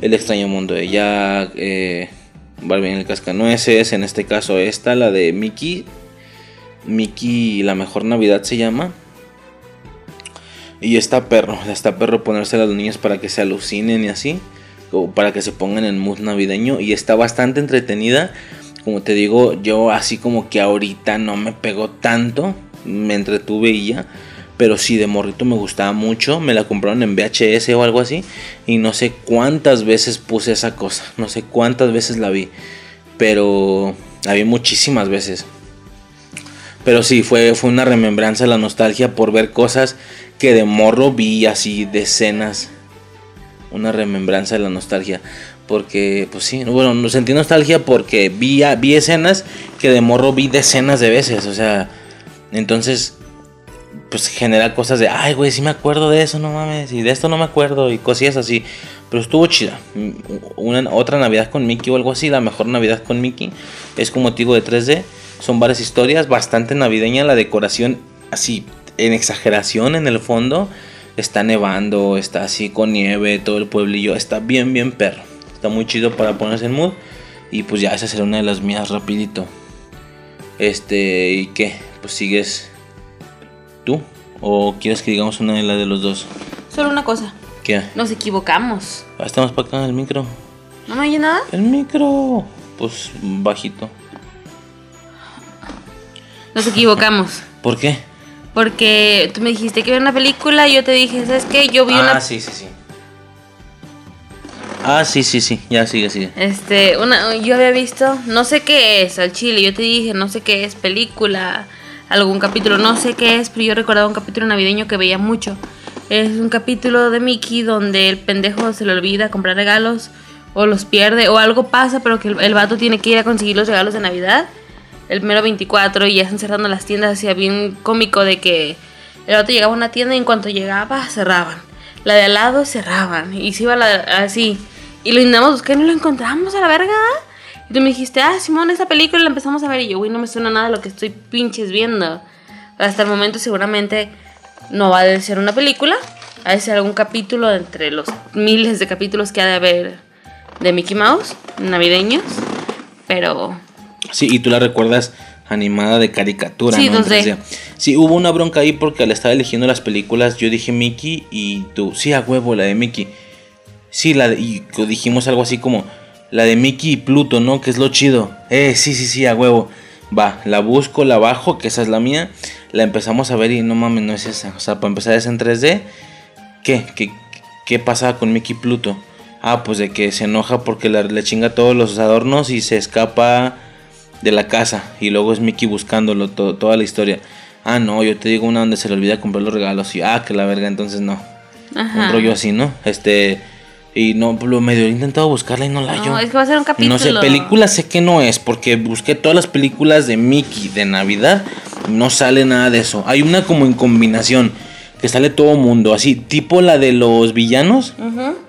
B: El extraño mundo de Jack, eh, Barbie en el cascanueces, en este caso esta, la de Mickey. Mickey, la mejor Navidad se llama. Y está perro, está perro ponérsela a los niños para que se alucinen y así para que se pongan en mood navideño y está bastante entretenida. Como te digo, yo así como que ahorita no me pegó tanto, me entretuve y ya. Pero sí, de morrito me gustaba mucho. Me la compraron en VHS o algo así. Y no sé cuántas veces puse esa cosa. No sé cuántas veces la vi. Pero la vi muchísimas veces. Pero sí, fue, fue una remembranza, la nostalgia por ver cosas que de morro vi así decenas una remembranza de la nostalgia. Porque, pues sí, bueno, sentí nostalgia porque vi, vi escenas que de morro vi decenas de veces. O sea, entonces, pues genera cosas de, ay, güey, sí me acuerdo de eso, no mames, y de esto no me acuerdo, y cosillas así. Pero estuvo chida. Una, otra Navidad con Mickey o algo así, la mejor Navidad con Mickey. Es como motivo de 3D. Son varias historias, bastante navideña, la decoración así en exageración en el fondo. Está nevando, está así con nieve, todo el pueblillo. Está bien, bien perro. Está muy chido para ponerse en mood. Y pues ya esa será una de las mías rapidito. Este, ¿y qué? Pues sigues tú. ¿O quieres que digamos una de las de los dos?
A: Solo una cosa.
B: ¿Qué?
A: Nos equivocamos.
B: Ah, estamos para acá en el micro.
A: ¿No me oye nada?
B: El micro. Pues bajito.
A: Nos equivocamos.
B: ¿Por qué?
A: Porque tú me dijiste que ver una película y yo te dije, ¿sabes qué? Yo vi
B: ah,
A: una.
B: sí, sí, sí. Ah, sí, sí, sí. Ya sigue, sigue.
A: Este, una, yo había visto, no sé qué es, al chile. Yo te dije, no sé qué es, película, algún capítulo, no sé qué es, pero yo recordaba un capítulo navideño que veía mucho. Es un capítulo de Mickey donde el pendejo se le olvida comprar regalos o los pierde o algo pasa, pero que el, el vato tiene que ir a conseguir los regalos de Navidad el mero 24 y ya están cerrando las tiendas, hacía bien cómico de que el vato llegaba a una tienda y en cuanto llegaba cerraban. La de al lado cerraban y se iba la así. Y lo intentamos buscar y no lo encontramos a la verga. Y tú me dijiste, ah, Simón, esa película la empezamos a ver. Y yo, güey, no me suena nada lo que estoy pinches viendo. Hasta el momento seguramente no va a ser una película. Ha de ser algún capítulo entre los miles de capítulos que ha de haber de Mickey Mouse, navideños. Pero
B: Sí, y tú la recuerdas animada de caricatura,
A: Sí,
B: ¿no? En
A: 2D.
B: 3D. Sí, hubo una bronca ahí porque al estar eligiendo las películas yo dije Mickey y tú, sí, a huevo, la de Mickey. Sí, la de, y dijimos algo así como la de Mickey y Pluto, ¿no? Que es lo chido. Eh, sí, sí, sí, a huevo. Va, la busco, la bajo, que esa es la mía. La empezamos a ver y no mames, no es esa. O sea, para empezar es en 3D. ¿Qué? ¿Qué, qué pasaba con Mickey y Pluto? Ah, pues de que se enoja porque la- le chinga todos los adornos y se escapa de la casa y luego es Mickey buscándolo to- toda la historia. Ah, no, yo te digo una donde se le olvida comprar los regalos y ah, que la verga, entonces no.
A: Ajá.
B: Un rollo así, ¿no? Este y no lo medio he intentado buscarla y no la hallo.
A: No, es que va a ser un capítulo.
B: No sé, película sé que no es porque busqué todas las películas de Mickey de Navidad no sale nada de eso. Hay una como en combinación que sale todo mundo, así tipo la de los villanos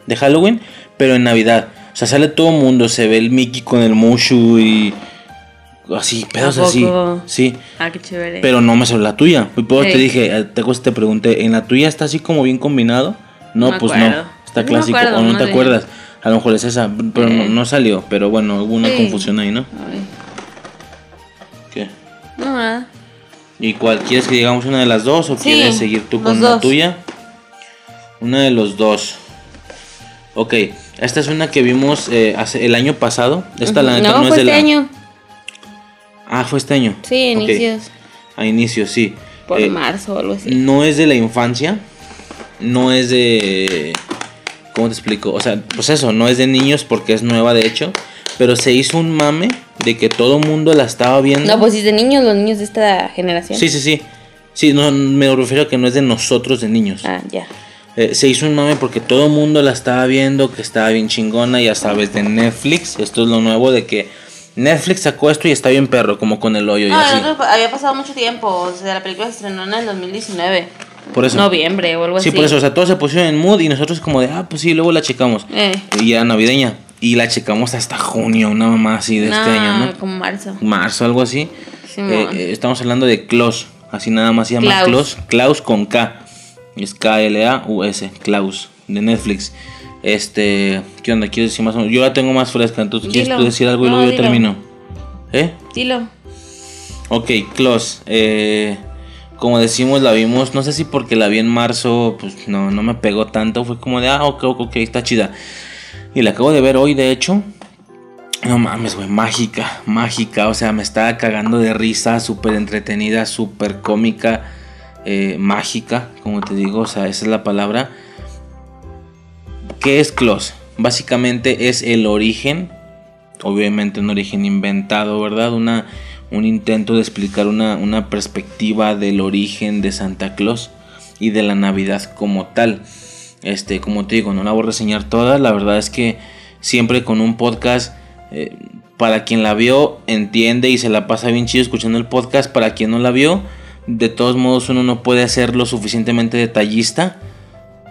B: de Halloween, pero en Navidad. O sea, sale todo mundo, se ve el Mickey con el Mushu y así, pedos
A: ¿A
B: así. Sí,
A: Ah, qué chévere.
B: pero no me salió la tuya. Y por eso te dije, eh, te, te pregunté, ¿en la tuya está así como bien combinado? No, pues
A: acuerdo.
B: no, está
A: No
B: clásico
A: acuerdo,
B: o no te acuerdas. A lo mejor es esa, pero no,
A: Eh.
B: no salió, pero bueno, hubo una
A: Sí.
B: confusión ahí, ¿no? ¿Qué?
A: no, nada.
B: ¿Y cuál? ¿Quieres que digamos una de las dos o
A: Sí,
B: quieres seguir tú con la tuya? Una de los dos. Ok, esta es una que vimos eh, hace, el año pasado. Esta la neta
A: no,
B: no, es
A: fue
B: de
A: este
B: la.
A: año.
B: Ah, fue este año.
A: Sí,
B: Ok,
A: inicios.
B: A inicios, sí.
A: Por
B: Eh,
A: marzo o algo así.
B: No es de la infancia. No es de. ¿Cómo te explico? O sea, pues eso, no es de niños porque es nueva de hecho. Pero se hizo un mame de que todo mundo la estaba viendo.
A: No, pues si es de niños, los niños de esta generación.
B: Sí, sí, sí. Sí, no, me refiero a que no es de nosotros de niños.
A: Ah, ya.
B: Eh, se hizo un mame porque todo el mundo la estaba viendo, que estaba bien chingona, ya sabes, de Netflix. Esto es lo nuevo de que Netflix sacó esto y está bien perro, como con el hoyo y
A: No,
B: así.
A: nosotros había pasado mucho tiempo. O sea, la película se estrenó en el 2019.
B: Por eso.
A: Noviembre o algo
B: Sí,
A: así.
B: por eso, o sea, todos se pusieron en mood y nosotros como de, ah, pues sí, luego la checamos.
A: Eh.
B: Y era navideña. Y la checamos hasta junio, una mamá así de este año, ¿no?
A: como marzo.
B: Marzo, algo así.
A: Simón.
B: Eh, eh, estamos hablando de Klaus, así nada más se llama
A: Klaus.
B: Klaus. Klaus con K. Es K-L-A-U-S, Klaus, de Netflix. Este, ¿qué onda? ¿Quieres decir más o menos? Yo la tengo más fresca, entonces ¿quieres tú decir algo y
A: No,
B: luego yo
A: dilo.
B: termino? ¿Eh?
A: Dilo.
B: Ok, Klaus. Eh, como decimos, la vimos, no sé si porque la vi en marzo, pues no, no me pegó tanto. Fue como de, ah, ok, ok, está chida. Y la acabo de ver hoy, de hecho. No mames, güey, mágica, mágica. O sea, me estaba cagando de risa, súper entretenida, súper cómica, eh, mágica, como te digo, o sea, esa es la palabra. ¿Qué es Klaus? Básicamente es el origen, obviamente un origen inventado, ¿verdad? Una, un intento de explicar una, una perspectiva del origen de Santa Claus y de la Navidad como tal. Este, como te digo, no la voy a reseñar toda. La verdad es que siempre con un podcast, eh, para quien la vio, entiende y se la pasa bien chido escuchando el podcast. Para quien no la vio, de todos modos uno no puede ser lo suficientemente detallista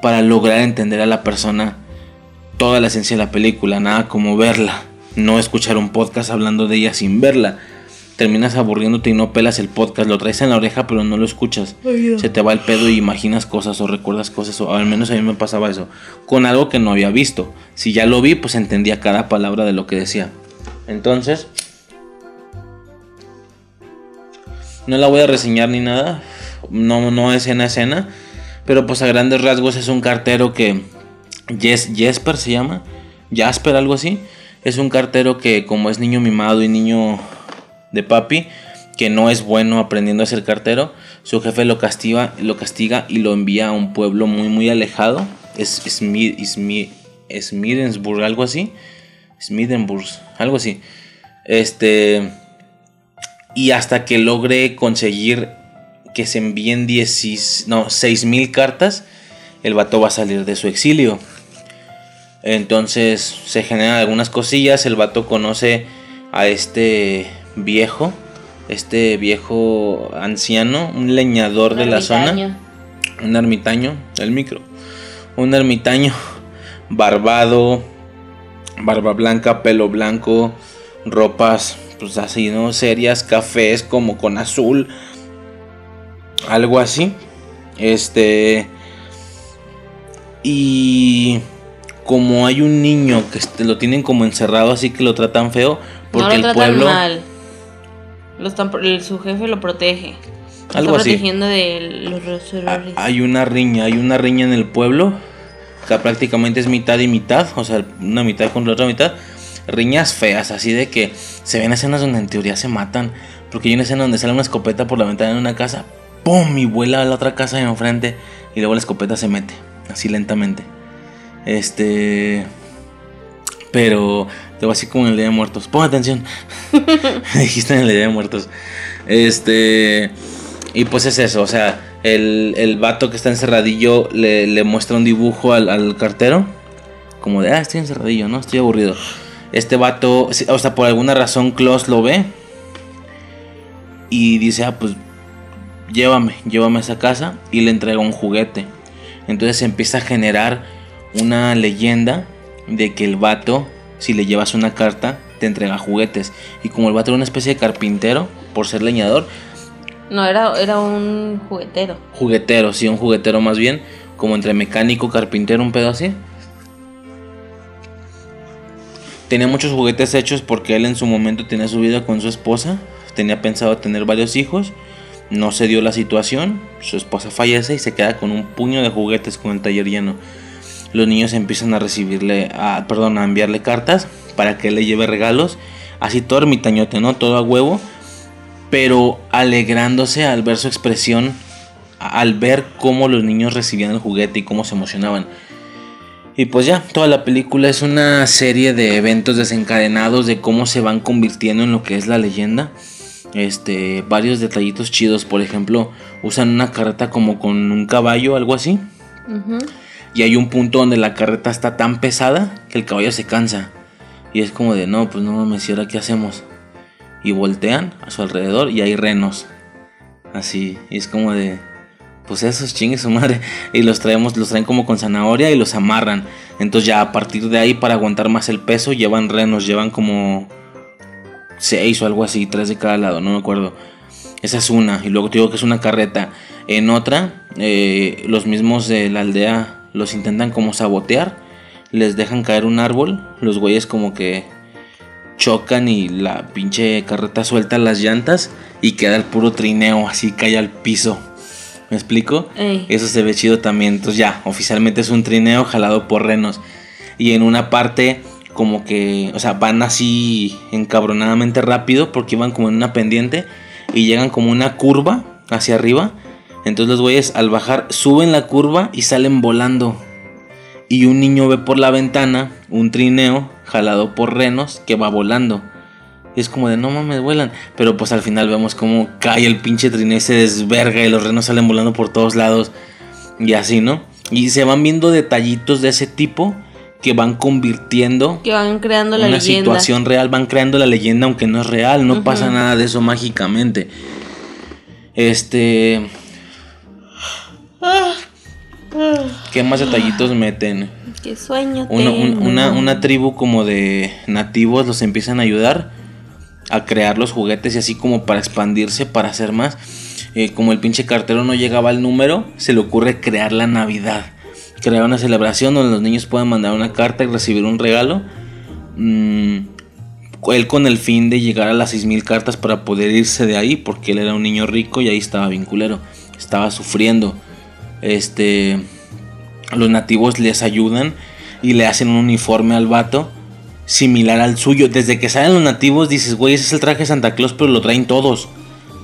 B: para lograr entender a la persona toda la esencia de la película. Nada como verla, no escuchar un podcast hablando de ella sin verla. Terminas aburriéndote y no pelas el podcast, lo traes en la oreja pero no lo escuchas. Se te va el pedo y imaginas cosas o recuerdas cosas, o al menos a mí me pasaba eso, con algo que no había visto. Si ya lo vi, pues entendía cada palabra de lo que decía. Entonces, no la voy a reseñar ni nada, no, no escena a escena, pero pues a grandes rasgos es un cartero que, Jesper se llama, Jasper algo así, es un cartero que como es niño mimado y niño de papi, que no es bueno aprendiendo a ser cartero, su jefe lo castiga, lo castiga y lo envía a un pueblo muy muy alejado, es Smidensburg, algo así, Smidenburg, algo así. Este y hasta que logre conseguir que se envíen 10, no, 6000 cartas, el vato va a salir de su exilio. Entonces se generan algunas cosillas, el vato conoce a este viejo, este viejo anciano, un leñador de la zona, un ermitaño, el micro, un ermitaño barbado, barba blanca, pelo blanco, ropas pues así, ¿no? Serias, cafés como con azul, algo así. Este y como hay un niño que lo tienen como encerrado así que lo tratan feo porque el pueblo mal
A: su jefe lo protege. Algo está protegiendo de los errores.
B: Hay una riña, hay una riña en el pueblo que prácticamente es mitad y mitad, o sea, una mitad con la otra mitad. Riñas feas, así de que se ven escenas donde en teoría se matan. Porque hay una escena donde sale una escopeta por la ventana de una casa, ¡pum! y vuela a la otra casa de enfrente. Y luego la escopeta se mete, así lentamente. Este. Pero te así como en el Día de Muertos. Pon atención. dijiste en el Día de Muertos. Este. Y pues es eso, o sea, el, el vato que está encerradillo le, le muestra un dibujo al, cartero. Como de, ah, estoy encerradillo, ¿no? Estoy aburrido. Este vato, o sea, por alguna razón Klaus lo ve. Y dice, ah, pues llévame, llévame a esa casa. Y le entrega un juguete. Entonces se empieza a generar una leyenda de que el vato, si le llevas una carta, te entrega juguetes. Y como el vato era una especie de carpintero, por ser leñador.
A: No, era, era un juguetero.
B: Juguetero, sí, un juguetero más bien. Como entre mecánico, carpintero, un pedo así. Tenía muchos juguetes hechos porque él en su momento tenía su vida con su esposa. Tenía pensado tener varios hijos. No se dio la situación. Su esposa fallece y se queda con un puño de juguetes con el taller lleno los niños empiezan a recibirle, a, perdón, a enviarle cartas para que le lleve regalos, así todo ermitañote, ¿no? Todo a huevo, pero alegrándose al ver su expresión, al ver cómo los niños recibían el juguete y cómo se emocionaban. Y pues ya, toda la película es una serie de eventos desencadenados de cómo se van convirtiendo en lo que es la leyenda. Este, varios detallitos chidos, por ejemplo, usan una carta como con un caballo, algo así. Y hay un punto donde la carreta está tan pesada que el caballo se cansa. Y es como de, no, pues no mames, ¿y ahora qué hacemos? Y voltean a su alrededor y hay renos. Así, y es como de, pues esos chingues su madre. Y los traemos, los traen como con zanahoria y los amarran. Entonces ya a partir de ahí, para aguantar más el peso, llevan renos, llevan como seis o algo así, tres de cada lado, no me acuerdo. Esa es una. Y luego te digo que es una carreta. En otra, eh, los mismos de la aldea los intentan como sabotear, les dejan caer un árbol, los güeyes como que chocan y la pinche carreta suelta las llantas y queda el puro trineo, así cae al piso. ¿Me explico? Eso se ve chido también. Entonces ya, oficialmente es un trineo jalado por renos. Y en una parte como que, o sea, van así encabronadamente rápido porque iban como en una pendiente y llegan como una curva hacia arriba entonces los güeyes al bajar suben la curva y salen volando. Y un niño ve por la ventana un trineo jalado por renos que va volando. Y es como de no mames, vuelan. Pero pues al final vemos como cae el pinche trineo y se desverga y los renos salen volando por todos lados. Y así, ¿no? Y se van viendo detallitos de ese tipo que van convirtiendo.
A: Que van creando la
B: una situación real, van creando la leyenda aunque no es real. No pasa nada de eso mágicamente. Este. ¿Qué más detallitos meten?
A: Qué sueño
B: una, una, tribu como de nativos los empiezan a ayudar. a crear los juguetes y así como para expandirse, para hacer más. Eh, como el pinche cartero no llegaba al número, se le ocurre crear la Navidad. Crear una celebración donde los niños puedan mandar una carta y recibir un regalo. Mm, él con el fin de llegar a las 6000 cartas para poder irse de ahí, porque él era un niño rico y ahí estaba vinculero. Estaba sufriendo. Este. Los nativos les ayudan y le hacen un uniforme al vato similar al suyo. Desde que salen los nativos dices, güey, ese es el traje de Santa Claus, pero lo traen todos.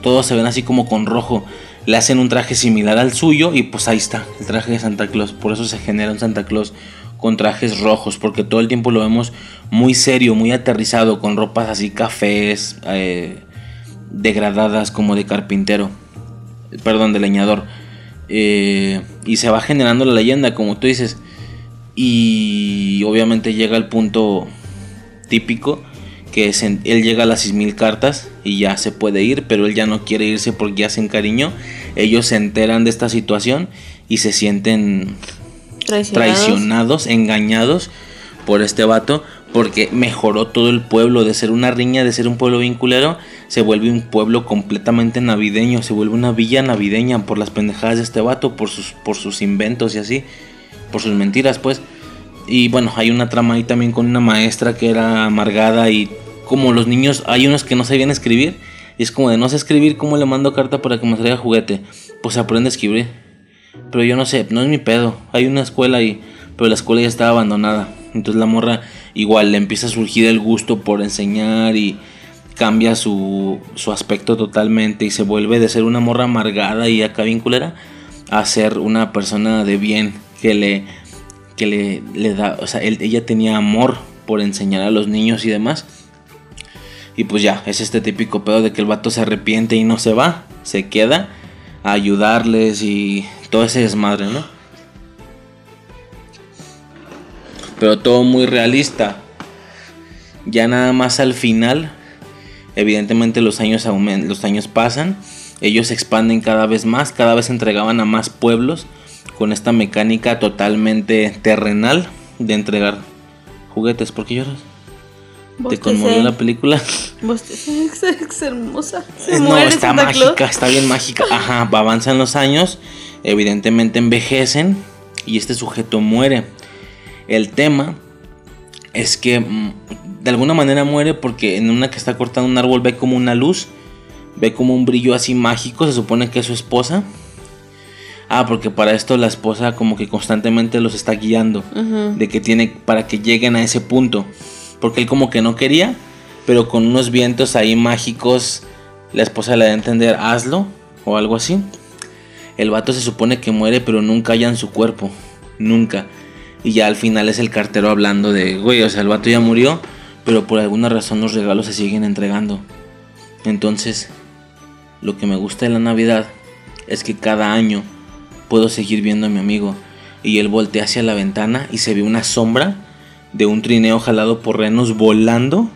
B: Todos se ven así como con rojo. Le hacen un traje similar al suyo y pues ahí está, el traje de Santa Claus. Por eso se genera un Santa Claus con trajes rojos, porque todo el tiempo lo vemos muy serio, muy aterrizado, con ropas así cafés, eh, degradadas como de carpintero, perdón, de leñador. Eh, y se va generando la leyenda, como tú dices. Y obviamente llega el punto típico que es él llega a las 6000 cartas y ya se puede ir, pero él ya no quiere irse porque ya se encariñó. Ellos se enteran de esta situación y se sienten traicionados, engañados por este vato porque mejoró todo el pueblo de ser una riña, de ser un pueblo vinculero, se vuelve un pueblo completamente navideño, se vuelve una villa navideña por las pendejadas de este vato, por sus, por sus inventos y así, por sus mentiras pues. Y bueno, hay una trama ahí también con una maestra que era amargada y como los niños, hay unos que no sabían escribir. Y es como de no sé escribir, ¿cómo le mando carta para que me traiga juguete? Pues aprende a escribir. Pero yo no sé, no es mi pedo. Hay una escuela ahí, pero la escuela ya estaba abandonada. Entonces la morra igual le empieza a surgir el gusto por enseñar y cambia su, su aspecto totalmente y se vuelve de ser una morra amargada y acá vinculera a ser una persona de bien que le que le, le da, o sea, ella tenía amor por enseñar a los niños y demás. Y pues ya, es este típico pedo de que el vato se arrepiente y no se va, se queda a ayudarles y todo ese desmadre, ¿no? Pero todo muy realista. Ya nada más al final, evidentemente los años los años pasan, ellos se expanden cada vez más, cada vez entregaban a más pueblos con esta mecánica totalmente terrenal de entregar juguetes. ¿Por qué lloras? ¿Te conmovió la película?
A: Es hermosa.
B: no, está mágica, está bien mágica. Ajá, avanzan los años, evidentemente envejecen y este sujeto muere. El tema es que mm, de alguna manera muere porque en una que está cortando un árbol ve como una luz, ve como un brillo así mágico, se supone que es su esposa Ah, porque para esto la esposa como que constantemente los está guiando. De que tiene para que lleguen a ese punto. Porque él como que no quería, pero con unos vientos ahí mágicos, la esposa le da a entender, hazlo o algo así. El vato se supone que muere, pero nunca en su cuerpo. Nunca. Y ya al final es el cartero hablando de, güey, o sea, el vato ya murió, pero por alguna razón los regalos se siguen entregando. Entonces, lo que me gusta de la Navidad es que cada año puedo seguir viendo a mi amigo. Y él voltea hacia la ventana y se ve una sombra de un trineo jalado por renos volando.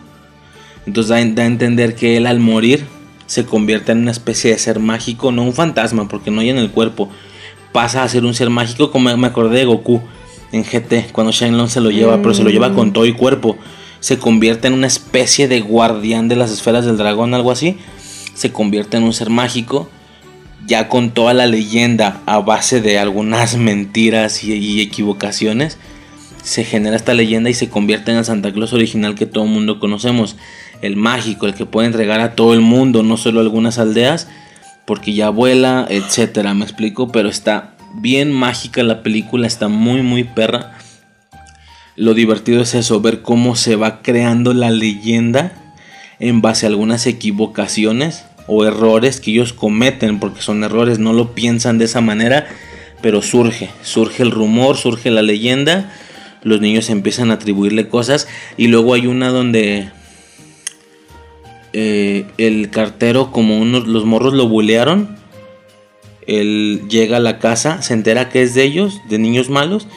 B: Entonces da, a entender que él al morir se convierte en una especie de ser mágico, no un fantasma porque no hay en el cuerpo. Pasa a ser un ser mágico como me acordé de Goku en GT cuando Shenlong se lo lleva, pero se lo lleva con todo y cuerpo. Se convierte en una especie de guardián de las esferas del dragón, algo así. Se convierte en un ser mágico ya con toda la leyenda a base de algunas mentiras y, equivocaciones, se genera esta leyenda y se convierte en el Santa Claus original que todo el mundo conocemos. El mágico, el que puede entregar a todo el mundo, no solo algunas aldeas, porque ya vuela, etcétera. Me explico, pero está bien mágica la película, está muy, muy perra. Lo divertido es eso, ver cómo se va creando la leyenda en base a algunas equivocaciones o errores que ellos cometen, porque son errores, no lo piensan de esa manera, pero surge, surge el rumor, surge la leyenda, los niños empiezan a atribuirle cosas y luego hay una donde eh, el cartero, como unos, los morros lo bulearon, él llega a la casa, se entera que es de ellos, de niños malos,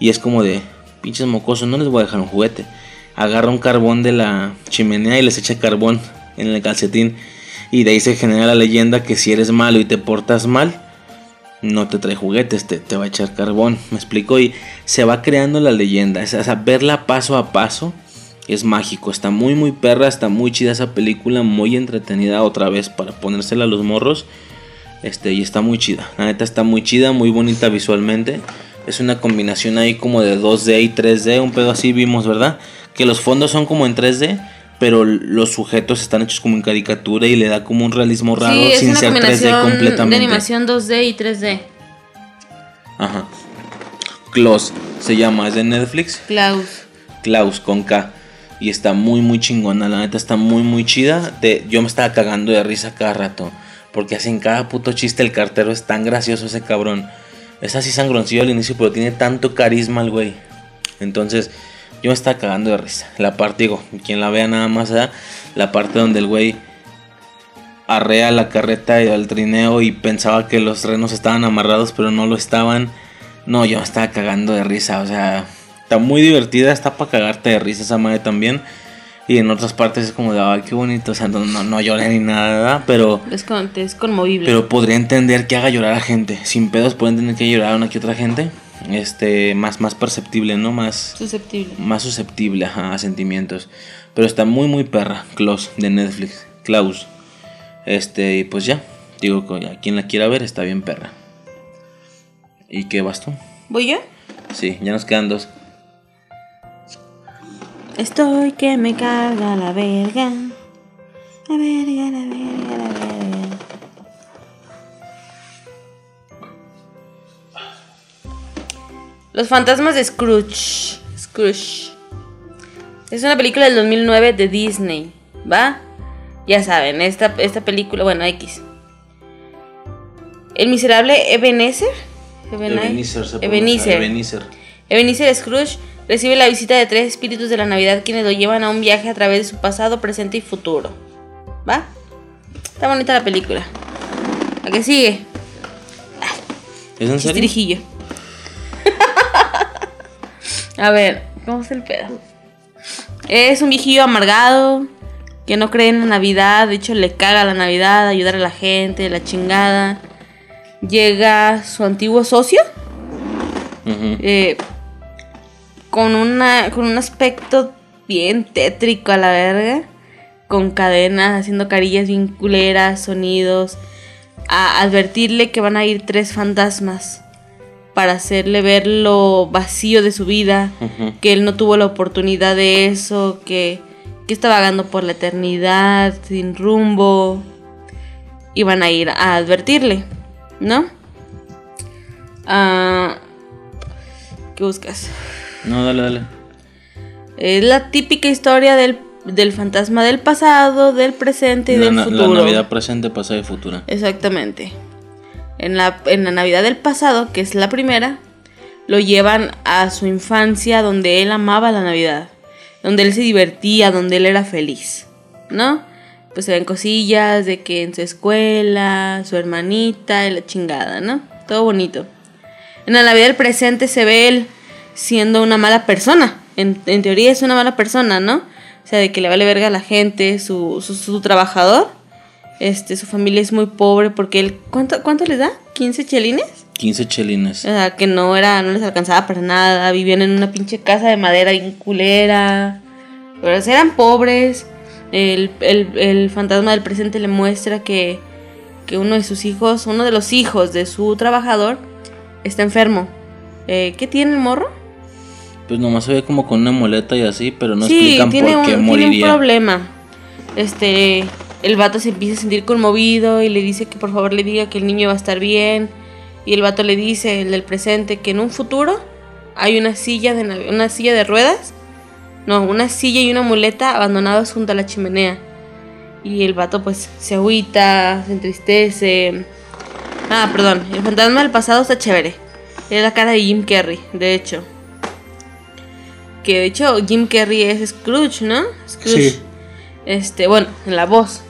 B: y es como de, pinches mocosos, no les voy a dejar un juguete. Agarra un carbón de la chimenea y les echa carbón en el calcetín y de ahí se genera la leyenda que si eres malo y te portas mal, no te trae juguetes, te, te va a echar carbón. Me explico y se va creando la leyenda. O sea, verla paso a paso Es mágico, está muy muy perra, está muy chida esa película, muy entretenida otra vez para ponérsela a los morros. Este, y está muy chida. La neta está muy chida, muy bonita visualmente. Es una combinación ahí como de 2D y 3D, un pedo así vimos, ¿verdad? Que los fondos son como en 3D, pero los sujetos están hechos como en caricatura y le da como un realismo raro
A: Sí,
B: sin ser 3D
A: combinación de
B: completamente.
A: animación 2D y 3D.
B: Ajá. Klaus se llama, es de Netflix.
A: Klaus.
B: Klaus con K. Y está muy, muy chingona. La neta está muy, muy chida. Yo me estaba cagando de risa cada rato. Porque hacen cada puto chiste. El cartero es tan gracioso ese cabrón. Es así sangroncillo al inicio, pero tiene tanto carisma el güey. Entonces, yo me estaba cagando de risa. La parte, digo, quien la vea nada más, ¿verdad? la parte donde el güey arrea la carreta y al trineo y pensaba que los renos estaban amarrados, pero no lo estaban. No, yo me estaba cagando de risa, o sea, está muy divertida, está para cagarte de risa esa madre también. Y en otras partes es como de, ay, qué bonito, o sea, no, no, no lloré ni nada. Pero,
A: Es, con- es conmovible.
B: pero podría entender que haga llorar a gente. Sin pedos pueden entender que llorar a una que otra gente. Este, más, más perceptible, ¿no? Más,
A: Susceptible.
B: más susceptible ajá, a sentimientos. Pero está muy, muy perra. Klaus de Netflix. Klaus. Este, y pues ya. Digo, que a quien la quiera ver está bien perra. ¿Y qué vas tú?
A: ¿Voy yo?
B: Sí, ya nos quedan dos.
A: Estoy que me carga la verga. La verga, la verga, la verga. Los fantasmas de Scrooge. Scrooge. Es una película del 2009 de Disney. ¿Va? Ya saben, esta, esta película, bueno, X. El miserable Ebenezer. Ebene-
B: Ebenezer.
A: Ebenezer.
B: Ebenezer.
A: Ebenezer Scrooge recibe la visita de tres espíritus de la Navidad quienes lo llevan a un viaje a través de su pasado, presente y futuro. ¿Va? Está bonita la película. ¿A qué sigue?
B: ¿Es en serio?
A: A ver, ¿cómo es el pedo? Es un viejillo amargado que no cree en la Navidad, de hecho le caga la Navidad, ayudar a la gente, la chingada. Llega su antiguo socio,
B: Ujú.
A: eh, con, una, con un aspecto bien tétrico a la verga, con cadenas, haciendo carillas bien culeras, sonidos, a advertirle que van a ir tres fantasmas para hacerle ver lo vacío de su vida, que él no tuvo la oportunidad de eso, que, que está vagando por la eternidad, sin rumbo, y van a ir a advertirle, ¿no? Ah, ¿Qué buscas?
B: No, dale, dale.
A: Es la típica historia del, del fantasma del pasado, del presente y
B: La,
A: del
B: na-
A: futuro.
B: la Navidad presente, pasada y futura.
A: Exactamente. En la, en la Navidad del pasado, que es la primera, lo llevan a su infancia donde él amaba la Navidad, donde él se divertía, donde él era feliz, ¿no? Pues se ven cosillas de que en su escuela, su hermanita y la chingada, ¿no? Todo bonito. En la Navidad del presente se ve él siendo una mala persona. En, en teoría es una mala persona, ¿no? O sea, de que le vale verga a la gente, su, su, su trabajador. Este, su familia es muy pobre porque él. ¿Cuánto, cuánto les da? ¿15 chelines?
B: 15 chelines.
A: O sea, que no era, no les alcanzaba para nada. Vivían en una pinche casa de madera bien culera. Pero eran pobres. El, el- el fantasma del presente le muestra que, que uno de sus hijos, uno de los hijos de su trabajador, está enfermo. Eh, ¿Qué tiene el morro?
B: Pues nomás se ve como con una muleta y así, pero no
A: sí,
B: explican
A: tiene,
B: por
A: un,
B: qué
A: tiene un
B: moriría.
A: problema. Este, el vato se empieza a sentir conmovido y le dice que por favor le diga que el niño va a estar bien. Y el vato le dice, el del presente, que en un futuro hay una silla de una silla de ruedas. No, una silla y una muleta abandonados junto a la chimenea. Y el vato pues se agüita, se entristece. Ah, perdón, el fantasma del pasado está chévere. Es la cara de Jim Carrey, de hecho. Que de hecho Jim Carrey es Scrooge, ¿no? Scrooge.
B: Sí.
A: Este, bueno, en la voz.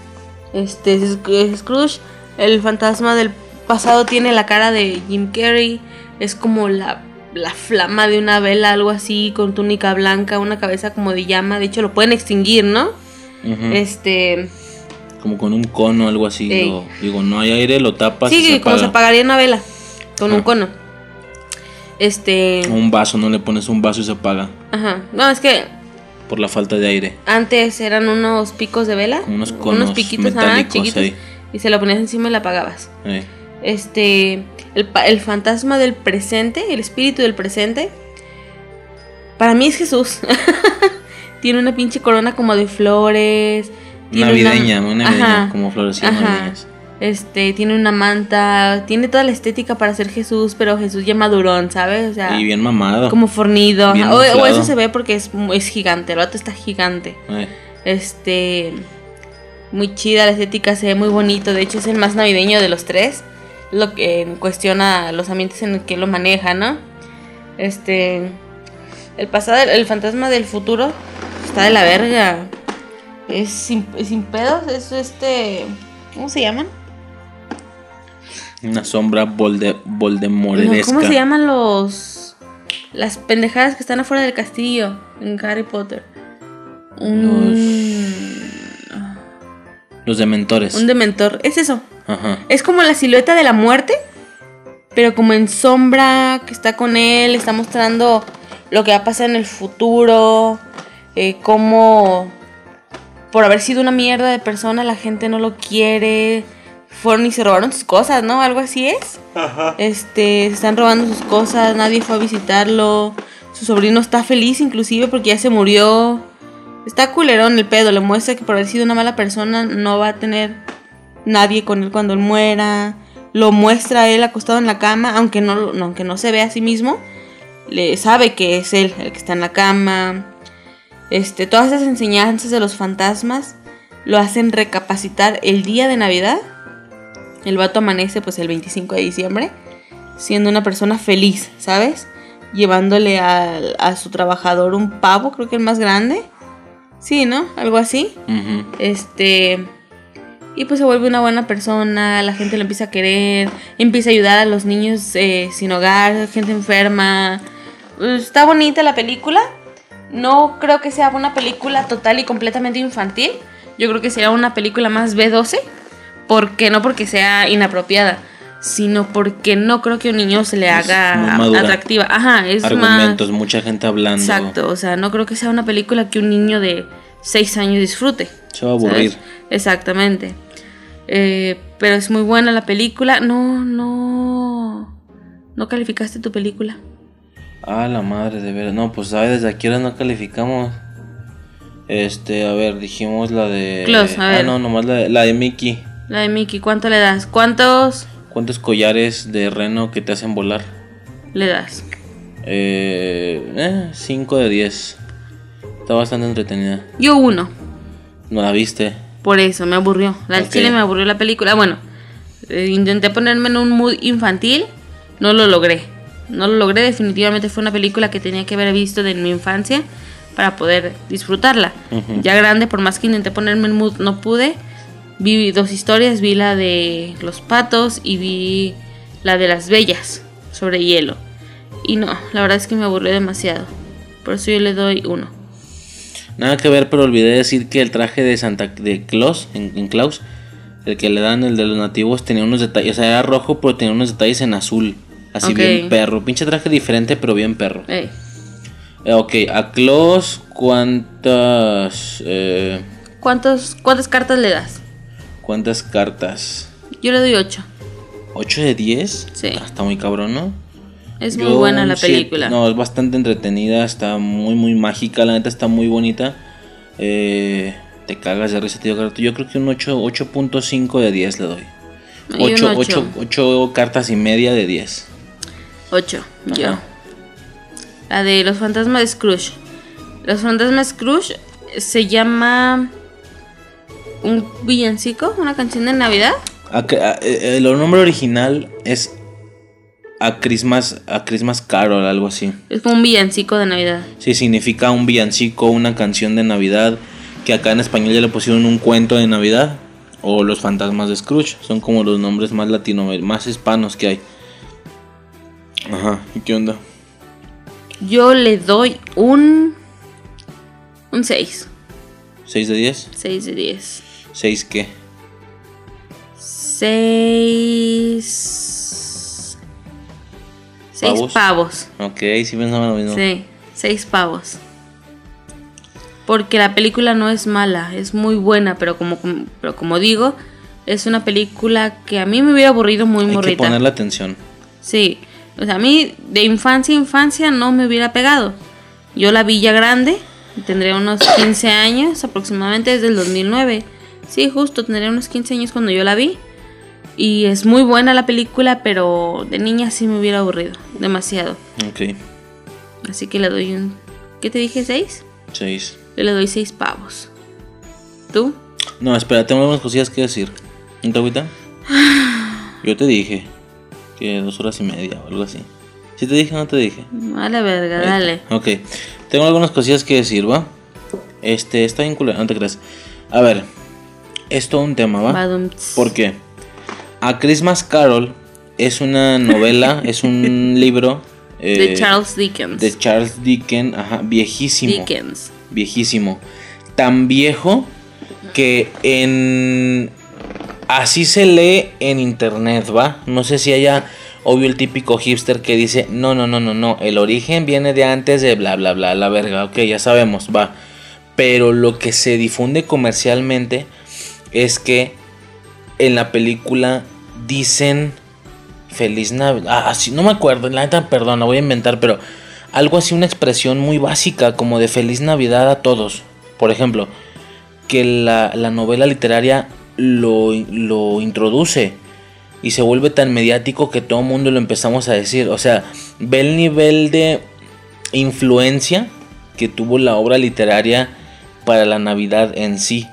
A: Este es Scrooge. El fantasma del pasado tiene la cara de Jim Carrey. Es como la, la flama de una vela, algo así, con túnica blanca, una cabeza como de llama. De hecho, lo pueden extinguir, ¿no? Este.
B: Como con un cono algo así. Lo- digo, no hay aire, lo tapas y
A: sí,
B: se
A: como se
B: apaga.
A: apagaría una vela. Con un
B: Ah.
A: cono. Este.
B: O un vaso, no le pones un vaso y se apaga.
A: Ajá. No, es que
B: por la falta de aire.
A: Antes eran unos picos de vela.
B: Unos conos
A: piquitos ajá,
B: metálicos
A: chiquitos.
B: ahí.
A: Y se lo ponías encima y la apagabas.
B: Eh,
A: Este. El, el fantasma del presente, el espíritu del presente. Para mí es Jesús. tiene una pinche corona como de flores.
B: Navideña, muy navideña,
A: Ajá,
B: como
A: ajá.
B: navideñas.
A: Este, tiene una manta, tiene toda la estética para ser Jesús, pero Jesús ya madurón, ¿sabes? O sea,
B: Y bien mamado.
A: como fornido.
B: Bien.
A: O, eso se ve porque es, gigante, el vato está gigante.
B: Eh,
A: Este, muy chida la estética, se ve muy bonito. De hecho, es el más navideño de los tres. Lo que cuestiona los ambientes en el que lo maneja, ¿no? Este, el pasado, el fantasma del futuro está de la verga. Es sin, es sin pedos, es este, ¿cómo se llaman?
B: Una sombra volde,
A: No,
B: voldemoredesca.
A: ¿Cómo se llaman los las pendejadas que están afuera del castillo en Harry Potter? Un,
B: Los dementores.
A: un dementor, es eso.
B: Ajá.
A: Es como la silueta de la muerte, pero como en sombra, que está con él, está mostrando lo que va a pasar en el futuro, eh, cómo por haber sido una mierda de persona la gente no lo quiere, fueron y se robaron sus cosas, ¿no? Algo así es. Este, se están robando sus cosas, nadie fue a visitarlo, su sobrino está feliz inclusive porque ya se murió. Está culerón el pedo, le muestra que por haber sido una mala persona no va a tener nadie con él cuando él muera. Lo muestra a él acostado en la cama, aunque no, aunque no se ve a sí mismo. Le sabe que es él el que está en la cama. Este, todas esas enseñanzas de los fantasmas lo hacen recapacitar el día de Navidad. El vato amanece pues el 25 de diciembre siendo una persona feliz, ¿sabes? Llevándole al- a, su trabajador un pavo, creo que el más grande. Sí, ¿no? Algo así. Este. Y pues se vuelve una buena persona, la gente lo empieza a querer, empieza a ayudar a los niños eh, sin hogar, gente enferma. Está bonita la película. No creo que sea una película total y completamente infantil. Yo creo que será una película más B12. Porque no porque sea inapropiada, sino porque no creo que a un niño se le haga atractiva. Ajá, es más.
B: Argumentos, mucha gente hablando.
A: Exacto, o sea, no creo que sea una película que un niño de 6 años disfrute.
B: Se va a aburrir.
A: ¿sabes? Exactamente. Eh, pero es muy buena la película. No, no. No calificaste tu película.
B: Ah, la madre, de veras. No, pues sabes, desde aquí ahora no calificamos. Este, a ver, dijimos la de.
A: Close, a
B: Ah,
A: ver.
B: no, nomás la de, la de Mickey.
A: La de Mickey, ¿cuánto le das? ¿Cuántos
B: ¿Cuántos collares de reno que te hacen volar?
A: le das?
B: Eh, 5 de 10. Está bastante entretenida.
A: Yo uno.
B: ¿No la viste?
A: Por eso, me aburrió. La del
B: Ok.
A: chile me aburrió la película. Bueno, eh, intenté ponerme en un mood infantil. No lo logré. No lo logré. Definitivamente fue una película que tenía que haber visto de mi infancia para poder disfrutarla. Ya grande, por más que intenté ponerme en mood, no pude. Vi dos historias. Vi la de los patos y vi la de las bellas sobre hielo. Y no, la verdad es que me aburrió demasiado. Por eso yo le doy uno.
B: Nada que ver, pero olvidé decir que el traje de Santa de Claus, en, en Claus, el que le dan, el de los nativos, tenía unos detalles. O sea, era rojo, pero tenía unos detalles en azul. Así bien perro. Pinche traje diferente, pero bien perro.
A: Eh,
B: Eh, ok, a Claus, ¿cuántas. eh,
A: ¿cuántos, ¿Cuántas cartas le das?
B: ¿Cuántas cartas?
A: Yo le doy 8.
B: ¿8 de 10?
A: Sí.
B: Ah, está muy cabrón, ¿no?
A: Es
B: Yo
A: muy buena la
B: siete.
A: película.
B: No, es bastante entretenida, está muy, muy mágica, la neta está muy bonita. Eh, te cagas de risa, tío Gato. Yo creo que un 8 8.5 de 10 le doy.
A: Y un
B: 8,
A: ocho.
B: 8, cartas y media de 10.
A: 8. Yo. La de los fantasmas de Scrooge. Los fantasmas de Scrooge se llama un villancico, una canción de Navidad.
B: A- a- eh, el nombre original es A Christmas, a Christmas Carol, algo así.
A: Es como un villancico de Navidad.
B: Sí, significa un villancico, una canción de Navidad, que acá en español ya le pusieron un cuento de Navidad, o los fantasmas de Scrooge, son como los nombres más latino, más hispanos que hay. Ajá, ¿y qué onda?
A: Yo le doy un. Un 6.
B: ¿6 de 10?
A: 6 de 10.
B: ¿6 qué?
A: 6. 6
B: ¿Pavos?
A: pavos.
B: Ok, sí pensaba lo mismo.
A: Sí, 6 pavos. porque la película no es mala, es muy buena, pero como, pero como digo, es una película que a mí me hubiera aburrido muy
B: Hay que
A: morrita.
B: ponerle atención.
A: Sí, o sea, a mí de infancia a infancia no me hubiera pegado. Yo la vi ya grande, tendría unos 15 años aproximadamente desde el 2009. Sí, justo, tendría unos 15 años cuando yo la vi. Y es muy buena la película, pero de niña sí me hubiera aburrido, demasiado.
B: Ok,
A: Así que le doy un... ¿Qué te dije? ¿Seis?
B: seis.
A: Yo le doy seis pavos. ¿Tú?
B: No, espera, tengo algunas cosillas que decir. ¿Un agüita? Yo te dije que dos horas y media o algo así. ¿Sí te dije o no te dije?
A: A la verga, dale.
B: Ok, tengo algunas cosillas que decir, ¿va? Este, está bien culero, no te creas. A ver, es todo un tema, ¿va?
A: Badumts.
B: ¿Por qué? A Christmas Carol es una novela, es un libro
A: De
B: eh,
A: Charles Dickens.
B: de Charles Dickens, ajá, viejísimo.
A: Dickens.
B: Viejísimo. Tan viejo que en... Así se lee en internet, ¿va? No sé si haya, obvio, el típico hipster que dice, no, no, no, no, no, el origen viene de antes de bla, bla, bla, la verga, ok, ya sabemos, va. Pero lo que se difunde comercialmente es que en la película dicen Feliz Navidad. Ah, sí, no me acuerdo, la neta, perdón, la voy a inventar, pero algo así, una expresión muy básica, como de Feliz Navidad a todos. Por ejemplo, que la, la novela literaria lo, lo introduce y se vuelve tan mediático que todo el mundo lo empezamos a decir. O sea, ve el nivel de influencia que tuvo la obra literaria para la Navidad en sí.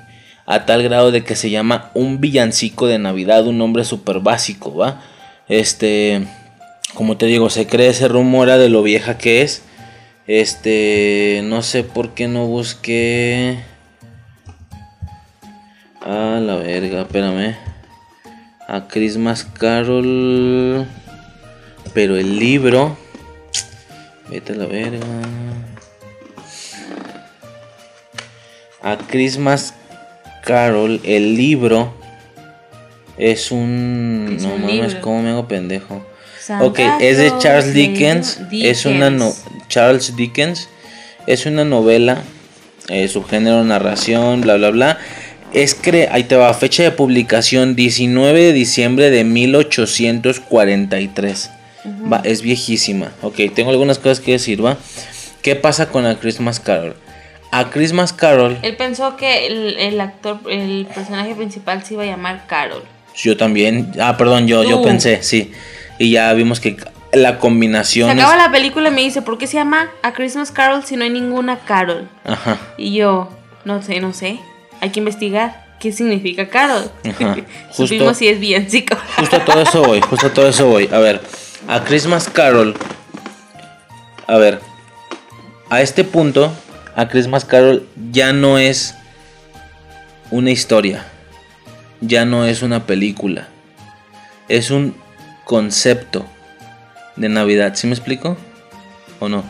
B: A tal grado de que se llama un villancico de Navidad, un nombre súper básico, ¿va? Este, como te digo, se cree, se rumora de lo vieja que es. Este, no sé por qué no busqué. A la verga, espérame. A Christmas Carol. Pero el libro. Vete a la verga. A Christmas Carol, el libro. Es un.
A: Es
B: no
A: un
B: mames,
A: libro.
B: ¿cómo me hago pendejo?
A: Santa
B: Ok, es de Charles Dickens. Es una no. Charles Dickens. Es una novela. eh, subgénero narración, bla bla bla. Es cre ahí te va, fecha de publicación 19 de diciembre de 1843. Va, es viejísima. Ok, tengo algunas cosas que decir, ¿va? ¿Qué pasa con A Christmas Carol? A Christmas Carol,
A: Él pensó que el, el actor, el personaje principal se iba a llamar Carol.
B: yo también. Ah, perdón, yo, yo pensé, sí. Y ya vimos que la combinación
A: Se
B: es-
A: acaba la película y me dice, ¿por qué se llama A Christmas Carol si no hay ninguna Carol?
B: Ajá.
A: Y yo, no sé, no sé. Hay que investigar qué significa Carol.
B: Ajá, justo-
A: Supimos si es bien, chico.
B: Justo a todo eso voy, justo a todo eso voy. A ver, a Christmas Carol. A ver, a este punto, a Christmas Carol ya no es una historia. Ya no es una película. Es un concepto de Navidad. ¿Sí me explico? ¿O no?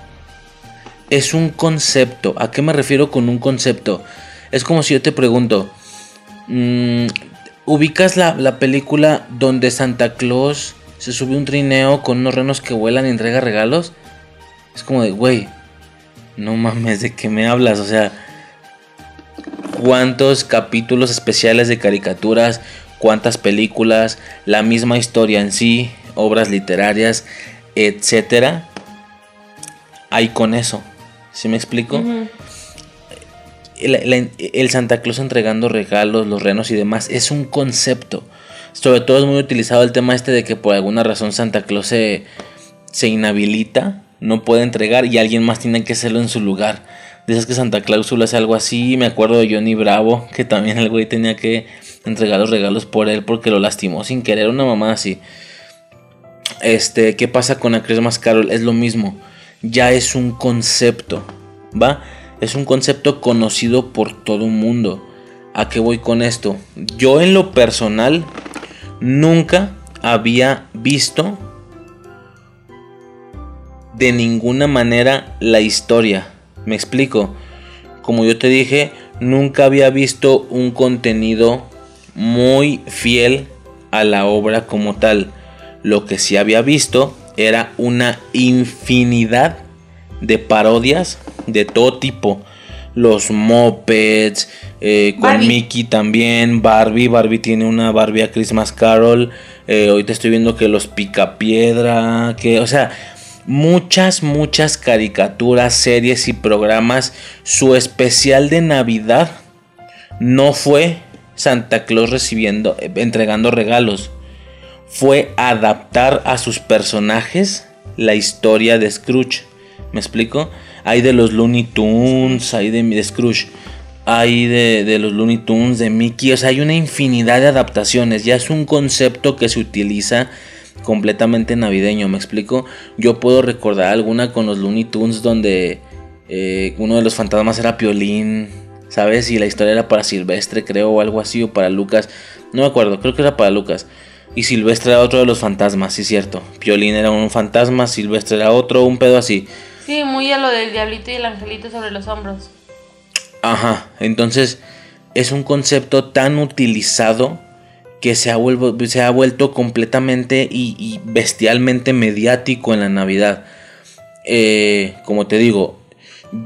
B: Es un concepto. ¿A qué me refiero con un concepto? Es como si yo te pregunto. mm, ¿Ubicas la, la película donde Santa Claus se sube un trineo con unos renos que vuelan y entrega regalos? Es como de, güey, no mames, ¿de qué me hablas? O sea, ¿cuántos capítulos especiales de caricaturas? ¿Cuántas películas? La misma historia en sí, obras literarias, etcétera. Hay con eso. ¿Sí me explico? El- el Santa Claus entregando regalos, los renos y demás, es un concepto. Sobre todo es muy utilizado el tema este de que por alguna razón Santa Claus se, se inhabilita, no puede entregar y alguien más tiene que hacerlo en su lugar. Dices que Santa Claus solo hace algo así. Me acuerdo de Johnny Bravo, que también el güey tenía que entregar los regalos por él porque lo lastimó sin querer, una mamá así. Este, ¿qué pasa con A Christmas Carol? Es lo mismo. Ya es un concepto, ¿va? Es un concepto conocido por todo el mundo. ¿A qué voy con esto? Yo en lo personal nunca había visto de ninguna manera la historia. Me explico. Como yo te dije, nunca había visto un contenido muy fiel a la obra como tal. Lo que sí había visto era una infinidad de parodias de todo tipo. los mopeds, eh, con Mickey también, Barbie, Barbie tiene una Barbie a Christmas Carol, eh, ahorita estoy viendo que los Picapiedra, que, o sea, muchas, muchas caricaturas, series y programas, su especial de Navidad no fue Santa Claus recibiendo, entregando regalos, fue adaptar a sus personajes la historia de Scrooge. ¿Me explico? Hay de los Looney Tunes, hay de, Scrooge, hay de, los Looney Tunes, de Mickey. O sea, hay una infinidad de adaptaciones. Ya es un concepto que se utiliza completamente navideño. ¿Me explico? Yo puedo recordar alguna con los Looney Tunes donde eh, uno de los fantasmas era Piolín. ¿Sabes? Y la historia era para Silvestre, creo, o algo así, o para Lucas. No me acuerdo, creo que era para Lucas. Y Silvestre era otro de los fantasmas, sí, cierto. Piolín era un fantasma, Silvestre era otro, un pedo así.
A: Sí, muy a lo del diablito y el angelito sobre los hombros.
B: Ajá, entonces es un concepto tan utilizado que se ha, vuelto, se ha vuelto completamente y, bestialmente mediático en la Navidad. Eh, como te digo,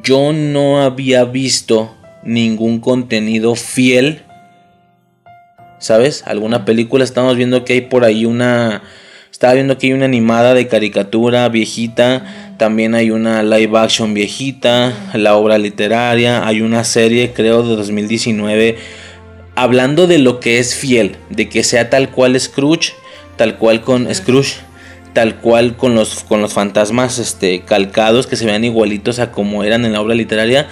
B: yo no había visto ningún contenido fiel. ¿Sabes? Alguna película. Estamos viendo que hay por ahí una. Estaba viendo que hay una animada de caricatura viejita también hay una live action viejita, la obra literaria, hay una serie creo de 2019 hablando de lo que es fiel, de que sea tal cual Scrooge, tal cual con Scrooge, tal cual con los, con los fantasmas este, calcados que se vean igualitos a como eran en la obra literaria.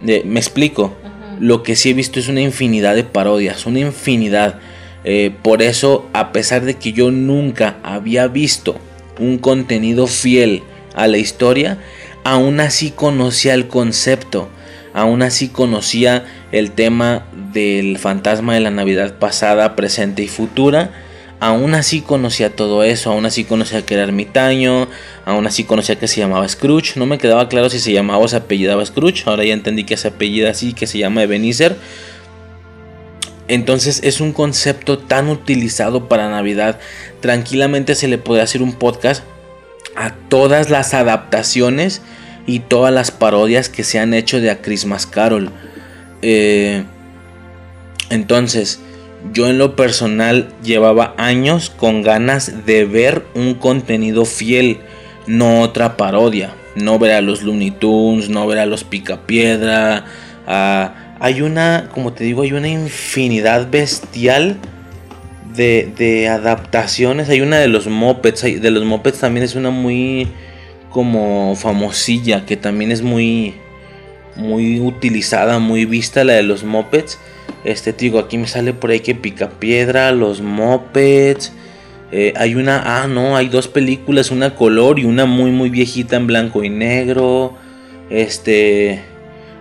B: me explico, lo que sí he visto es una infinidad de parodias, una infinidad. Eh, por eso, a pesar de que yo nunca había visto un contenido fiel, a la historia, aún así conocía el concepto, aún así conocía el tema del fantasma de la Navidad pasada, presente y futura. Aún así conocía todo eso, aún así conocía que era ermitaño, aún así conocía que se llamaba Scrooge. No me quedaba claro si se llamaba o se apellidaba Scrooge. Ahora ya entendí que se apellida así, que se llama Ebenezer. Entonces es un concepto tan utilizado para Navidad. Tranquilamente se le puede hacer un podcast a todas las adaptaciones y todas las parodias que se han hecho de A Christmas Carol. Eh, entonces, yo en lo personal llevaba años con ganas de ver un contenido fiel, no otra parodia. No ver a los Looney Tunes, no ver a los Picapiedra. Ah, hay una, como te digo, hay una infinidad bestial de, adaptaciones. Hay una de los mopeds. De los mopeds también es una muy como famosilla. Que también es muy. Muy utilizada, muy vista la de los mopeds. Este digo, aquí me sale por ahí que pica piedra, los mopeds. Eh, hay una, ah, no, hay dos películas, una color y una muy, muy viejita en blanco y negro. Este,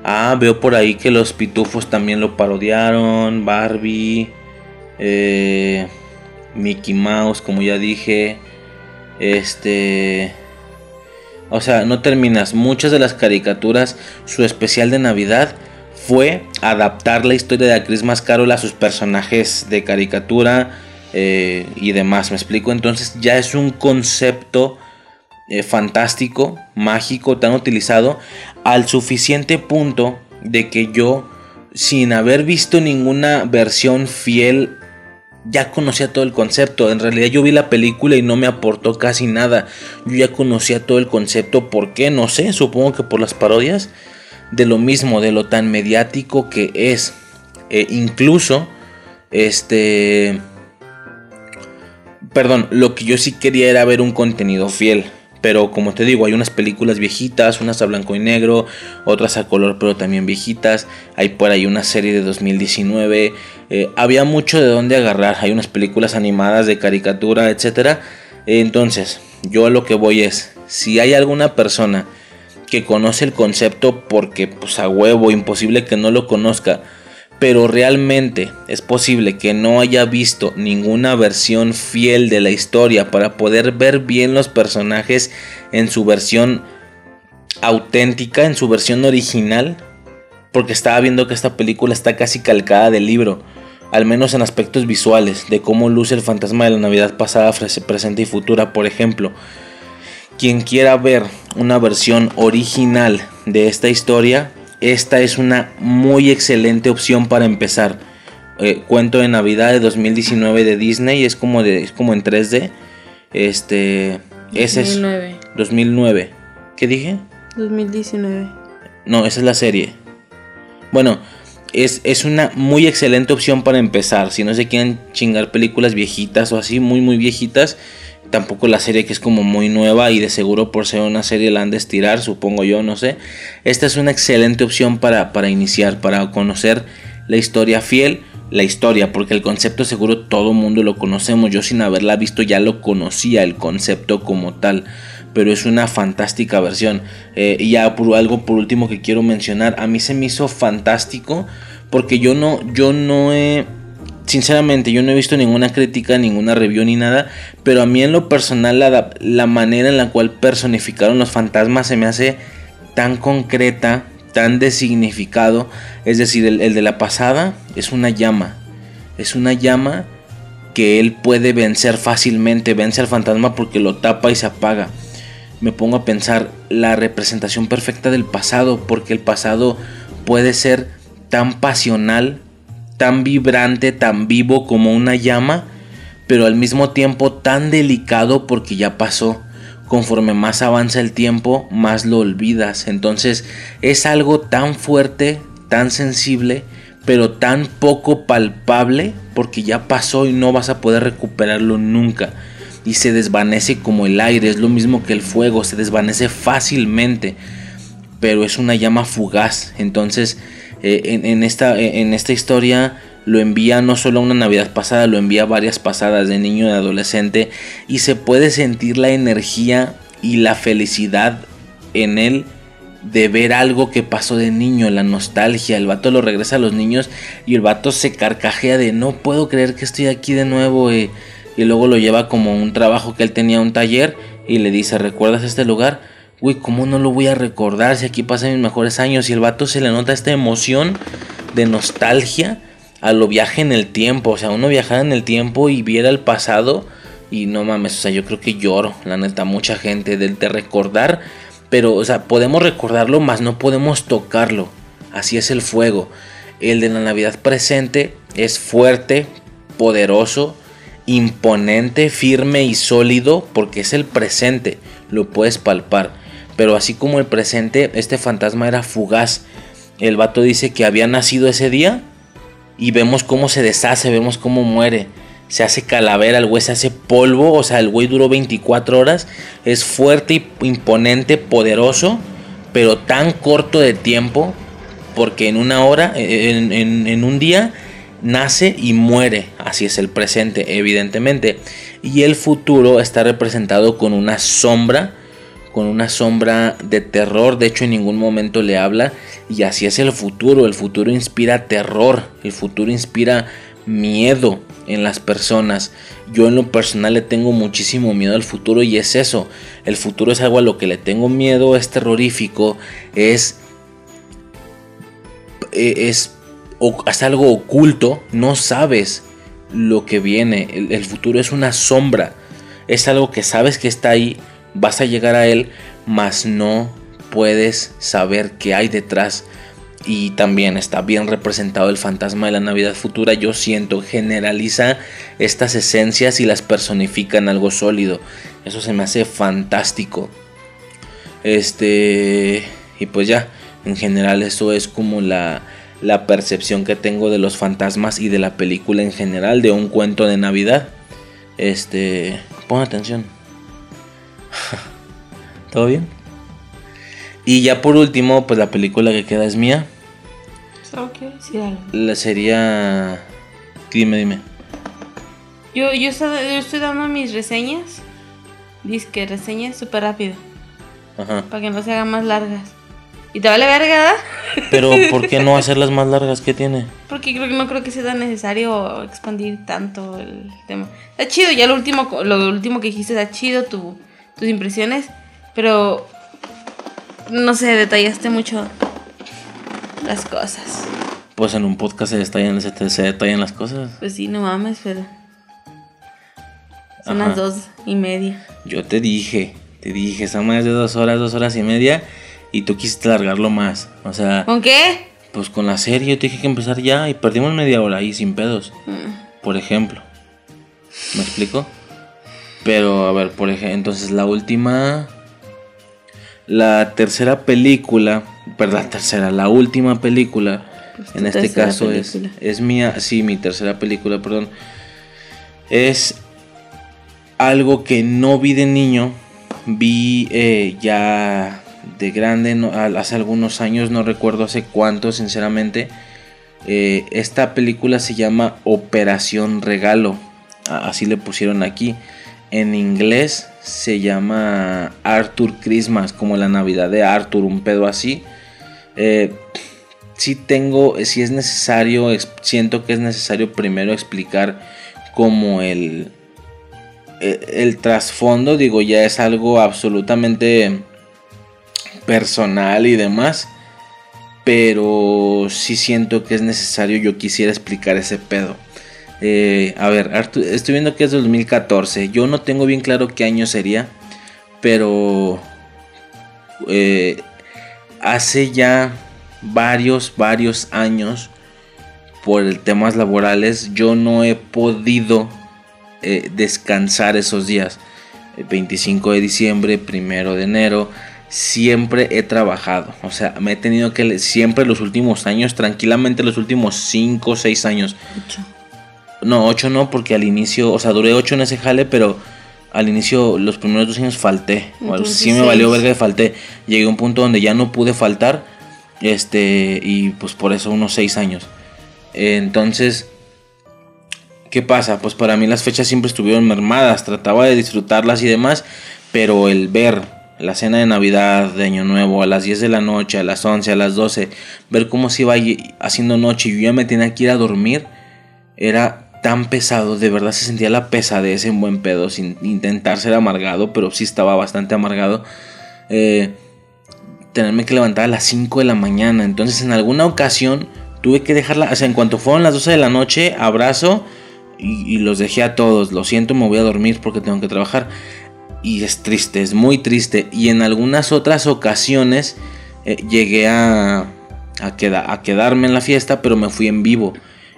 B: ah, veo por ahí que los pitufos también lo parodiaron. Barbie. Eh, Mickey Mouse, como ya dije. Este. O sea, no terminas. Muchas de las caricaturas, su especial de Navidad fue adaptar la historia de Christmas Carol a sus personajes de caricatura eh, y demás. ¿Me explico? Entonces ya es un concepto eh, fantástico, mágico, tan utilizado al suficiente punto de que yo, sin haber visto ninguna versión fiel ya conocía todo el concepto. En realidad yo vi la película y no me aportó casi nada. Yo ya conocía todo el concepto. ¿Por qué? No sé. Supongo que por las parodias. De lo mismo, de lo tan mediático que es. E incluso, este... Perdón, lo que yo sí quería era ver un contenido fiel. Pero como te digo, hay unas películas viejitas, unas a blanco y negro, otras a color pero también viejitas. Hay por ahí una serie de 2019. Eh, había mucho de dónde agarrar. Hay unas películas animadas de caricatura, etc. Entonces, yo a lo que voy es, si hay alguna persona que conoce el concepto porque pues a huevo, imposible que no lo conozca pero realmente es posible que no haya visto ninguna versión fiel de la historia para poder ver bien los personajes en su versión auténtica, en su versión original, porque estaba viendo que esta película está casi calcada del libro, al menos en aspectos visuales, de cómo luce el fantasma de la Navidad pasada, presente y futura, por ejemplo. Quien quiera ver una versión original de esta historia, esta es una muy excelente opción para empezar. Eh, cuento de Navidad de 2019 de Disney, es como, de, es como en 3D. Este, ese es
A: 2009.
B: 2009. ¿Qué dije?
A: 2019.
B: No, esa es la serie. Bueno, es, es una muy excelente opción para empezar. Si no se quieren chingar películas viejitas o así, muy, muy viejitas. Tampoco la serie que es como muy nueva y de seguro por ser una serie la han de estirar, supongo yo, no sé. Esta es una excelente opción para, para iniciar, para conocer la historia fiel. La historia, porque el concepto seguro todo mundo lo conocemos. Yo sin haberla visto ya lo conocía el concepto como tal pero es una fantástica versión. Eh, y ya por algo por último que quiero mencionar, a mí se me hizo fantástico porque yo no, yo no he, sinceramente, yo no he visto ninguna crítica, ninguna review ni nada, pero a mí en lo personal la, la manera en la cual personificaron los fantasmas se me hace tan concreta, tan de significado, es decir, el, el de la pasada es una llama, es una llama que él puede vencer fácilmente, vence al fantasma porque lo tapa y se apaga. Me pongo a pensar la representación perfecta del pasado, porque el pasado puede ser tan pasional, tan vibrante, tan vivo como una llama, pero al mismo tiempo tan delicado porque ya pasó. Conforme más avanza el tiempo, más lo olvidas. Entonces es algo tan fuerte, tan sensible, pero tan poco palpable porque ya pasó y no vas a poder recuperarlo nunca y se desvanece como el aire, es lo mismo que el fuego, se desvanece fácilmente, pero es una llama fugaz. Entonces, eh, en, esta, en esta historia lo envía no solo a una Navidad pasada, lo envía varias pasadas de niño y adolescente y se puede sentir la energía y la felicidad en él de ver algo que pasó de niño, la nostalgia, el vato lo regresa a los niños y el vato se carcajea de no puedo creer que estoy aquí de nuevo. Eh y luego lo lleva como un trabajo que él tenía un taller y le dice, ¿recuerdas este lugar? Uy, ¿cómo no lo voy a recordar si aquí pasan mis mejores años? Y el vato se le nota esta emoción de nostalgia a lo viaje en el tiempo. O sea, uno viajara en el tiempo y viera el pasado y no mames, o sea, yo creo que lloro, la neta, mucha gente de, de recordar. Pero, o sea, podemos recordarlo, más no podemos tocarlo. Así es el fuego. El de la Navidad presente es fuerte, poderoso, imponente, firme y sólido porque es el presente, lo puedes palpar. Pero así como el presente, este fantasma era fugaz. El vato dice que había nacido ese día y vemos cómo se deshace, vemos cómo muere. Se hace calavera, el güey se hace polvo, o sea, el güey duró 24 horas. Es fuerte, imponente, poderoso, pero tan corto de tiempo porque en una hora, en, en un día, nace y muere, así es el presente evidentemente, y el futuro está representado con una sombra, con una sombra de terror, de hecho en ningún momento le habla, y así es el futuro, el futuro inspira terror, el futuro inspira miedo en las personas. Yo en lo personal le tengo muchísimo miedo al futuro y es eso, el futuro es algo a lo que le tengo miedo, es terrorífico, es es o es algo oculto, no sabes lo que viene. El, futuro es una sombra. Es algo que sabes que está ahí, vas a llegar a él, mas no puedes saber qué hay detrás. Y también está bien representado el fantasma de la Navidad futura. Yo siento, generaliza estas esencias y las personifica en algo sólido. Eso se me hace fantástico. Este. Y pues ya, en general, eso es como la, la percepción que tengo de los fantasmas y de la película en general, de un cuento de Navidad. Este, pon atención. ¿Todo bien? Y ya por último, pues la película que queda es mía. La sería... Dime, dime.
A: Yo, yo, estoy, dando mis reseñas. Dice que reseñas súper rápido. Ajá. Para que no se hagan más largas. ¿Y te vale verga?
B: Pero ¿por qué no hacerlas más largas? ¿Qué tiene?
A: Porque creo que no creo que sea tan necesario expandir tanto el tema. Está chido, ya lo último, lo último que dijiste está chido, tu, tus impresiones, pero no sé, detallaste mucho las cosas.
B: Pues en un podcast se detallan, se, detallan las cosas.
A: Pues sí, no mames, pero... Son las dos y media.
B: Yo te dije, te dije, son más de dos horas, dos horas y media. y tú quisiste alargarlo más. O sea,
A: ¿Con qué?
B: pues con la serie yo te dije que empezar ya y perdimos media hora ahí sin pedos. Por ejemplo. ¿Me explico? Pero a ver, por ejemplo, entonces la última la tercera película, perdón, la tercera, la última película
A: Pues
B: en este caso es
A: película.
B: es mía, sí, mi tercera película, perdón. Es algo que no vi de niño, vi eh, ya de grande, no- hace algunos años, no recuerdo hace cuánto, sinceramente. Eh, esta película se llama Operación Regalo, así le pusieron aquí. En inglés se llama Arthur Christmas, como la Navidad de Arthur, un pedo así. Eh, sí tengo, si es necesario, siento que es necesario primero explicar como el, el, el trasfondo, digo, ya es algo absolutamente personal y demás. Pero sí siento que es necesario, yo quisiera explicar ese pedo. Eh, a ver, estoy viendo que es 2014. Yo no tengo bien claro qué año sería. Pero eh, hace ya varios, varios años, por el temas laborales, yo no he podido eh, descansar esos días. El 25 de diciembre, primero de enero, siempre he trabajado. O sea, me he tenido que, siempre los últimos años, tranquilamente los últimos 5 o 6 años. No, 8 no, porque al inicio, o sea, duré 8 en ese jale, pero al inicio, los primeros dos años falté.
A: Entonces,
B: sí me valió verga de falté. Llegué a un punto donde ya no pude faltar. Este, y pues por eso unos 6 años. Entonces, ¿qué pasa? Pues para mí las fechas siempre estuvieron mermadas. Trataba de disfrutarlas y demás. Pero el ver la cena de Navidad, de Año Nuevo, a las 10 de la noche, a las 11, a las 12, ver cómo se iba haciendo noche y yo ya me tenía que ir a dormir, era tan pesado, de verdad se sentía la pesadez en buen pedo, sin intentar ser amargado, pero sí estaba bastante amargado. Eh, tenerme que levantar a las 5 de la mañana, entonces en alguna ocasión tuve que dejarla, o sea, en cuanto fueron las 12 de la noche, abrazo y, los dejé a todos, lo siento, me voy a dormir porque tengo que trabajar. Y es triste, es muy triste. Y en algunas otras ocasiones eh, llegué a, a quedarme en la fiesta, pero me fui en vivo.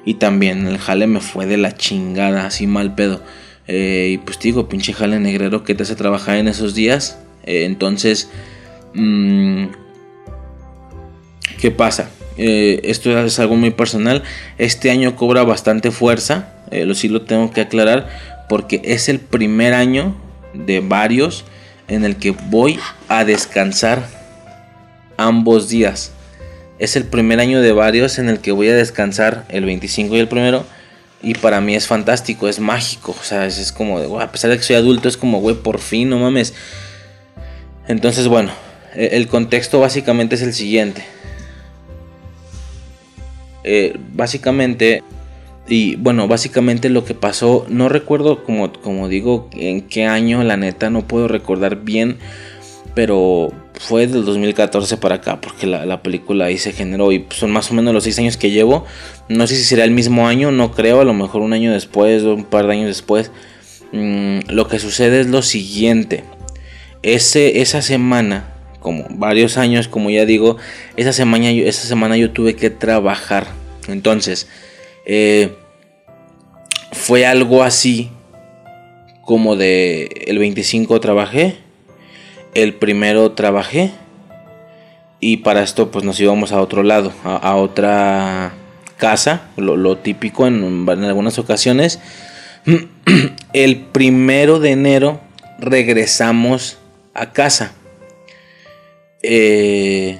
B: Y también el jale me fue de la chingada, así mal pedo. Eh, y pues digo, pinche jale negrero que te hace trabajar en esos días. Eh, entonces, mm, ¿qué pasa? Eh, esto es algo muy personal. Este año cobra bastante fuerza. lo sí lo tengo que aclarar. Porque es el primer año de varios en el que voy a descansar ambos días. Es el primer año de varios en el que voy a descansar el 25 y el primero. Y para mí es fantástico, es mágico. O sea, es, como de, a pesar de que soy adulto, es como, güey, por fin, no mames. Entonces, bueno, e- el contexto básicamente es el siguiente. Eh, básicamente, y bueno, básicamente lo que pasó, no recuerdo como, como digo en qué año, la neta, no puedo recordar bien, pero fue del 2014 para acá, porque la, la película ahí se generó y son más o menos los 6 años que llevo. No sé si será el mismo año, no creo, a lo mejor un año después o un par de años después. Mm, lo que sucede es lo siguiente. Ese, esa semana, como varios años, como ya digo, esa semana esa semana yo tuve que trabajar. Entonces, eh, fue algo así como de el 25 trabajé, el primero trabajé y para esto pues nos íbamos a otro lado, a, otra casa, lo, típico en, en algunas ocasiones. El primero de enero regresamos a casa. Eh,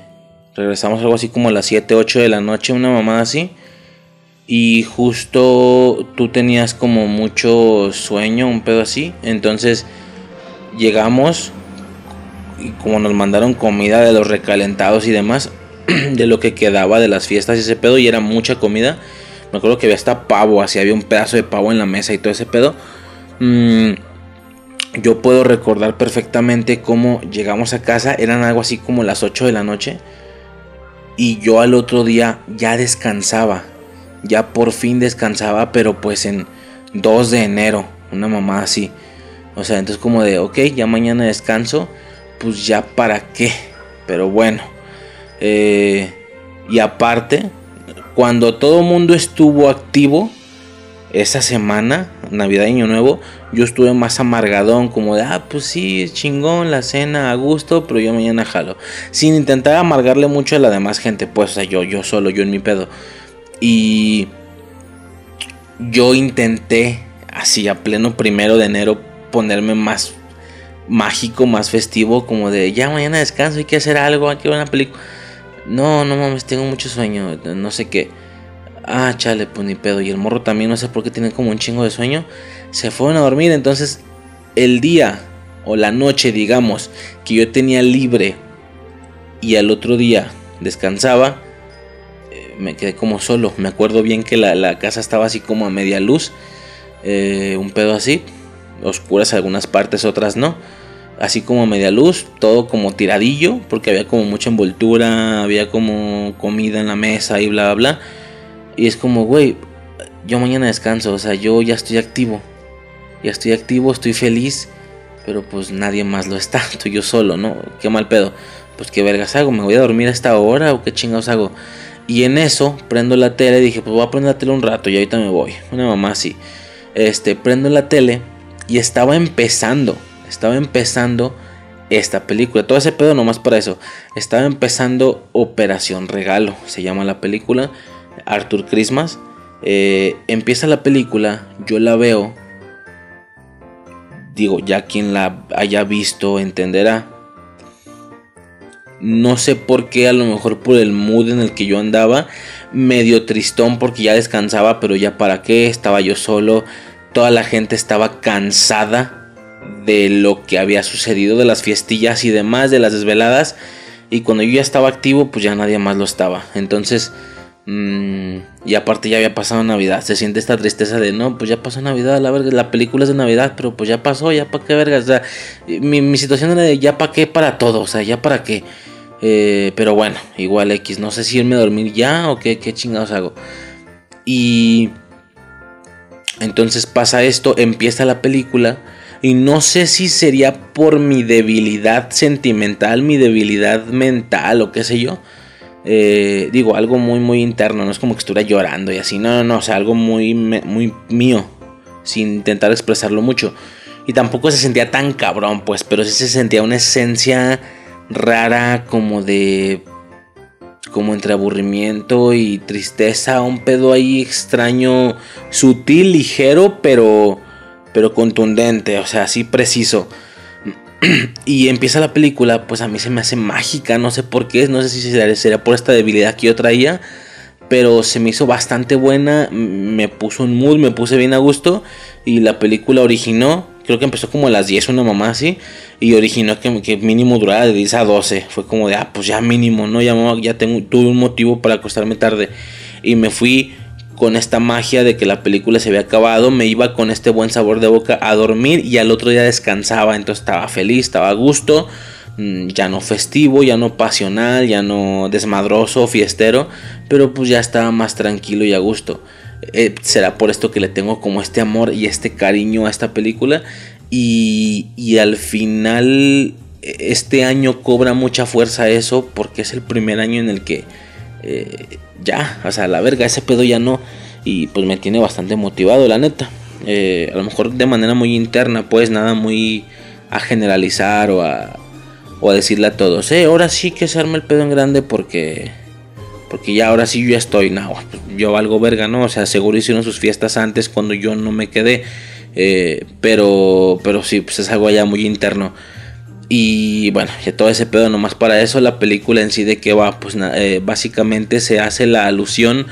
B: regresamos algo así como a las 7, 8 de la noche, una mamada así. Y justo tú tenías como mucho sueño, un pedo así. Entonces llegamos y como nos mandaron comida de los recalentados y demás, de lo que quedaba de las fiestas y ese pedo, y era mucha comida. Me acuerdo que había hasta pavo, así había un pedazo de pavo en la mesa y todo ese pedo. Mm, yo puedo recordar perfectamente cómo llegamos a casa, eran algo así como las 8 de la noche. Y yo al otro día ya descansaba. Ya por fin descansaba, pero pues en 2 de enero. Una mamá así. O sea, entonces como de, ok, ya mañana descanso. Pues ya para qué. Pero bueno. Eh, y aparte, cuando todo mundo estuvo activo, esa semana, Navidad y Año Nuevo, yo estuve más amargadón, como de, ah, pues sí, chingón, la cena, a gusto, pero yo mañana jalo. Sin intentar amargarle mucho a la demás gente, pues, o sea, yo, yo solo, yo en mi pedo. Y yo intenté, así a pleno primero de enero, ponerme más mágico, más festivo, como de, ya mañana descanso, hay que hacer algo, hay que ver una película. No, no mames, tengo mucho sueño, no sé qué. Ah, chale, pues ni pedo. Y el morro también, no sé por qué tiene como un chingo de sueño. Se fueron a dormir. Entonces, el día o la noche, digamos, que yo tenía libre y al otro día descansaba, eh, me quedé como solo. Me acuerdo bien que la, casa estaba así como a media luz. Eh, un pedo así. Oscuras algunas partes, otras no. Así como media luz, todo como tiradillo, porque había como mucha envoltura, había como comida en la mesa y bla, bla, bla. Y es como, güey, yo mañana descanso, o sea, yo ya estoy activo. Ya estoy activo, estoy feliz, pero pues nadie más lo está, estoy yo solo, ¿no? Qué mal pedo. Pues qué vergas hago, me voy a dormir a esta hora o qué chingados hago. Y en eso prendo la tele, dije, pues voy a prender la tele un rato y ahorita me voy. Una mamá así. Este, prendo la tele y estaba empezando, estaba empezando esta película. Todo ese pedo nomás para eso. Estaba empezando Operación Regalo, se llama la película. Arthur Christmas. Eh, empieza la película, yo la veo. Digo, ya quien la haya visto entenderá. No sé por qué, a lo mejor por el mood en el que yo andaba. Medio tristón porque ya descansaba, pero ya para qué, estaba yo solo. Toda la gente estaba cansada de lo que había sucedido, de las fiestillas y demás, de las desveladas. Y cuando yo ya estaba activo, pues ya nadie más lo estaba. Entonces Mm, y aparte ya había pasado Navidad. Se siente esta tristeza de no, pues ya pasó Navidad, la verga, la película es de Navidad, pero pues ya pasó, ya para qué verga. O sea, mi, situación era de ya para qué para todo, o sea, ya para qué. Eh, pero bueno, igual X, no sé si irme a dormir ya o qué, qué chingados hago. Y entonces pasa esto, empieza la película. Y no sé si sería por mi debilidad sentimental, mi debilidad mental o qué sé yo eh, digo, algo muy, muy interno, no es como que estuviera llorando y así, no, no, no, o sea, algo muy, muy mío, sin intentar expresarlo mucho. Y tampoco se sentía tan cabrón, pues, pero sí se sentía una esencia rara como de... como entre aburrimiento y tristeza, un pedo ahí extraño, sutil, ligero, pero... pero contundente, o sea, así preciso. y empieza la película, pues a mí se me hace mágica, no sé por qué, no sé si sería por esta debilidad que yo traía, pero se me hizo bastante buena, me puso un mood, me puse bien a gusto y la película originó, creo que empezó como a las 10, una mamá así, y originó que, mínimo durara de 10 a 12, fue como de, ah, pues ya mínimo, ¿no? Ya, ya tuve un motivo para acostarme tarde y me fui con esta magia de que la película se había acabado, me iba con este buen sabor de boca a dormir y al otro día descansaba, entonces estaba feliz, estaba a gusto, mm, ya no festivo, ya no pasional, ya no desmadroso, fiestero, pero pues ya estaba más tranquilo y a gusto. Eh, será por esto que le tengo como este amor y este cariño a esta película y, y al final este año cobra mucha fuerza eso porque es el primer año en el que eh, ya, o sea, la verga, ese pedo ya no. Y pues me tiene bastante motivado, la neta. Eh, a lo mejor de manera muy interna, pues nada muy a generalizar o a, o a decirle a todos, eh, ahora sí que se arma el pedo en grande porque porque ya ahora sí yo ya estoy, no, pues, yo valgo verga, ¿no? O sea, seguro hicieron sus fiestas antes cuando yo no me quedé, eh, pero, pero sí, pues es algo ya muy interno. Y bueno, ya todo ese pedo nomás para eso, la película en sí de que va, pues eh, básicamente se hace la alusión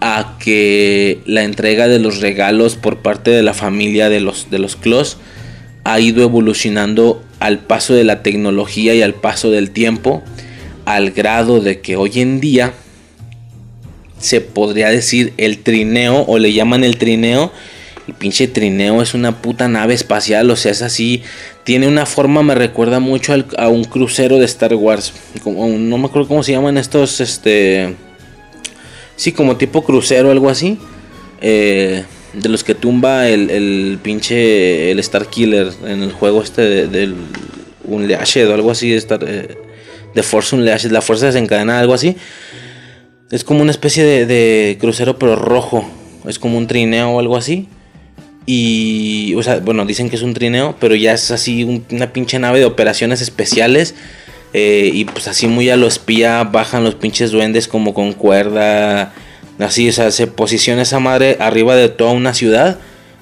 B: a que la entrega de los regalos por parte de la familia de los, de los ha ido evolucionando al paso de la tecnología y al paso del tiempo, al grado de que hoy en día se podría decir el trineo o le llaman el trineo el pinche trineo es una puta nave espacial, o sea, es así. Tiene una forma, me recuerda mucho a un crucero de Star Wars. Como, no me acuerdo cómo se llaman estos, este... Sí, como tipo crucero, algo así. Eh, de los que tumba el, el, pinche el Star Killer en el juego este del de, un o algo así. Star, eh, Force Unleashed, la fuerza desencadenada, algo así. Es como una especie de, de crucero pero rojo. Es como un trineo o algo así. Y, o sea, bueno, dicen que es un trineo, pero ya es así una pinche nave de operaciones especiales. Eh, y pues así muy a lo espía bajan los pinches duendes como con cuerda. Así, o sea, se posiciona esa madre arriba de toda una ciudad.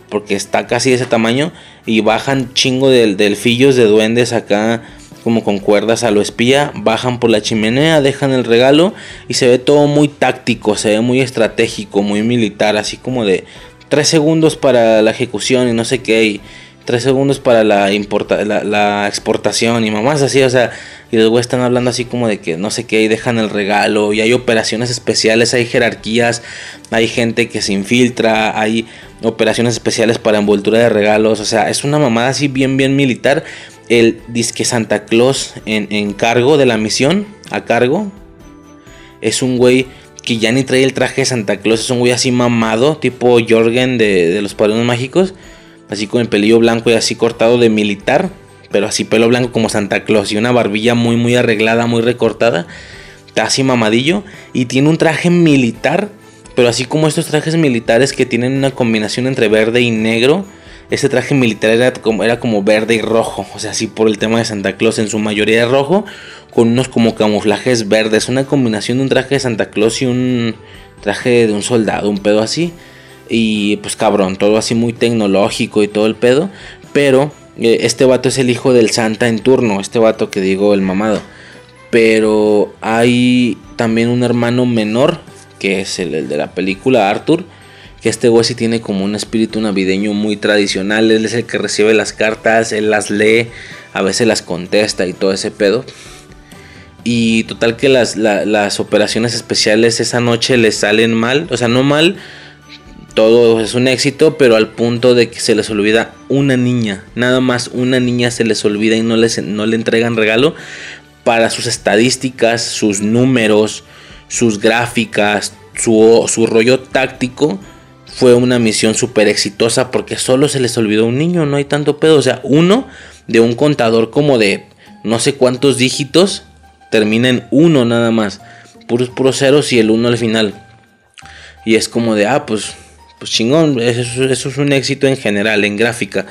B: Porque está casi de ese tamaño. Y bajan chingo de delfillos de duendes acá como con cuerdas a lo espía, bajan por la chimenea, dejan el regalo y se ve todo muy táctico, se ve muy estratégico, muy militar, así como de 3 segundos para la ejecución y no sé qué, y 3 segundos para la, importa, la, exportación y mamás así, o sea, y los están hablando así como de que no sé qué, y dejan el regalo, y hay operaciones especiales, hay jerarquías, hay gente que se infiltra, hay operaciones especiales para envoltura de regalos, o sea, es una mamada así bien, bien militar. El disque Santa Claus en, en cargo de la misión, a cargo, es un güey que ya ni trae el traje de Santa Claus, es un güey así mamado, tipo Jorgen de, los Padrones Mágicos, así con el pelillo blanco y así cortado de militar, pero así pelo blanco como Santa Claus y una barbilla muy muy arreglada, muy recortada, está así mamadillo y tiene un traje militar, pero así como estos trajes militares que tienen una combinación entre verde y negro, ese traje militar era como, era como verde y rojo, o sea, así por el tema de Santa Claus en su mayoría rojo, con unos como camuflajes verdes, una combinación de un traje de Santa Claus y un traje de un soldado, un pedo así. Y pues cabrón, todo así muy tecnológico y todo el pedo. Pero eh, este vato es el hijo del Santa en turno, este vato que digo el mamado. Pero hay también un hermano menor, que es el, de la película Arthur. Que este güey sí tiene como un espíritu navideño muy tradicional. Él es el que recibe las cartas, él las lee, a veces las contesta y todo ese pedo. Y total que las, las operaciones especiales esa noche les salen mal. O sea, no mal. Todo es un éxito, pero al punto de que se les olvida una niña. Nada más una niña se les olvida y no, les, no le entregan regalo. Para sus estadísticas, sus números, sus gráficas, su, su rollo táctico. Fue una misión súper exitosa porque solo se les olvidó un niño. No hay tanto pedo. O sea, uno de un contador como de no sé cuántos dígitos termina en uno nada más. Puros, puros ceros y el uno al final. Y es como de, ah, pues, pues chingón, eso, eso, es un éxito en general, en gráfica.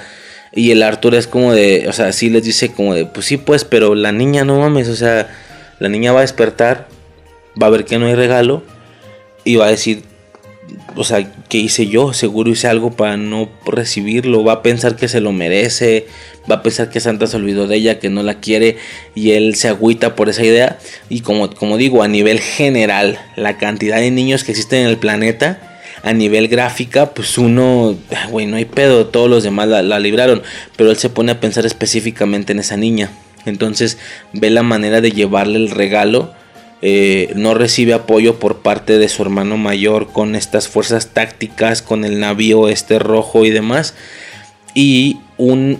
B: Y el Arthur es como de, o sea, sí les dice como de, pues sí, pues, pero la niña no mames, o sea, la niña va a despertar, va a ver que no hay regalo y va a decir, o sea, ¿qué hice yo? Seguro hice algo para no recibirlo, va a pensar que se lo merece, va a pensar que Santa se olvidó de ella, que no la quiere y él se agüita por esa idea. Y como, como digo, a nivel general, la cantidad de niños que existen en el planeta, a nivel gráfica, pues uno, güey, no hay pedo, todos los demás la, la libraron, pero él se pone a pensar específicamente en esa niña. Entonces ve la manera de llevarle el regalo. Eh, no recibe apoyo por parte de su hermano mayor con estas fuerzas tácticas, con el navío este rojo y demás. Y un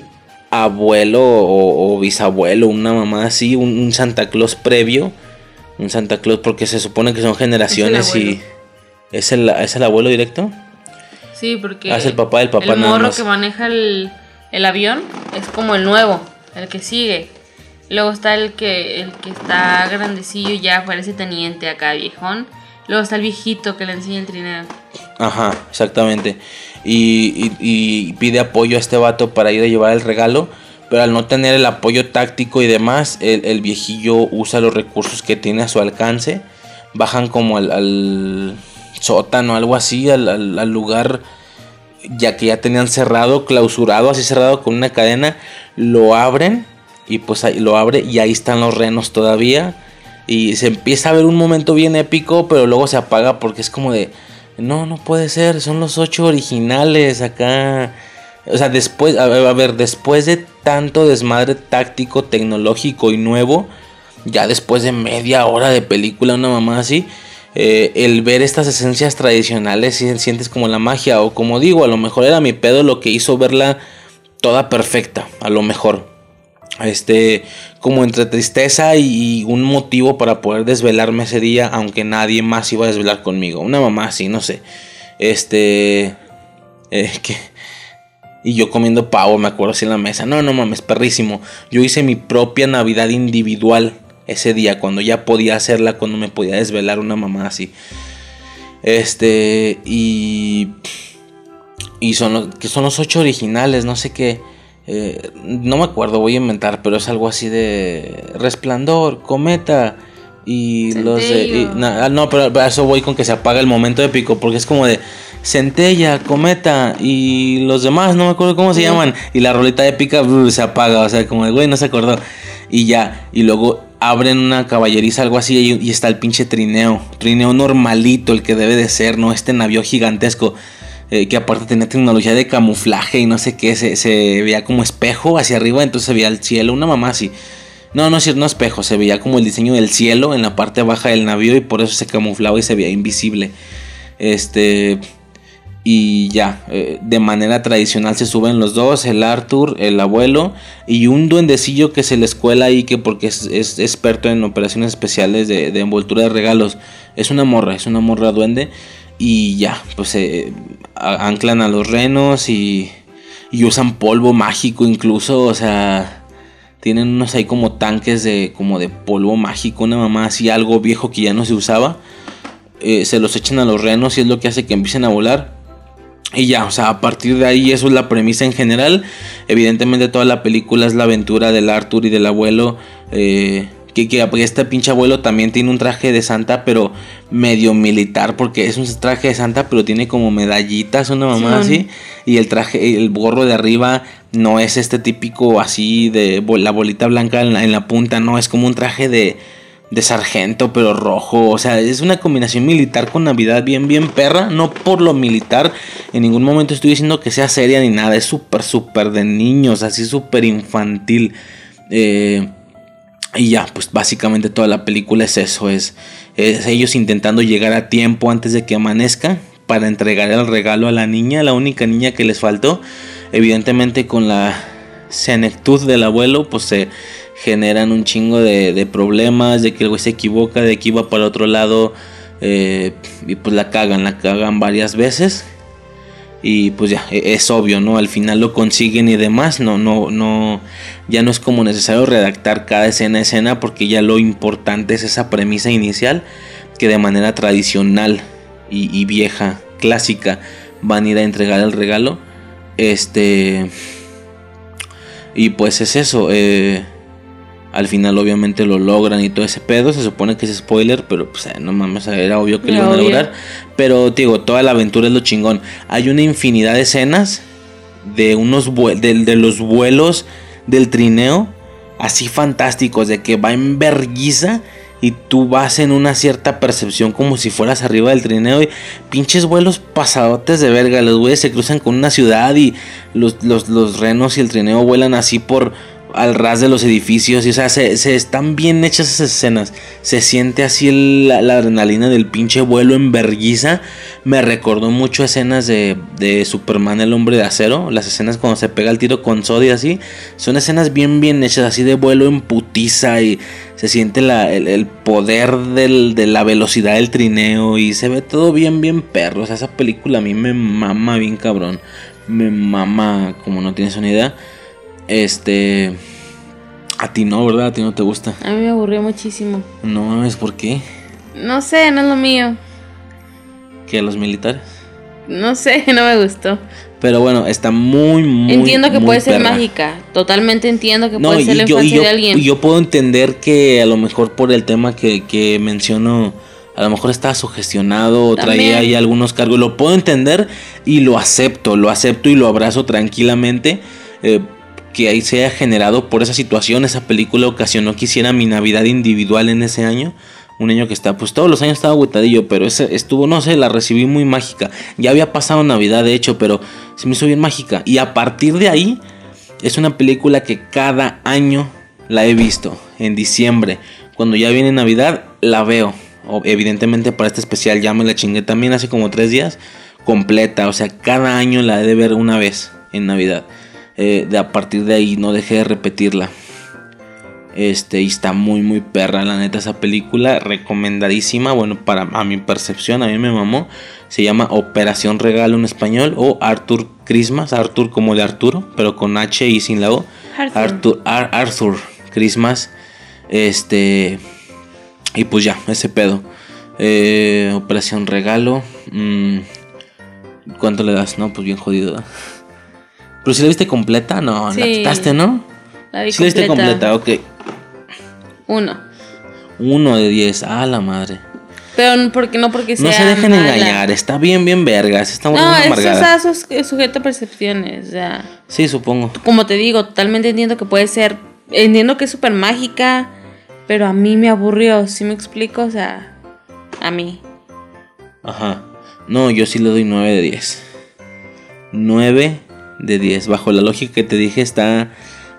B: abuelo o, bisabuelo, una mamá así, un, Santa Claus previo. Un Santa Claus porque se supone que son generaciones y... ¿Es el, ¿Es el abuelo directo?
A: Sí, porque...
B: Ah, es el papá del papá
A: El morro que maneja el, el avión es como el nuevo, el que sigue. Luego está el que, el que está grandecillo ya, parece teniente acá, viejón. Luego está el viejito que le enseña el trineo.
B: Ajá, exactamente y, pide apoyo a este vato para ir a llevar el regalo. Pero al no tener el apoyo táctico y demás, el, viejillo usa los recursos que tiene a su alcance. Bajan como al, al sótano, algo así, al, lugar ya que ya tenían cerrado, clausurado, así cerrado con una cadena. Lo abren y pues ahí lo abre y ahí están los renos todavía. Y se empieza a ver un momento bien épico, pero luego se apaga porque es como de no, no puede ser, son los ocho originales acá. O sea, después, a ver, después de tanto desmadre táctico, tecnológico y nuevo, ya después de media hora de película, una mamá así, eh, el ver estas esencias tradicionales, sientes como la magia, o como digo, a lo mejor era mi pedo lo que hizo verla toda perfecta, a lo mejor este, como entre tristeza y un motivo para poder desvelarme ese día, aunque nadie más iba a desvelar conmigo. Una mamá así, no sé. Este, eh, y yo comiendo pavo, me acuerdo así en la mesa. No, no mames, perrísimo. Yo hice mi propia Navidad individual ese día, cuando ya podía hacerla, cuando me podía desvelar una mamá así. Este, y. Y son, los, que son los ocho originales, no sé qué. Eh, no me acuerdo, voy a inventar, pero es algo así de Resplandor, Cometa y los de... Ah, no, pero a eso voy con que se apaga el momento épico, porque es como de Centella, Cometa y los demás, no me acuerdo cómo se llaman, y la roleta épica se apaga, o sea, como de, güey, no se acordó. Y ya, y luego abren una caballeriza, algo así, y, y está el pinche trineo, trineo normalito, el que debe de ser, ¿no? Este navío gigantesco. Eh, que aparte tenía tecnología de camuflaje y no sé qué, se, veía como espejo hacia arriba, entonces se veía el cielo, una mamá así. No, no es cierto, no espejo, se veía como el diseño del cielo en la parte baja del navío y por eso se camuflaba y se veía invisible. Este. Y ya, eh, de manera tradicional se suben los dos, el Arthur, el abuelo, y un duendecillo que se le escuela ahí, que porque es, experto en operaciones especiales de, envoltura de regalos. Es una morra, es una morra duende. Y ya, pues se anclan a los renos y, y usan polvo mágico incluso, o sea, tienen unos ahí como tanques de como de polvo mágico, una mamá así algo viejo que ya no se usaba. Eh, se los echan a los renos y es lo que hace que empiecen a volar. Y ya, o sea, a partir de ahí eso es la premisa en general. Evidentemente toda la película es la aventura del Arthur y del abuelo. Eh, que, que este pinche abuelo también tiene un traje de santa, pero medio militar, porque es un traje de santa, pero tiene como medallitas, una mamá así. Y el traje, el gorro de arriba no es este típico así de la bolita blanca en la, en la punta, no, es como un traje de, de sargento, pero rojo. O sea, es una combinación militar con Navidad bien, bien perra. No por lo militar. En ningún momento estoy diciendo que sea seria ni nada. Es súper, súper de niños. Así súper infantil. Eh, y ya, pues básicamente toda la película es eso, es, ellos intentando llegar a tiempo antes de que amanezca para entregar el regalo a la niña, la única niña que les faltó. Evidentemente con la senectud del abuelo, pues se generan un chingo de, problemas, de que el güey se equivoca, de que iba para otro lado eh, y pues la cagan, la cagan varias veces. Y pues ya, e, es obvio, ¿no? Al final lo consiguen y demás, no, no, no, ya no es como necesario redactar cada escena a escena porque ya lo importante es esa premisa inicial que de manera tradicional y, vieja, clásica, van a ir a entregar el regalo. Este... Y pues es eso, eh, al final obviamente lo logran y todo ese pedo. Se supone que es spoiler, pero pues eh, no mames, era obvio que lo iban a lograr. Pero digo, toda la aventura es lo chingón. Hay una infinidad de escenas de unos de, de los vuelos del trineo así fantásticos de que va en verguiza y tú vas en una cierta percepción como si fueras arriba del trineo y pinches vuelos pasadotes de verga, los güeyes se cruzan con una ciudad y los, los, los renos y el trineo vuelan así por al ras de los edificios. Y, o sea, se, están bien hechas esas escenas. Se siente así la, adrenalina del pinche vuelo en verguiza. Me recordó mucho escenas de, de, Superman, el hombre de acero. Las escenas cuando se pega el tiro con Sodi así. Son escenas bien, bien hechas, así de vuelo en putiza. Y se siente el, poder de la velocidad del trineo. Y se ve todo bien, bien perro. O sea, esa película a mí me mama bien cabrón. Me mama como no tienes una idea. Este. A ti no, ¿verdad? A ti no te gusta.
A: A mí me aburrió muchísimo.
B: No mames, ¿por qué?
A: No sé, no es lo mío.
B: ¿Qué, los militares?
A: No sé, no me gustó.
B: Pero bueno, está muy, muy.
A: Entiendo que puede ser mágica. Totalmente entiendo que puede ser la infancia
B: yo,
A: de alguien.
B: Y yo puedo entender que a lo mejor por el tema que, que menciono, a lo mejor estaba sugestionado o traía ahí algunos cargos. Lo puedo entender y lo acepto, lo acepto y lo abrazo tranquilamente. Eh, que ahí se haya generado por esa situación, esa película ocasionó que hiciera mi Navidad individual en ese año. Un año que está, pues todos los años estaba agüitadillo, pero ese estuvo, no sé, la recibí muy mágica. Ya había pasado Navidad, de hecho, pero se me hizo bien mágica. Y a partir de ahí, es una película que cada año la he visto. En diciembre, cuando ya viene Navidad, la veo. evidentemente para este especial ya me la chingué también hace como tres días. Completa, o sea, cada año la he de ver una vez en Navidad. Eh, de a partir de ahí no dejé de repetirla. Este, y está muy, muy perra, la neta, esa película. Recomendadísima. Bueno, para a mi percepción, a mí me mamó. Se llama Operación Regalo en español. O Arthur Christmas. Arthur como de Arturo, pero con H y sin la O. Arthur, Arthur, Christmas. Este. Y pues ya, ese pedo. Eh, operación regalo. mm, ¿Cuánto le das? No, pues bien jodido. Pero si la viste completa, no, la
A: Sí.
B: quitaste, ¿no?
A: La vi
B: Si la viste completa, ok.
A: Uno.
B: Uno de 10, ah, la madre.
A: Pero porque no porque sea
B: No se dejen
A: mala.
B: engañar, está bien, bien vergas. Está
A: No, eso está sus- sujeto a percepciones. O sea,
B: Sí, supongo.
A: como te digo, totalmente entiendo que puede ser. Entiendo que es súper mágica. Pero a mí me aburrió, ¿sí me explico? O sea, a mí.
B: Ajá. No, yo sí le doy 9 de 10. 9 de 10. Bajo la lógica que te dije está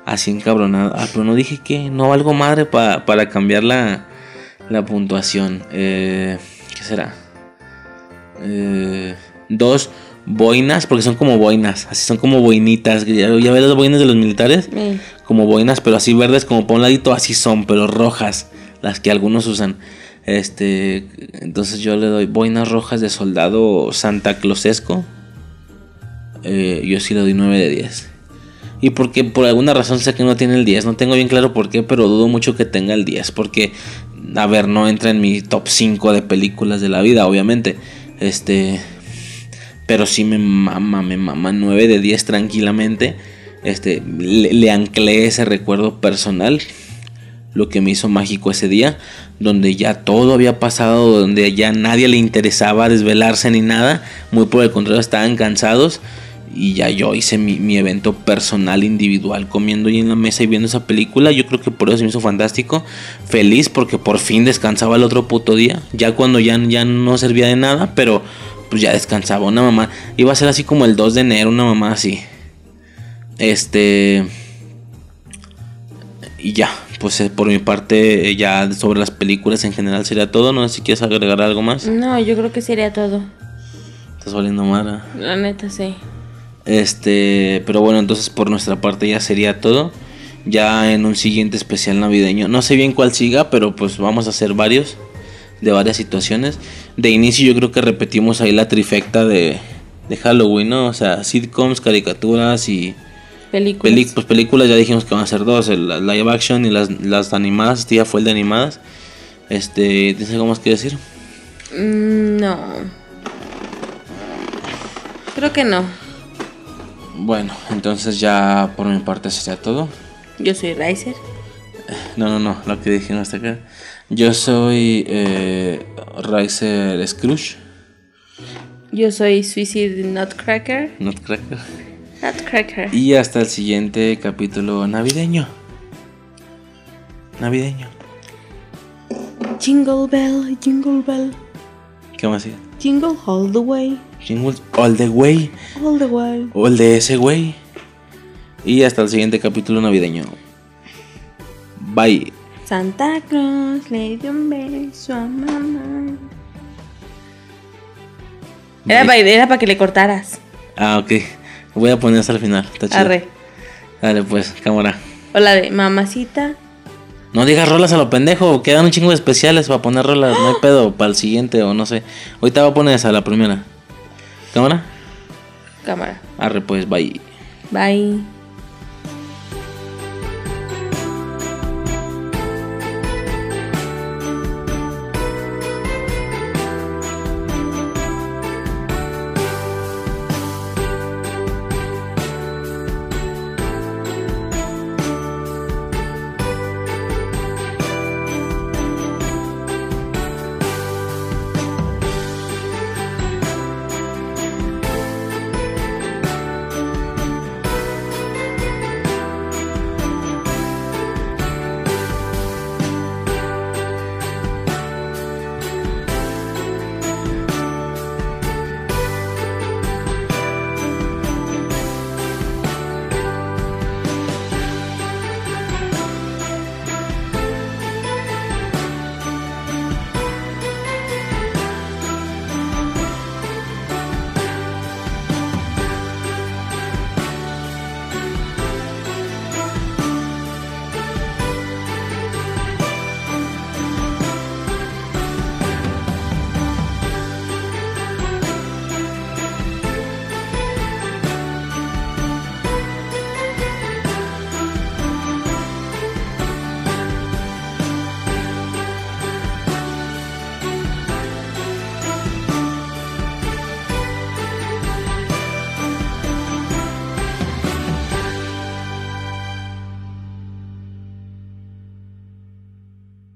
B: así encabronada. Ah, pero no dije que no valgo madre pa- para cambiar la, la puntuación. Eh, ¿Qué será? Eh, dos boinas, porque son como boinas. Así son como boinitas. Ya, ya ves las boinas de los militares. Como boinas, pero así verdes, como para un ladito, así son, pero rojas, las que algunos usan. Este, entonces yo le doy boinas rojas de soldado Santa Clausesco. Eh, yo sí le doy 9 de 10. Y porque por alguna razón sé que no tiene el 10, no tengo bien claro por qué, pero dudo mucho que tenga el 10, porque, a ver, no entra en mi top 5 de películas de la vida, obviamente. Este, pero sí me mama, me mama 9 de 10 tranquilamente. Este, le, le anclé ese recuerdo personal, lo que me hizo mágico ese día, donde ya todo había pasado, donde ya nadie le interesaba desvelarse ni nada, muy por el contrario estaban cansados y ya yo hice mi, mi evento personal individual comiendo ahí en la mesa y viendo esa película, yo creo que por eso se me hizo fantástico, feliz porque por fin descansaba el otro puto día, ya cuando ya, ya no servía de nada, pero pues ya descansaba una mamá, iba a ser así como el 2 de enero, una mamá así. Este. Y ya, pues eh, por mi parte, eh, ya sobre las películas en general sería todo. No sé si quieres agregar algo más.
A: no, yo creo que sería todo.
B: Estás valiendo mal.
A: La neta, sí.
B: Este, pero bueno, entonces por nuestra parte ya sería todo. Ya en un siguiente especial navideño. No sé bien cuál siga, pero pues vamos a hacer varios. De varias situaciones. De inicio yo creo que repetimos ahí la trifecta de, de Halloween, ¿no? O sea, sitcoms, caricaturas y...
A: Películas.
B: Peli- pues películas ya dijimos que van a ser dos, el la live action y las, las animadas, este ya fue el de animadas. Este, ¿tienes algo más que decir?
A: Mm, no. Creo que no.
B: Bueno, entonces ya por mi parte sería todo.
A: Yo soy Riser.
B: No, no, no, lo que dijimos hasta acá. Yo soy eh, Riser Scrooge,
A: Yo soy Suicide Nutcracker.
B: Nutcracker.
A: Nutcracker.
B: Y hasta el siguiente capítulo navideño. Navideño.
A: Jingle bell, jingle bell.
B: ¿Qué más sigue?
A: Jingle all the way.
B: Jingles all the way.
A: All the way.
B: O el de ese güey. Y hasta el siguiente capítulo navideño. Bye.
A: Santa Claus le dio un beso a mamá. Era para que le cortaras.
B: Ah, ok. Voy a poner hasta el final. Está chido.
A: Arre.
B: Dale, pues, cámara.
A: O la de mamacita.
B: No digas rolas a lo pendejo. Quedan un chingo de especiales para poner rolas. No hay pedo para el siguiente o no sé. Ahorita voy a poner esa, la primera. ¿Cámara?
A: Cámara.
B: Arre, pues, bye.
A: Bye.